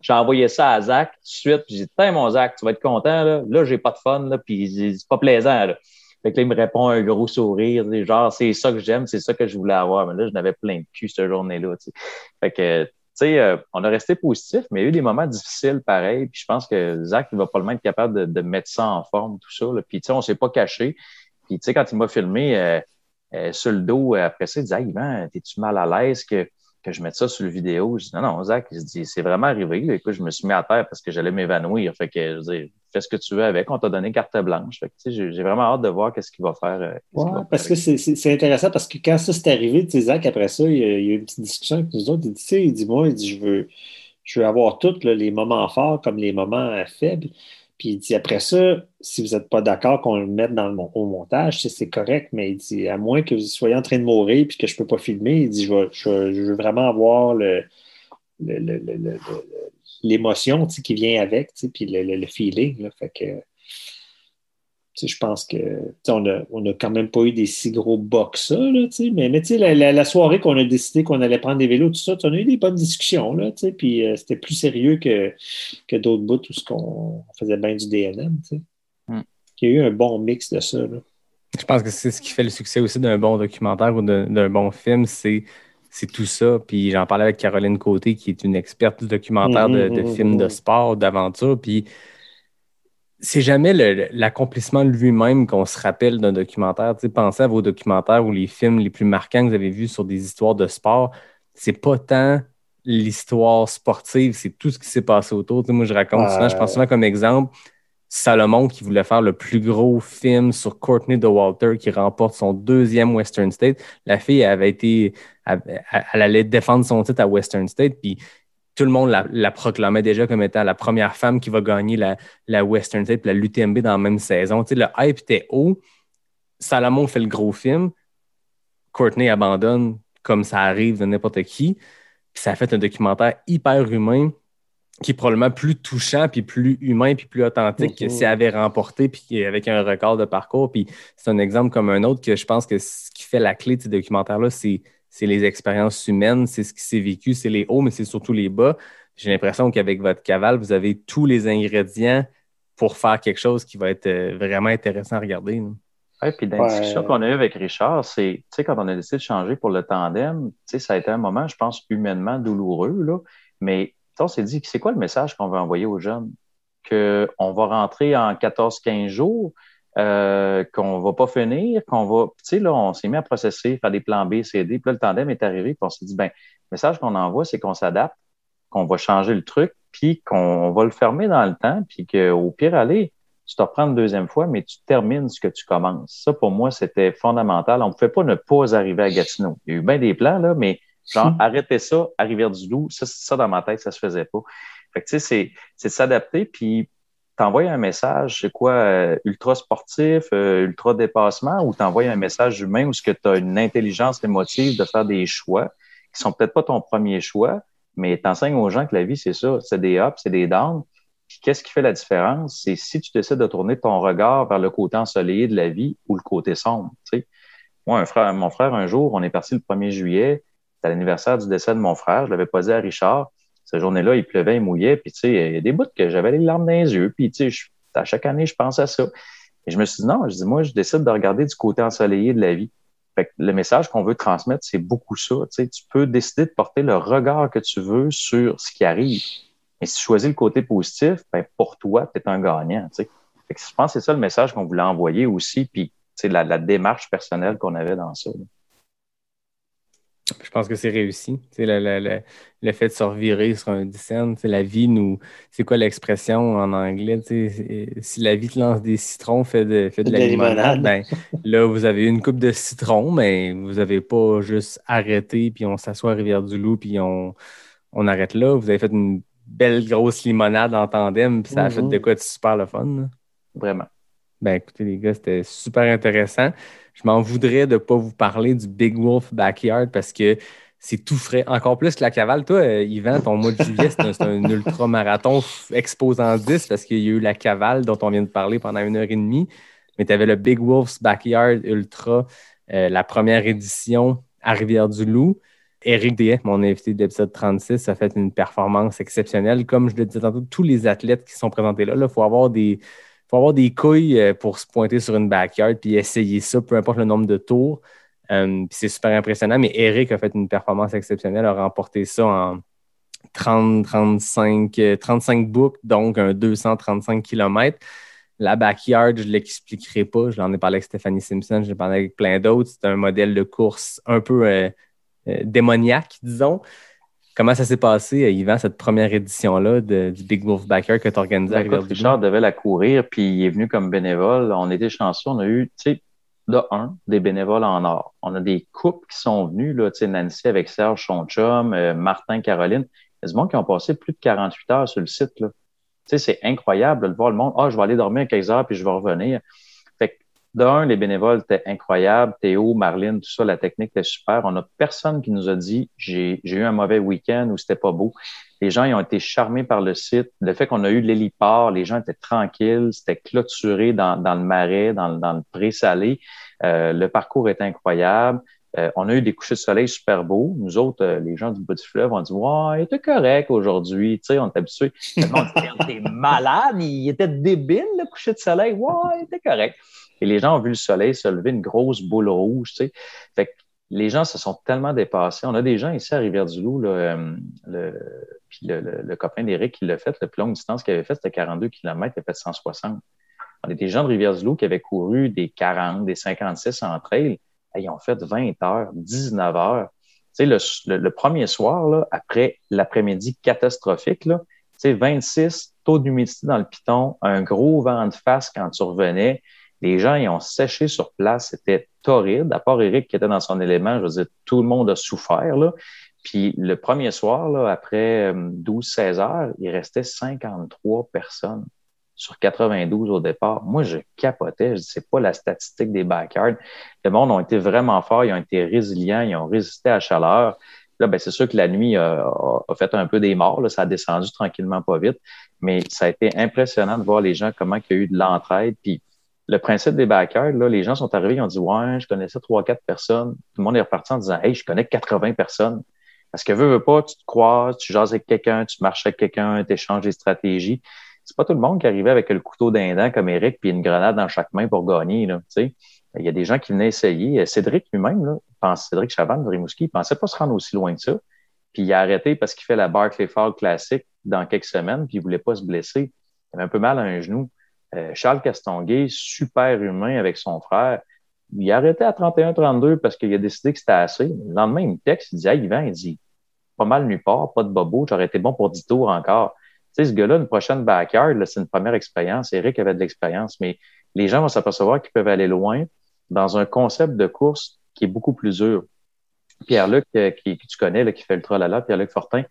j'ai envoyé ça à Zach tout de suite, puis j'ai dit, Tiens, mon Zach, tu vas être content, là, là j'ai pas de fun, là, puis c'est pas plaisant. Là. Fait que là, il me répond un gros sourire, genre, c'est ça que j'aime, c'est ça que je voulais avoir. Mais là, je n'avais plein de cul cette journée-là. Fait que, tu sais, euh, on a resté positif, mais il y a eu des moments difficiles pareil. Puis je pense que Zach, il va probablement être capable de, de mettre ça en forme, tout ça. Là. Puis, tu sais, on s'est pas caché. Puis, tu sais, quand il m'a filmé euh, euh, sur le dos, euh, après ça, il disait, hey, Yvan, t'es-tu mal à l'aise que, que je mette ça sur le vidéo? Je dis, non, non, Zach, il se dit, c'est vraiment arrivé. Écoute, je me suis mis à terre parce que j'allais m'évanouir. Fait que, je veux dire, fais ce que tu veux avec. On t'a donné carte blanche. J'ai vraiment hâte de voir qu'est-ce qu'il va faire. euh, va faire parce que c'est- c'est c'est intéressant parce que quand ça s'est arrivé, tu sais, Zach, après ça, il y, a, il y a eu une petite discussion avec nous autres. Il dit, tu sais, il dit, moi, il dit, je veux, je veux avoir tous les moments forts comme les moments euh, faibles. Puis il dit, après ça, si vous n'êtes pas d'accord qu'on le mette dans le au montage, c'est correct, mais il dit, à moins que vous soyez en train de mourir puis que je ne peux pas filmer, il dit, je veux, je veux- je veux vraiment avoir le- le- le- l'émotion qui vient avec, puis le, le- le feeling. Là, fait que, je pense que on a, on a quand même pas eu des si gros bas que ça, là, mais, mais la, la- la soirée qu'on a décidé qu'on allait prendre des vélos, tout ça, on a eu des bonnes discussions, là, puis euh, c'était plus sérieux que, que d'autres bouts où ce qu'on on faisait bien du DNM. Hmm. Il y a eu un bon mix de ça, là. Je pense que c'est ce qui fait le succès aussi d'un bon documentaire ou d'un d'un bon film, c'est c'est tout ça. Puis j'en parlais avec Caroline Côté, qui est une experte du documentaire de, de Mhm, films de mhm. sport, d'aventure. Puis c'est jamais l'accomplissement de lui-même qu'on se rappelle d'un documentaire. Tu sais, pensez à vos documentaires ou les films les plus marquants que vous avez vus sur des histoires de sport. C'est pas tant l'histoire sportive, c'est tout ce qui s'est passé autour. Tu sais, moi, je raconte souvent, je pense souvent comme exemple, Salomon qui voulait faire le plus gros film sur Courtney DeWalter qui remporte son deuxième Western State. La fille avait été, elle, allait défendre son titre à Western State, puis tout le monde la, la proclamait déjà comme étant la première femme qui va gagner la, la Western State, puis la l'UTMB dans la même saison. Tu sais, le hype était haut. Salomon fait le gros film. Courtney abandonne comme ça arrive de n'importe qui. Puis ça a fait un documentaire hyper humain qui est probablement plus touchant, puis plus humain, puis plus authentique que Mhm. si elle avait remporté, puis avec un record de parcours. Puis c'est un exemple comme un autre que je pense que ce qui fait la clé de ces documentaires-là, c'est c'est les expériences humaines, c'est ce qui s'est vécu, c'est les hauts, mais c'est surtout les bas. J'ai l'impression qu'avec votre cavale, vous avez tous les ingrédients pour faire quelque chose qui va être euh, vraiment intéressant à regarder. là. Ouais, puis dans la Ouais. discussion qu'on a eue avec Richard, c'est, tu sais, quand on a décidé de changer pour le tandem, tu sais, ça a été un moment, je pense, humainement douloureux, là. Mais, on s'est dit, c'est quoi le message qu'on veut envoyer aux jeunes? qu'on va rentrer en 14-15 jours, euh, qu'on va pas finir, qu'on va. Tu sais, là, on s'est mis à processer, faire des plans B, C, D. Puis là, le tandem est arrivé, puis on s'est dit, ben, le message qu'on envoie, c'est qu'on s'adapte, qu'on va changer le truc, puis qu'on va le fermer dans le temps, puis qu'au pire, allez, tu te reprends une deuxième fois, mais tu termines ce que tu commences. Ça, pour moi, c'était fondamental. On ne pouvait pas ne pas arriver à Gatineau. Il y a eu bien des plans, là, mais genre, arrêter ça à Rivière-du-Loup, ça, ça, dans ma tête, ça se faisait pas. Fait que, tu sais, c'est de s'adapter, puis t'envoies un message, c'est quoi, euh, ultra sportif, euh, ultra dépassement, ou t'envoies un message humain où ce que tu as une intelligence émotive de faire des choix qui sont peut-être pas ton premier choix, mais t'enseignes aux gens que la vie, c'est ça, c'est des ups, c'est des downs. Qu'est-ce qui fait la différence? C'est si tu décides de tourner ton regard vers le côté ensoleillé de la vie ou le côté sombre. Moi, mon frère, un jour, on est parti le 1er juillet, c'était l'anniversaire du décès de mon frère, je l'avais pas à Richard. Cette journée-là, il pleuvait, il mouillait, puis tu sais, il y a des bouts que j'avais les larmes dans les yeux, puis tu sais, à chaque année, je pense à ça. Et je me suis dit, non, je dis, moi, je décide de regarder du côté ensoleillé de la vie. Fait que le message qu'on veut transmettre, c'est beaucoup ça. Tu, sais, tu peux décider de porter le regard que tu veux sur ce qui arrive. Mais si tu choisis le côté positif, ben pour toi, tu es un gagnant. Tu sais. je pense que c'est ça le message qu'on voulait envoyer aussi, puis la, la démarche personnelle qu'on avait dans ça. Je pense que c'est réussi. Le, le, le, fait de se revirer sur un dissent, la vie nous. C'est quoi l'expression en anglais? Si la vie te lance des citrons, fait de, fait de, la, limonade. Ben, là, vous avez une coupe de citron, mais vous n'avez pas juste arrêté, puis on s'assoit à Rivière-du-Loup, puis on, on arrête là. Vous avez fait une belle grosse limonade en tandem, puis ça a fait de mm-hmm. quoi de super le fun. Vraiment. Ben écoutez, les gars, c'était super intéressant. Je m'en voudrais de ne pas vous parler du Big Wolf Backyard parce que c'est tout frais. Encore plus que la cavale. Toi, euh, Yvan, ton mois de juillet, c'est un, ultra-marathon exposant 10 parce qu'il y a eu la cavale dont on vient de parler pendant une heure et demie. Mais tu avais le Big Wolf's Backyard Ultra, euh, la première édition à Rivière-du-Loup. Éric Dehaye, mon invité d'épisode 36, a fait une performance exceptionnelle. Comme je le disais tantôt, tous les athlètes qui sont présentés là, il faut avoir des, faut avoir des couilles euh, pour se pointer sur une backyard puis essayer ça, peu importe le nombre de tours. Euh, c'est super impressionnant. Mais Eric a fait une performance exceptionnelle, a remporté ça en 30, 35, 35 boucles, donc un 235 km. La backyard, je ne l'expliquerai pas. Je l'en ai parlé avec Stéphanie Simpson, je l'ai parlé avec plein d'autres. C'est un modèle de course un peu euh, démoniaque, disons. Comment ça s'est passé, euh, Yvan, cette première édition-là du Big Wolf Backer que tu organisé à ben, Richard devait la courir, puis il est venu comme bénévole. On était chanceux. On a eu, tu sais, de un, des bénévoles en or. On a des couples qui sont venus, là, tu sais, Nancy avec Serge, son chum, euh, Martin, Caroline. Il y a des gens qui ont passé plus de 48 heures sur le site, là. Tu sais, c'est incroyable de voir le monde. Ah, je vais aller dormir quelques heures, puis je vais revenir. D'un, les bénévoles étaient incroyables. Théo, Marlene, tout ça, la technique était super. On a personne qui nous a dit j'ai eu un mauvais week-end ou c'était pas beau. Les gens ils ont été charmés par le site. Le fait qu'on a eu l'héliport, les gens étaient tranquilles, c'était clôturé dans, dans, le marais, dans, dans le pré-salé. Euh, le parcours est incroyable. Euh, on a eu des couchers de soleil super beaux. Nous autres, euh, les gens du bout du fleuve, ont dit Ouais, il était correct aujourd'hui. Tu sais, on est habitué. On était malade, il était débile, le coucher de soleil. Ouais, il était correct. Et les gens ont vu le soleil se lever, une grosse boule rouge. Fait que les gens se sont tellement dépassés. On a des gens ici à Rivière-du-Loup, euh, le, le, copain d'Éric qui l'a fait, le plus longue distance qu'il avait fait, c'était 42 km, il a fait 160. On a des gens de Rivière-du-Loup qui avaient couru des 40, des 56 en trail. ils ont fait 20 heures, 19 heures. Tu sais, le, le, premier soir, là, après l'après-midi catastrophique, là, tu sais, 26, taux d'humidité dans le piton, un gros vent de face quand tu revenais. Les gens, ils ont séché sur place. C'était torride. À part Eric qui était dans son élément, je veux dire, tout le monde a souffert. Là. Puis le premier soir, après 12-16 euh, heures, il restait 53 personnes sur 92 au départ. Moi, je capotais. Je dis, c'est pas la statistique des backyards. Le monde ont été vraiment forts, ils ont été résilients, ils ont résisté à la chaleur. Là, ben, c'est sûr que la nuit a, fait un peu des morts. Ça a descendu tranquillement pas vite. Mais ça a été impressionnant de voir les gens, comment il y a eu de l'entraide. Le principe des backers, là, les gens sont arrivés, ils ont dit Ouais, je connaissais trois, quatre personnes. Tout le monde est reparti en disant Hey, je connais 80 personnes. Parce que veux, veux pas, tu te croises, tu jases avec quelqu'un, tu marches avec quelqu'un, tu échanges des stratégies. C'est pas tout le monde qui arrivait avec le couteau d'un comme Eric, puis une grenade dans chaque main pour gagner. Là, il y a des gens qui venaient essayer. Cédric lui-même, Cédric Chavanne de Rimouski, il pensait pas se rendre aussi loin que ça. Puis il a arrêté parce qu'il fait la Barclay Fall classique dans quelques semaines, puis il voulait pas se blesser. il avait un peu mal à un genou. Euh, Charles Castonguay, super humain avec son frère, il a arrêté à 31-32 parce qu'il a décidé que c'était assez. Le lendemain, il me texte, il dit Hey, Yvan, il dit Pas mal nulle part, pas de bobo, j'aurais été bon pour 10 tours encore. Tu sais, ce gars-là, une prochaine backyard, c'est une première expérience. Eric avait de l'expérience, mais les gens vont s'apercevoir qu'ils peuvent aller loin dans un concept de course qui est beaucoup plus dur. Pierre-Luc, euh, qui, que tu connais, là, qui fait le tralala, Pierre-Luc Fortin,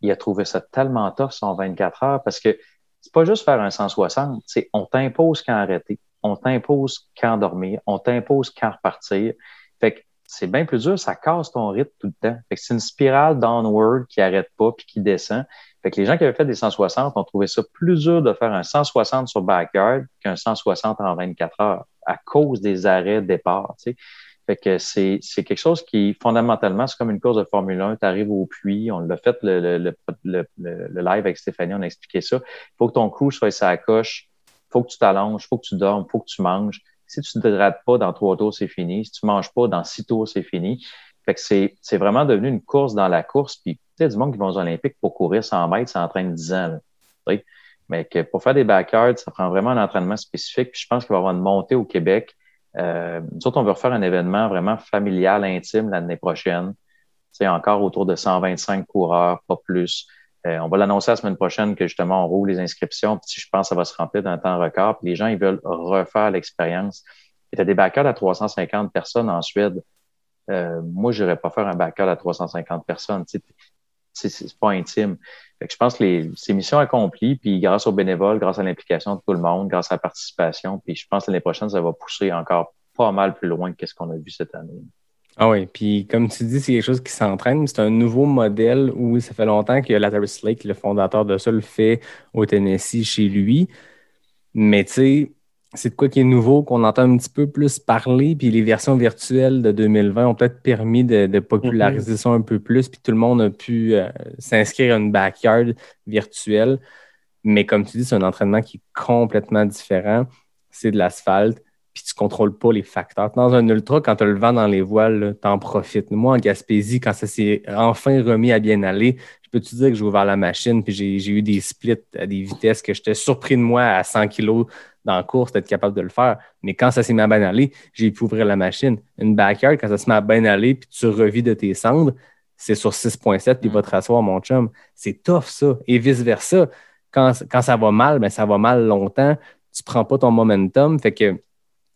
il a trouvé ça tellement tough, son 24 heures, parce que c'est pas juste faire un 160, c'est on t'impose quand arrêter, on t'impose quand dormir, on t'impose quand repartir. Fait que c'est bien plus dur, ça casse ton rythme tout le temps. Fait que c'est une spirale downward qui arrête pas puis qui descend. Fait que les gens qui avaient fait des 160 ont trouvé ça plus dur de faire un 160 sur backyard qu'un 160 en 24 heures à cause des arrêts de départ. Fait que c'est, c'est quelque chose qui, fondamentalement, c'est comme une course de Formule 1. Tu arrives au puits, on l'a fait le, le, le, le, live avec Stéphanie, on a expliqué ça. Il faut que ton crew soit sa coche, il faut que tu t'allonges, il faut que tu dormes, il faut que tu manges. Si tu ne t'hydrates pas dans trois tours, c'est fini. Si tu manges pas dans six tours, c'est fini. Fait que c'est, c'est vraiment devenu une course dans la course. Puis, tu sais, du monde qui vont aux Olympiques pour courir 100 mètres, ça entraîne 10 ans. Mais que pour faire des backyards, ça prend vraiment un entraînement spécifique. Puis je pense qu'il va y avoir une montée au Québec euh, nous autres, on veut refaire un événement vraiment familial, intime l'année prochaine. C'est encore autour de 125 coureurs, pas plus. Euh, on va l'annoncer la semaine prochaine que justement on roule les inscriptions. Puis je pense que ça va se remplir dans un temps record. Les gens, ils veulent refaire l'expérience. Tu as des backers à 350 personnes en Suède. Euh, moi, je n'irais pas faire un backer à 350 personnes. C'est pas intime. Je pense que les, c'est mission accomplie, puis grâce aux bénévoles, grâce à l'implication de tout le monde, grâce à la participation, puis je pense que l'année prochaine, ça va pousser encore pas mal plus loin que ce qu'on a vu cette année. Ah oui, puis comme tu dis, c'est quelque chose qui s'entraîne. C'est un nouveau modèle où ça fait longtemps que Lazarus Lake, le fondateur de ça, le fait au Tennessee chez lui. Mais tu sais, c'est de quoi qui est nouveau, qu'on entend un petit peu plus parler, puis les versions virtuelles de 2020 ont peut-être permis de, populariser ça un peu plus, puis tout le monde a pu euh, s'inscrire à une backyard virtuelle. Mais comme tu dis, c'est un entraînement qui est complètement différent. C'est de l'asphalte, puis tu ne contrôles pas les facteurs. Dans un ultra, quand tu as le vent dans les voiles, tu en profites. Moi, en Gaspésie, quand ça s'est enfin remis à bien aller, je peux te dire que j'ai ouvert la machine, puis j'ai eu des splits à des vitesses que j'étais surpris de moi à 100 kg dans la course d'être capable de le faire. Mais quand ça s'est mis à bien aller, j'ai pu ouvrir la machine. Une backyard, quand ça se met à bien aller, puis tu revis de tes cendres, c'est sur 6.7, puis il va te rasseoir, mon chum. C'est tough, ça. Et vice-versa. Quand, quand, ça va mal, ben, ça va mal longtemps. Tu prends pas ton momentum. Fait que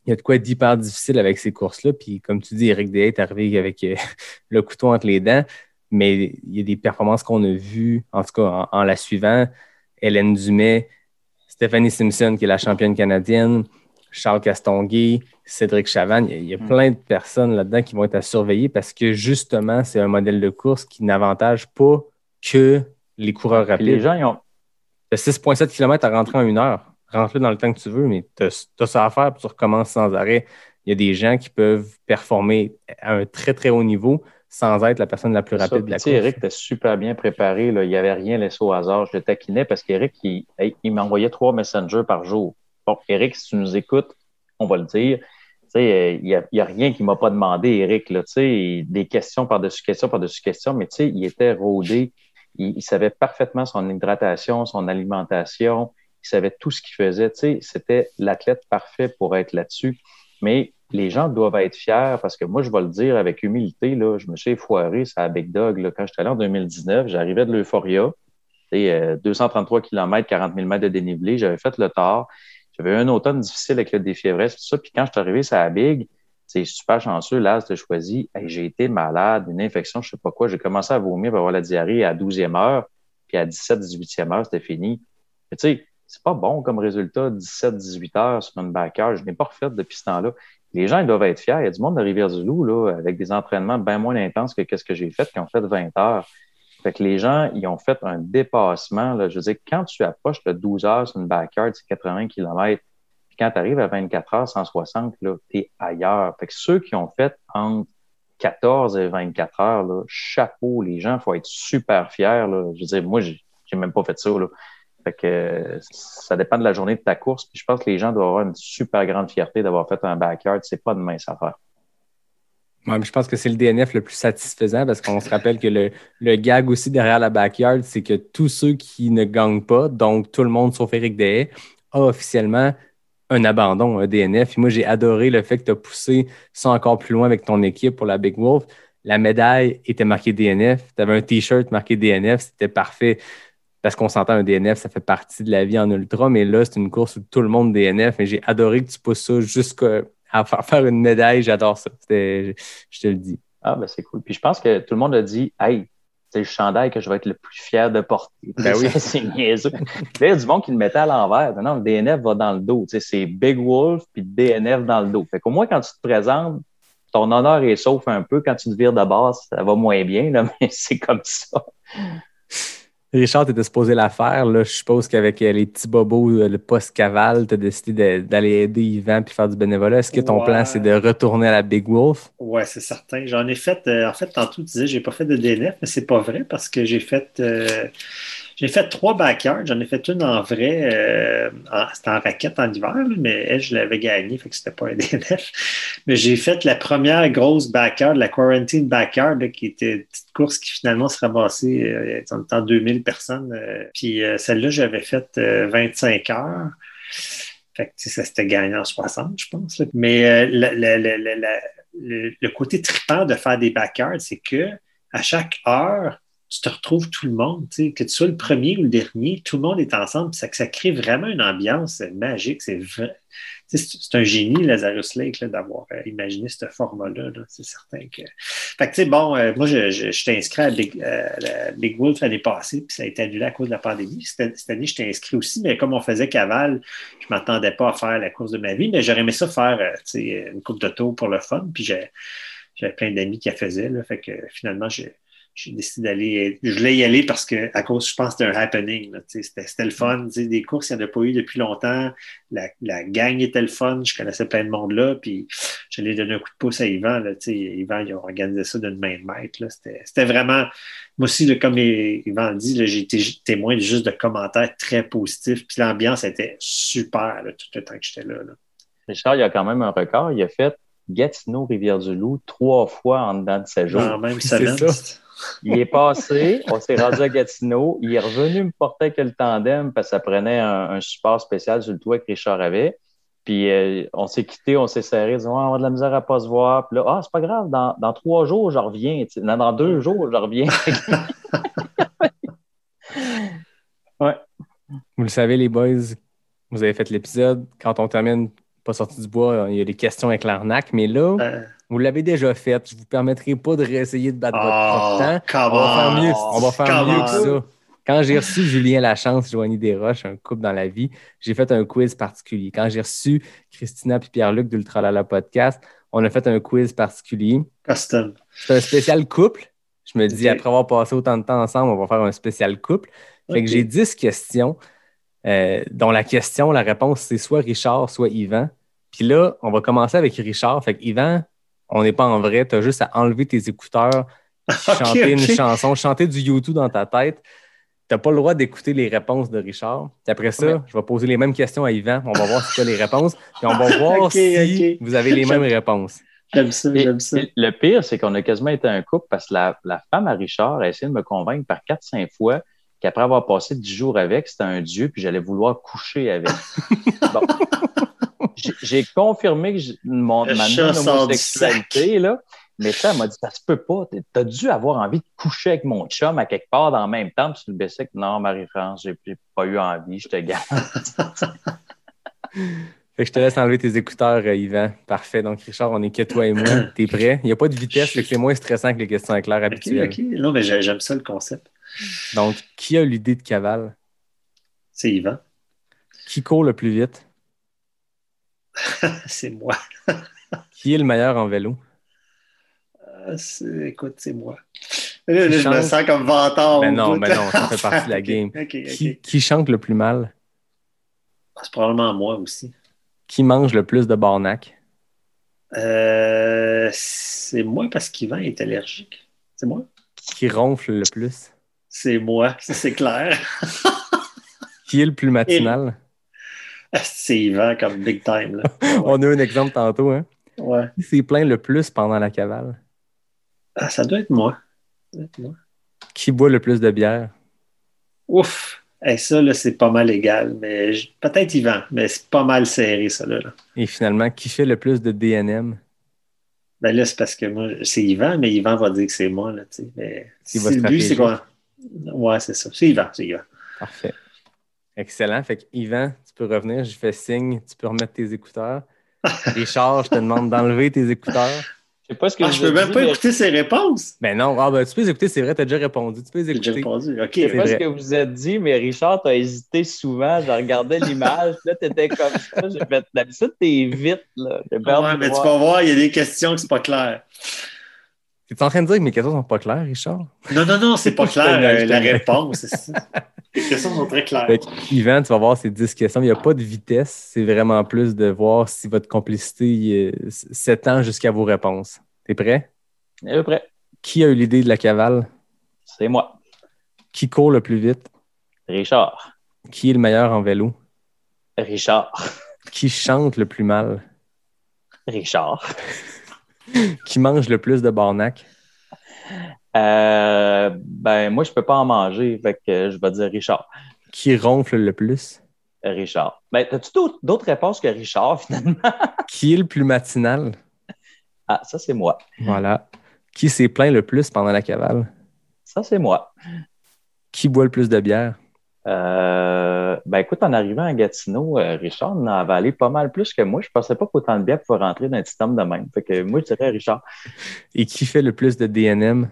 il y a de quoi être hyper difficile avec ces courses-là. Puis comme tu dis, Eric Day est arrivé avec euh, le couteau entre les dents. Mais il y a des performances qu'on a vues, en tout cas en, en la suivant. Hélène Dumais, Stephanie Simpson, qui est la championne canadienne, Charles Castonguay, Cédric Chavanne. Il y a, hmm. plein de personnes là-dedans qui vont être à surveiller parce que justement, c'est un modèle de course qui n'avantage pas que les coureurs rapides. Les gens, ils ont. 6,7 km à rentrer en une heure. Rentre dans le temps que tu veux, mais tu as, ça à faire puis tu recommences sans arrêt. Il y a des gens qui peuvent performer à un très, très haut niveau sans être la personne la plus rapide de la course. Eric était super bien préparé. Là. Il n'y avait rien laissé au hasard. Je le taquinais parce qu'Eric, il, il m'envoyait trois messengers par jour. Bon, Eric, si tu nous écoutes, on va le dire. Il n'y a, rien qui ne m'a pas demandé, Eric. Là, des questions par-dessus questions par-dessus questions, mais il était rodé. Il, il, savait parfaitement son hydratation, son alimentation. Il savait tout ce qu'il faisait. C'était l'athlète parfait pour être là-dessus. Mais les gens doivent être fiers parce que moi, je vais le dire avec humilité, là, je me suis foiré ça Big Dog. Là, quand j'étais allé en 2019, j'arrivais de l'Euphoria, 233 km, 40 000 mètres de dénivelé, j'avais fait le tard. J'avais un automne difficile avec le défi Everest, tout ça. Puis quand je suis arrivé à Big, c'est super chanceux, là, de choisi. j'ai été malade, une infection, je sais pas quoi. J'ai commencé à vomir, pour avoir la diarrhée à 12e heure, puis à 17, 18e heure, c'était fini. tu sais, c'est pas bon comme résultat, 17, 18 heures sur une backer. Je n'ai pas refait depuis ce temps-là les gens doivent être fiers. Il y a du monde de Rivière-du-Loup là, avec des entraînements bien moins intenses que ce que j'ai fait, qui ont fait 20 heures. Fait que les gens, ils ont fait un dépassement. Là. Je veux dire, quand tu approches le 12 heures sur une backyard, c'est 80 km. Puis quand tu arrives à 24 heures, 160, tu es ailleurs. Fait que ceux qui ont fait entre 14 et 24 heures, chapeau, les gens, il faut être super fiers. Là. Je veux dire, moi, j'ai même pas fait ça. Là. Fait que ça dépend de la journée de ta course. Puis je pense que les gens doivent avoir une super grande fierté d'avoir fait un backyard. C'est pas de mince affaire. Ouais, mais je pense que c'est le DNF le plus satisfaisant parce qu'on se rappelle que le, gag aussi derrière la backyard, c'est que tous ceux qui ne gagnent pas, donc tout le monde sauf Eric Deshaies, a officiellement un abandon, un DNF. Et moi, j'ai adoré le fait que tu as poussé ça encore plus loin avec ton équipe pour la Big Wolf. La médaille était marquée DNF. Tu avais un T-shirt marqué DNF. C'était parfait parce qu'on s'entend un DNF, ça fait partie de la vie en ultra. Mais là, c'est une course où tout le monde DNF. Et j'ai adoré que tu pousses ça jusqu'à faire, une médaille. J'adore ça. Je te le dis. Ah, ben c'est cool. Puis je pense que tout le monde a dit, hey, c'est le chandail que je vais être le plus fier de porter. Ben oui. Ça, c'est niaiseux. Il y a du monde qui le mettait à l'envers. Non, le DNF va dans le dos. Tu sais, c'est Big Wolf puis DNF dans le dos. Fait qu'au moins, quand tu te présentes, ton honneur est sauf un peu. Quand tu te vires de base, ça va moins bien, là, mais c'est comme ça. Richard, tu étais supposé la faire. Là, je suppose qu'avec euh, les petits bobos, euh, le post-cavale, tu as décidé d'aller aider Yvan puis faire du bénévolat. Est-ce que ton Ouais. plan, c'est de retourner à la Big Wolf? Ouais, c'est certain. J'en ai fait, euh, en fait, tantôt, tu disais, j'ai pas fait de DNF, mais c'est pas vrai parce que j'ai fait, euh, j'ai fait trois backyards. J'en ai fait une en vrai, euh, c'était en raquette en hiver, mais elle, je l'avais gagnée, fait que c'était pas un DNF. Mais j'ai fait la première grosse backyard, la quarantine backyard, là, qui était une petite course qui finalement se ramassait euh, en temps 2000 personnes. euh, puis euh, celle-là, j'avais fait euh, 25 heures. Fait que, ça s'était gagné en 60, je pense. là. Mais euh, le, le côté trippant de faire des backyards, c'est que à chaque heure, tu te retrouves tout le monde. Que tu sois le premier ou le dernier, tout le monde est ensemble. Ça, ça crée vraiment une ambiance magique. C'est C'est un génie, Lazarus Lake, d'avoir euh, imaginé ce format-là. là. C'est certain que. Fait que, bon, euh, moi, je, je, inscrit à Big, euh, Big Wolf l'année passée, puis ça a été annulé à cause de la pandémie. Cette, cette année, je t'ai inscrit aussi, mais comme on faisait cavale, je ne m'attendais pas à faire la course de ma vie, mais j'aurais aimé ça faire une coupe de tour pour le fun. Puis j'avais plein d'amis qui la faisaient. Là, fait que finalement, j'ai j'ai décidé d'aller. Je voulais y aller parce que, à cause, je pense que c'était un happening. là, tu sais, C'était le fun. tu sais, Des courses, il n'y en a pas eu depuis longtemps. La, la gang était le fun. Je connaissais plein de monde là. Puis j'allais donner un coup de pouce à Yvan. Là, tu sais, Yvan, il a organisé ça d'une main de maître. là. C'était vraiment. Moi aussi, là, comme Yvan le dit, j'ai été témoin juste de commentaires très positifs. Puis l'ambiance était super là, tout le temps que j'étais là. là. Richard, il a quand même un record. Il a fait Gatineau, Rivière-du-Loup trois fois en dedans de ses jours. Même semaine. Il est passé, on s'est rendu à Gatineau. Il est revenu me porter avec le tandem parce que ça prenait un, un support spécial sur le toit que Richard avait. Puis euh, on s'est quitté, on s'est serré, disant Ah, on a de la misère à pas se voir. Puis là, ah, c'est pas grave, dans, dans trois jours, je reviens. Non, dans deux jours, je reviens. Vous le savez, les boys, vous avez fait l'épisode. Quand on termine pas sorti du bois, il y a des questions avec l'arnaque, mais là, Euh, vous l'avez déjà fait. Je vous permettrai pas de réessayer de battre votre propre temps. come On va faire mieux. On va faire mieux que ça. Quand j'ai reçu Julien Lachance, Joanie Desroches, un couple dans la vie, j'ai fait un quiz particulier. Quand j'ai reçu Christina et Pierre-Luc d'Ultralala Podcast, on a fait un quiz particulier. Custom. C'est un spécial couple. Je me dis, après avoir passé autant de temps ensemble, on va faire un spécial couple. Fait que j'ai 10 questions, euh, dont la question, la réponse, c'est soit Richard, soit Yvan. Puis là, on va commencer avec Richard. Fait que Yvan, on n'est pas en vrai. Tu as juste à enlever tes écouteurs, chanter une chanson, chanter du YouTube dans ta tête. Tu n'as pas le droit d'écouter les réponses de Richard. Puis après ça, Ouais. je vais poser les mêmes questions à Yvan. On va voir c'est quoi les réponses. Puis on va voir si vous avez les mêmes réponses. J'aime ça, j'aime ça. et le pire, c'est qu'on a quasiment été un couple parce que la, la femme à Richard a essayé de me convaincre par 4-5 fois qu'après avoir passé 10 jours avec, c'était un dieu, puis j'allais vouloir coucher avec. Bon. J'ai- confirmé que j'ai- mon, ma non-homosexualité, là. Mais ça, elle m'a dit, ça se peut pas. T'as dû avoir envie de coucher avec mon chum à quelque part dans le même temps. Puis tu le baissais que non, Marie-France, j'ai pas eu envie, je te garde. Fait que je te laisse enlever tes écouteurs, euh, Yvan. Parfait. Donc, Richard, on est que toi et moi. T'es prêt? Il n'y a pas de vitesse, c'est moins stressant que les questions éclairs Ok, habituelles. ok. Non, mais j'ai- j'aime ça le concept. Donc, qui a l'idée de cavale? C'est Yvan. Qui court le plus vite? c'est moi. Qui est le meilleur en vélo? Euh, Écoute, c'est moi. Là, là, Qui je me sens comme vantard. Ben au non, bout. ben non, ça fait partie de la game. Qui, qui chante le plus mal? C'est probablement moi aussi. Qui mange le plus de barnac? Euh, c'est moi parce qu'Yvan est allergique. C'est moi? Qui ronfle le plus? C'est moi, c'est clair. Qui est le plus matinal? C'est Yvan comme big time. Là. On a un exemple tantôt. Hein? Ouais. Qui s'est plaint le plus pendant la cavale? Ah, ça doit être moi. Ça doit être moi. Qui boit le plus de bière? Ouf! Hey, ça, là, c'est pas mal égal. Mais je- peut-être Yvan, mais c'est pas mal serré, ça, là. Et finalement, qui fait le plus de DNM? Ben là, c'est parce que moi, c'est Yvan, mais Yvan va dire que c'est moi, là, tu sais. Mais C'est si votre le but, c'est quoi? Ouais, c'est ça. C'est Yvan, c'est Yvan. Parfait. Excellent. Fait que Yvan, peux revenir. Je fais signe. Tu peux remettre tes écouteurs. Richard, je te demande d'enlever tes écouteurs. Je sais pas ce que Ah, je peux même dit, pas mais écouter ses réponses. Ben non, ah, ben, tu peux les écouter, c'est vrai, tu as déjà répondu. Tu peux les J'ai écouter. répondu. OK. Je sais pas ce que vous êtes dit, mais Richard, t'as hésité souvent. Je regardais l'image. Là, t'étais comme ça. J'ai fait, d'habitude, t'es vite, là. J'ai Ouais, de mais tu vas voir, il y a des questions que c'est pas clair. Tu es en train de dire que mes questions sont pas claires, Richard? Non, non, non, c'est pas Je clair, euh, la je réponse. c'est ça. Les questions sont très claires. Yvan, tu vas voir ces 10 questions. Il n'y a pas de vitesse. C'est vraiment plus de voir si votre complicité s'étend jusqu'à vos réponses. T'es prêt? À peu près. Qui a eu l'idée de la cavale? C'est moi. Qui court le plus vite? Richard. Qui est le meilleur en vélo? Richard. Qui chante le plus mal? Richard. Qui mange le plus de barnac? Euh, ben, moi, je peux pas en manger. Fait que je vais dire Richard. Qui ronfle le plus? Richard. Ben, d'autres- d'autres réponses que Richard, finalement? Qui est le plus matinal? Ah, ça, c'est moi. Voilà. Qui s'est plaint le plus pendant la cavale? Ça, c'est moi. Qui boit le plus de bière? Euh, ben écoute, en arrivant à Gatineau, euh, Richard en a avalé pas mal plus que moi. Je pensais pas qu'autant de bière pouvait rentrer dans un petit de même. Fait que moi, je dirais Richard. Et qui fait le plus de DNM?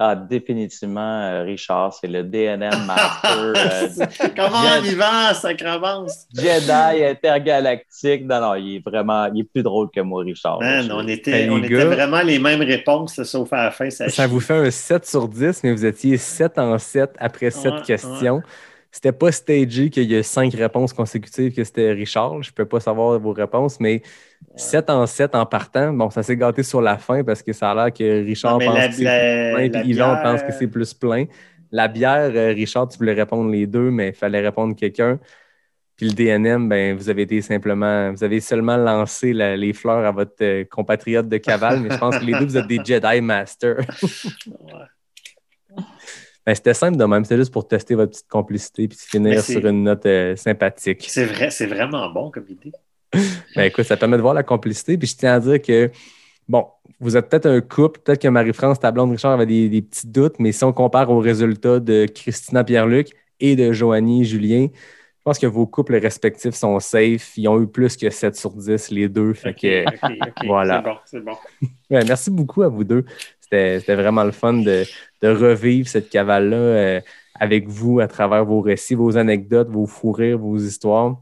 Ah, définitivement, euh, Richard, c'est le DNM Master. euh, Comment Jed- Yvan, sacramente? Jedi intergalactique. Non, non, il est vraiment, il est plus drôle que moi, Richard. Man, Je- on était, Ben, on était gars- vraiment les mêmes réponses, sauf à la fin. Ça, Ça vous fait un 7 sur 10, mais vous étiez 7 en 7 après 7 Ouais, questions. C'était pas stagé qu'il y a 5 réponses consécutives que c'était Richard. Je peux pas savoir vos réponses, mais 7 en 7 en partant, bon, ça s'est gâté sur la fin parce que ça a l'air que Richard Non, pense la- que c'est plein, puis bière- pense que c'est plus plein. La bière, euh, Richard, tu voulais répondre les deux, mais il fallait répondre quelqu'un. Puis le DNM, ben, vous avez été simplement, vous avez seulement lancé la- les fleurs à votre euh, compatriote de cavale, mais je pense que les deux, vous êtes des Jedi Masters. Ouais. Ben, c'était simple de même, c'était juste pour tester votre petite complicité puis finir c'est- sur une note euh, sympathique. C'est vrai, c'est vraiment bon comme idée. Ben, écoute, ça permet de voir la complicité. Puis je tiens à dire que, bon, vous êtes peut-être un couple, peut-être que Marie-France, ta blonde Richard, avait des, des petits doutes, mais si on compare aux résultats de Christina Pierre-Luc et de Joanie Julien, je pense que vos couples respectifs sont safe. Ils ont eu plus que 7 sur 10, les deux. Fait que. Voilà. C'est bon, c'est bon. Ouais, merci beaucoup à vous deux. C'était vraiment le fun de, de revivre cette cavale-là euh, avec vous à travers vos récits, vos anecdotes, vos fous rires, vos histoires.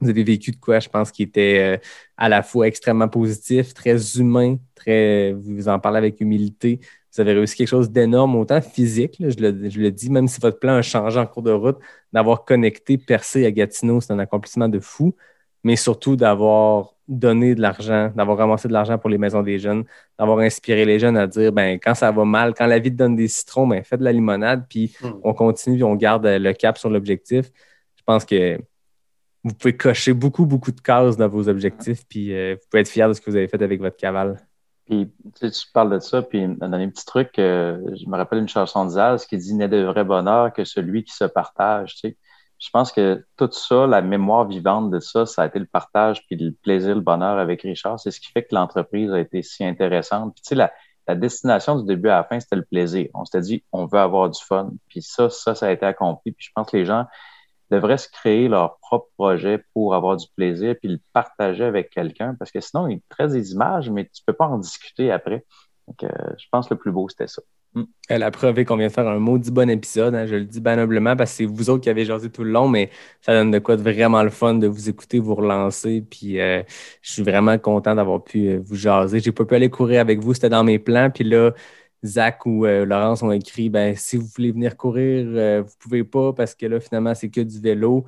Vous avez vécu de quoi, je pense, qui était euh, à la fois extrêmement positif, très humain, très, vous en parlez avec humilité. Vous avez réussi quelque chose d'énorme, autant physique, là, je, le, je le dis, même si votre plan a changé en cours de route, d'avoir connecté, percé à Gatineau, c'est un accomplissement de fou, mais surtout d'avoir donné de l'argent, d'avoir ramassé de l'argent pour les maisons des jeunes, d'avoir inspiré les jeunes à dire ben quand ça va mal, quand la vie te donne des citrons, ben fais de la limonade, puis Hmm. on continue, puis on garde euh, le cap sur l'objectif. Je pense que vous pouvez cocher beaucoup, beaucoup de cases dans vos objectifs, puis euh, vous pouvez être fier de ce que vous avez fait avec votre cavale. Puis, tu, sais, tu parles de ça, puis un dernier petit truc, euh, je me rappelle une chanson de Zaz qui dit « N'est de vrai bonheur que celui qui se partage », tu sais. Je pense que tout ça, la mémoire vivante de ça, ça a été le partage, puis le plaisir, le bonheur avec Richard. C'est ce qui fait que l'entreprise a été si intéressante. Puis, tu sais, la, destination du début à la fin, c'était le plaisir. On s'était dit, on veut avoir du fun. Puis ça, ça, ça a été accompli. Puis je pense que les gens devraient se créer leur propre projet pour avoir du plaisir, puis le partager avec quelqu'un, parce que sinon, ils te restent des images, mais tu peux pas en discuter après. Donc, euh, je pense que le plus beau, c'était ça. La preuve est qu'on vient de faire un maudit bon épisode. hein, je le dis bien humblement parce que c'est vous autres qui avez jasé tout le long, mais ça donne de quoi de vraiment le fun de vous écouter, vous relancer. Puis euh, je suis vraiment content d'avoir pu euh, vous jaser. J'ai pas pu aller courir avec vous, c'était dans mes plans. Puis là, Zach ou euh, Laurence ont écrit ben si vous voulez venir courir, vous pouvez pas parce que là, finalement, c'est que du vélo.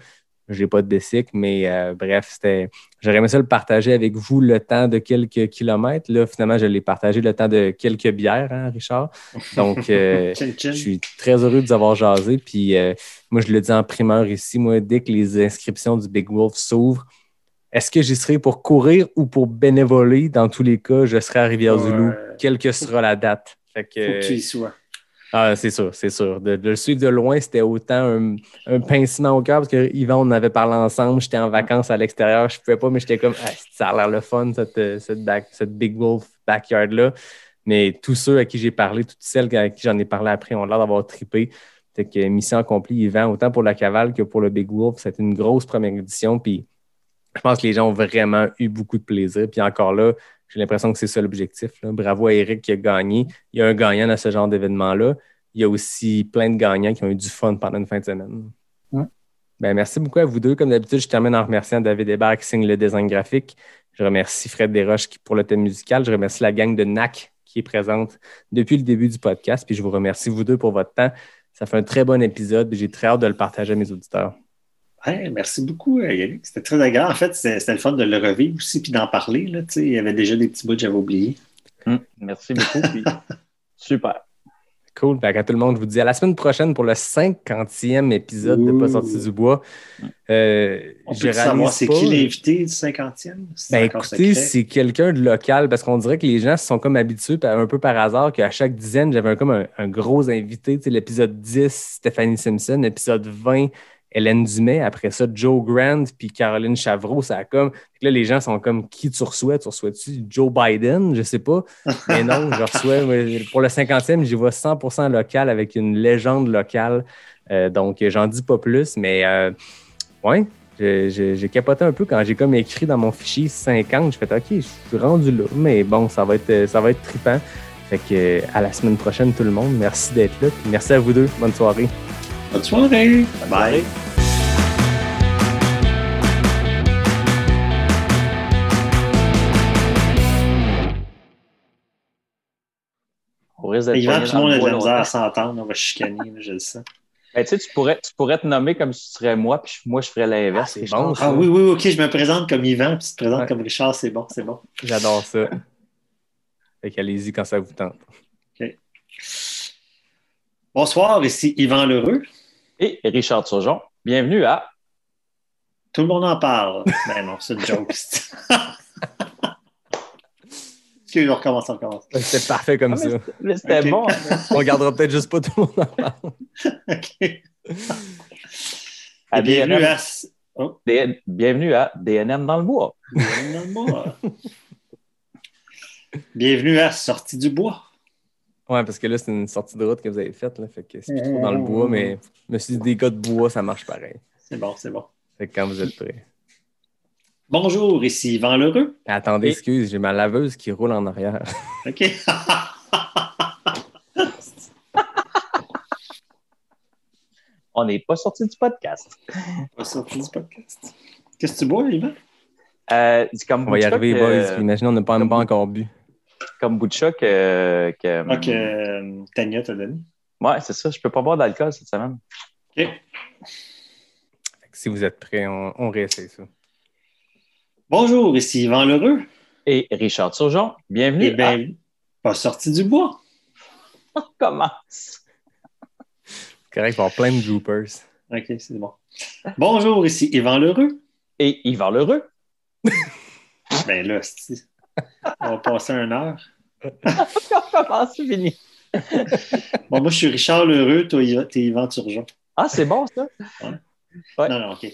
J'ai pas de bicycle, mais euh, bref, c'était. J'aurais aimé ça le partager avec vous le temps de quelques kilomètres. Là, finalement, je l'ai partagé le temps de quelques bières, hein, Richard. Donc, euh, Chin, chin. je suis très heureux de vous avoir jasé. Puis euh, moi, je le dis en primeur ici, moi, dès que les inscriptions du Big Wolf s'ouvrent, est-ce que j'y serai pour courir ou pour bénévoler? Dans tous les cas, je serai à Rivière-du-Loup, quelle que sera la date. Fait que, Faut que tu y sois. Ah, c'est sûr, c'est sûr. De, le suivre de loin, c'était autant un, un pincement au cœur parce que Yvan, on avait parlé ensemble. J'étais en vacances à l'extérieur, je pouvais pas, mais j'étais comme, Ah, ça a l'air le fun, cette, euh, cette, Big Wolf backyard-là. Mais tous ceux à qui j'ai parlé, toutes celles à qui j'en ai parlé après ont l'air d'avoir trippé. Fait que mission accomplie, Yvan, autant pour la cavale que pour le Big Wolf, c'était une grosse première édition. Puis je pense que les gens ont vraiment eu beaucoup de plaisir. Puis encore là, j'ai l'impression que c'est ça l'objectif. Bravo à Eric qui a gagné. Il y a un gagnant dans ce genre d'événement-là. Il y a aussi plein de gagnants qui ont eu du fun pendant une fin de semaine. Ouais. Ben, merci beaucoup à vous deux. Comme d'habitude, je termine en remerciant David Hébert qui signe le design graphique. Je remercie Fred Desroches pour le thème musical. Je remercie la gang de NAC qui est présente depuis le début du podcast. Puis je vous remercie vous deux pour votre temps. Ça fait un très bon épisode. J'ai très hâte de le partager à mes auditeurs. Merci beaucoup, euh, Yannick. C'était très agréable. En fait, c'était le fun de le revivre aussi puis d'en parler. Là, tu sais. il y avait déjà des petits bouts que j'avais oubliés. Hum, merci beaucoup. puis super. Cool. Fait à tout le monde, je vous dis à la semaine prochaine pour le 50e épisode de Pas sorti du bois. Euh, On je peut savoir c'est qui l'invité du 50e? C'est Ben, écoutez, c'est quelqu'un de local parce qu'on dirait que les gens se sont comme habitués un peu par hasard qu'à chaque dizaine, j'avais un- comme un, un gros invité. L'épisode 10, Stéphanie Simpson, l'épisode 20, Hélène Dumais, après ça, Joe Grant, puis Caroline Chavreau, ça a comme. Là, les gens sont comme qui tu reçois? Tu reçois-tu Joe Biden? Je sais pas. Mais non, je reçois. Pour le 50e, j'y vais 100% local avec une légende locale. Euh, donc, j'en dis pas plus, mais euh, ouais, je- je- j'ai capoté un peu quand j'ai comme écrit dans mon fichier 50. J'ai fait OK, je suis rendu là, mais bon, ça va être, ça va être trippant. Fait que euh, à la semaine prochaine, tout le monde. Merci d'être là. puis merci à vous deux. Bonne soirée. Bonne soirée. Bye. On risque d'être Yvan, pogné tout le monde a de la misère à s'entendre. On va chicaner, je le sais. Ben, tu pourrais, tu pourrais te nommer comme si tu serais moi, puis moi, je ferais l'inverse. Ah, c'est bon, ça. Ah oui, oui, ok, je me présente comme Yvan, puis tu te présentes Ouais. comme Richard, c'est bon, c'est bon. J'adore ça. Fait qu'allez-y quand ça vous tente. Bonsoir, ici Yvan Lheureux. Et Richard Turgeon, bienvenue à Tout le monde en parle. ben non, c'est une joke. Excusez, on recommence, on recommence. C'était parfait comme Ah, mais ça. c'était- mais C'était bon. On gardera peut-être juste pas tout le monde en parle. OK. À Et bienvenue DNM. à... Oh, D- Bienvenue à DNM dans le bois. bienvenue dans le bois. bienvenue à Sortie du bois. Ouais, parce que là, c'est une sortie de route que vous avez faite. Là, fait que c'est plus trop dans le bois, mais je me suis dit, des gars de bois, ça marche pareil. C'est bon, c'est bon. Fait que quand vous êtes prêts. Bonjour, ici Yvan Lheureux. Attendez, Et- excuse, j'ai ma laveuse qui roule en arrière. OK. On n'est pas sorti du podcast. Pas sorti du podcast. Qu'est-ce que tu bois, Yvan? Euh, comme On va y arriver, que- boys. Imaginez, on n'a pas, même pas encore bu. Comme Butchka que. que- Ah, que euh, Tania t'a donné. Ouais, c'est ça. Je peux pas boire d'alcool cette semaine. OK. Si vous êtes prêts, on, on réessaye ça. Bonjour, ici Yvan Lheureux. Et Richard Turgeon, bienvenue Eh bien, pas sorti du bois. à Commence. C'est correct, il va y avoir plein de groupers. OK, c'est bon. Bonjour, ici Yvan Lheureux. Et Yvan Lheureux. Ben là, c'est- on va passer une heure. On commence, c'est fini. Bon, moi, je suis Richard Lheureux, toi, t'es Yvan Turgeon. Ah, c'est bon, ça? Ouais. Non, non, OK.